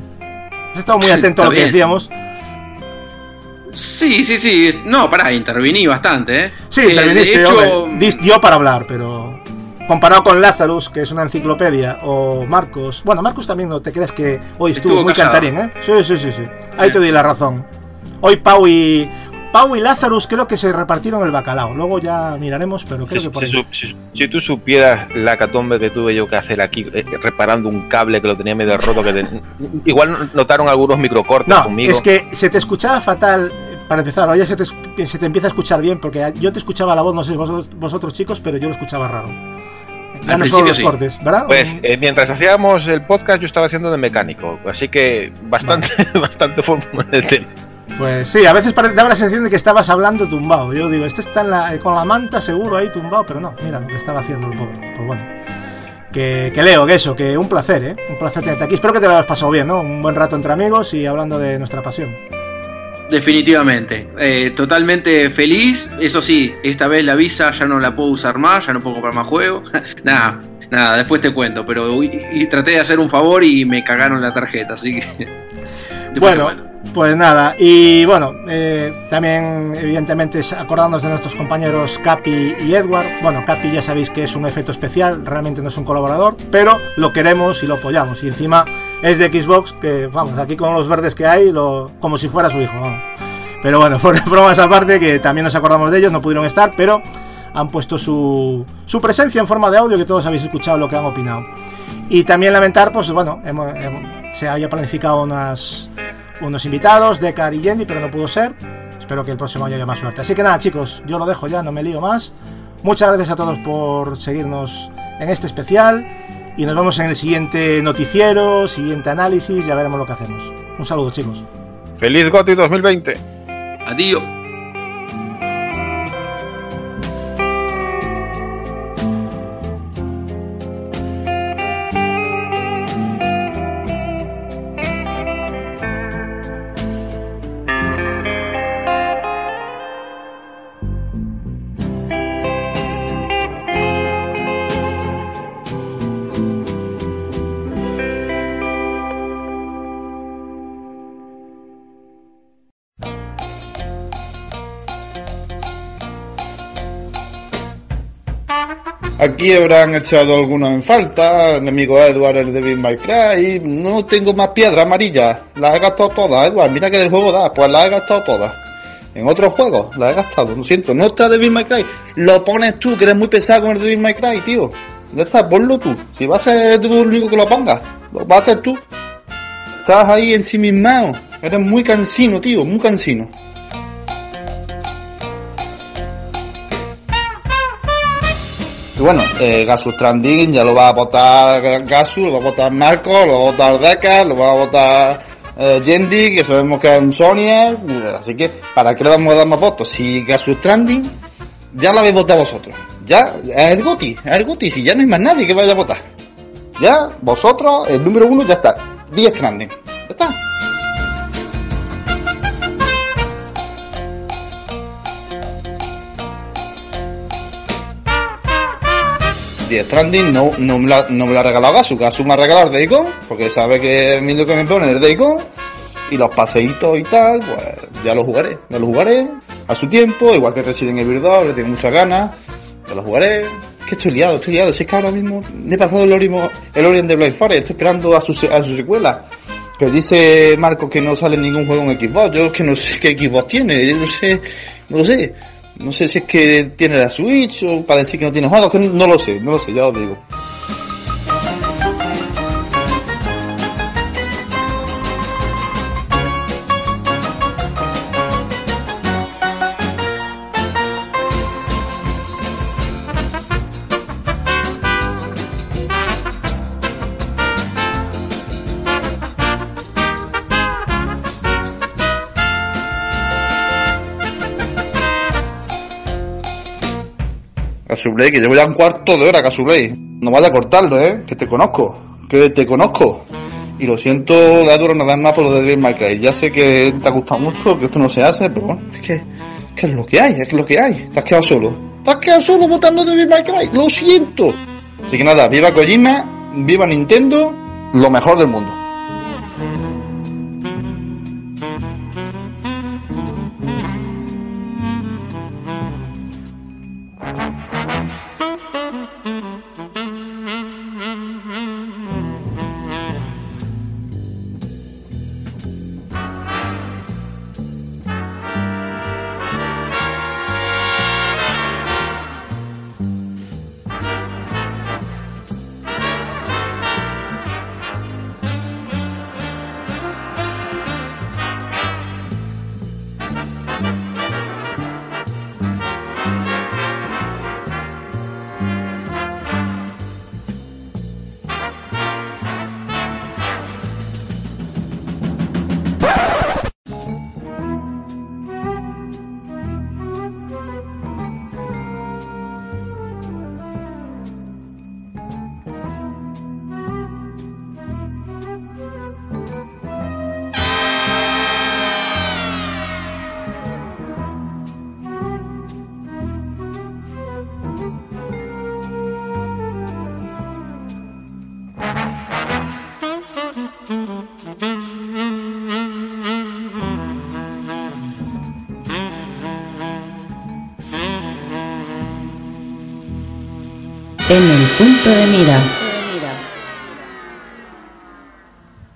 Has estado muy atento a lo Está que bien. decíamos. Sí, sí, sí. No, pará, intervení bastante, ¿eh? Sí, Eh, interviniste, de hecho, hombre. Dis- dio para hablar, pero comparado con Lazarus, que es una enciclopedia, o Marcos, bueno, Marcos también no te crees que hoy estuvo, Estuvo muy callado. cantarín, ¿eh? Sí, sí, sí, sí. Ahí te doy la razón. Hoy Pau y Pau y Lazarus creo que se repartieron el bacalao. Luego ya miraremos, pero creo Si, que por si ahí. si- si tú supieras la catombe que tuve yo que hacer aquí eh, reparando un cable que lo tenía medio roto, que te- igual notaron algunos microcortes No, conmigo. es que se te escuchaba fatal. eh, Para empezar, ahora ya se te, se te empieza a escuchar bien, porque yo te escuchaba la voz, no sé vosotros, vosotros chicos, pero yo lo escuchaba raro. Ya Al no solo los sí. cortes, ¿verdad? Pues eh, mientras hacíamos el podcast yo estaba haciendo de mecánico, así que bastante, bastante forma en el tema. Pues sí, a veces daba la sensación de que estabas hablando tumbado. Yo digo, este está en la- con la manta seguro ahí tumbado, pero no, mira lo que estaba haciendo el pobre. Pues bueno. Que, que leo, que eso, que un placer, ¿eh? Un placer tenerte aquí. Espero que te lo hayas pasado bien, ¿no? Un buen rato entre amigos y hablando de nuestra pasión. Definitivamente. Eh, totalmente feliz. Eso sí, esta vez la visa ya no la puedo usar más, ya no puedo comprar más juegos. nada, nada, después te cuento. Pero y, y traté de hacer un favor y me cagaron la tarjeta, así que. Bueno, pues nada, y bueno, eh, también evidentemente acordándonos de nuestros compañeros Capi y Edward. Bueno, Capi ya sabéis que es un efecto especial, realmente no es un colaborador, pero lo queremos y lo apoyamos. Y encima es de Xbox, que vamos, aquí con los verdes que hay, como si fuera su hijo. Pero bueno, por bromas aparte, que también nos acordamos de ellos, no pudieron estar, pero han puesto su, su presencia en forma de audio, que todos habéis escuchado lo que han opinado. Y también lamentar, pues bueno, hemos- se había planificado unas, unos invitados, Dekar y Yendi, pero no pudo ser. Espero que el próximo año haya más suerte. Así que nada, chicos, yo lo dejo ya, no me lío más. Muchas gracias a todos por seguirnos en este especial. Y nos vemos en el siguiente noticiero, siguiente análisis, ya veremos lo que hacemos. Un saludo, chicos. ¡Feliz GOTY 2020! Adiós. Aquí habrán echado algunos en falta. Mi amigo Edward, el de Beat My Cry. No tengo más piedra amarilla. Las he gastado todas, Edward. Mira que del juego da. Pues las he gastado todas. En otros juegos las he gastado. Lo siento. No está Devil May Cry. Lo pones tú, que eres muy pesado con el Devil May Cry, tío. Ya está, ponlo tú. Si vas a ser tú el único que lo pongas, lo vas a hacer tú. Estás ahí ensimismado. Eres muy cansino, tío. Muy cansino. Y bueno, eh, Gasu Stranding ya lo va a votar Gasu, lo va a votar Marco, lo va a votar Deca, lo va a votar eh, Yendi, que sabemos que es un Sonyer, así que ¿para qué le vamos a dar más votos? Si Gasu Stranding ya lo habéis votado vosotros, ya es el Goti, es el Goti, si ya no hay más nadie que vaya a votar. Ya, vosotros, el número uno ya está, 10 Stranding, ya está. The Stranding no, no, me la, no me la ha regalado Gasu, Gasu me ha regalado el Deicon, porque sabe que a mí lo que me pone el Deicon, y los paseitos y tal, pues ya lo jugaré, ya lo jugaré a su tiempo, igual que Resident Evil 2, le tengo muchas ganas, ya lo jugaré. Que estoy liado, estoy liado, si es que ahora mismo me he pasado el Orimo, el Orient de Blind Forest, estoy esperando a su, a su secuela. Que dice Marco que no sale ningún juego en Xbox, yo es que no sé qué Xbox tiene, yo no sé, no sé. No sé si es que tiene la Switch o para decir que no tiene juegos, que no lo sé, no lo sé, ya os digo. Casuplay, que llevo ya un cuarto de hora, Casuplay. No vaya a cortarlo, ¿eh? Que te conozco. Que te conozco. Y lo siento, da duro nada más por lo de Devil May Cry. Ya sé que te ha gustado mucho, que esto no se hace, pero bueno, es que, que es lo que hay, es lo que hay. Te has quedado solo. Te has quedado solo votando Devil May Cry. Lo siento. Así que nada, viva Kojima, viva Nintendo, lo mejor del mundo. Punto de mira.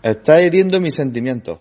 Está hiriendo mis sentimientos.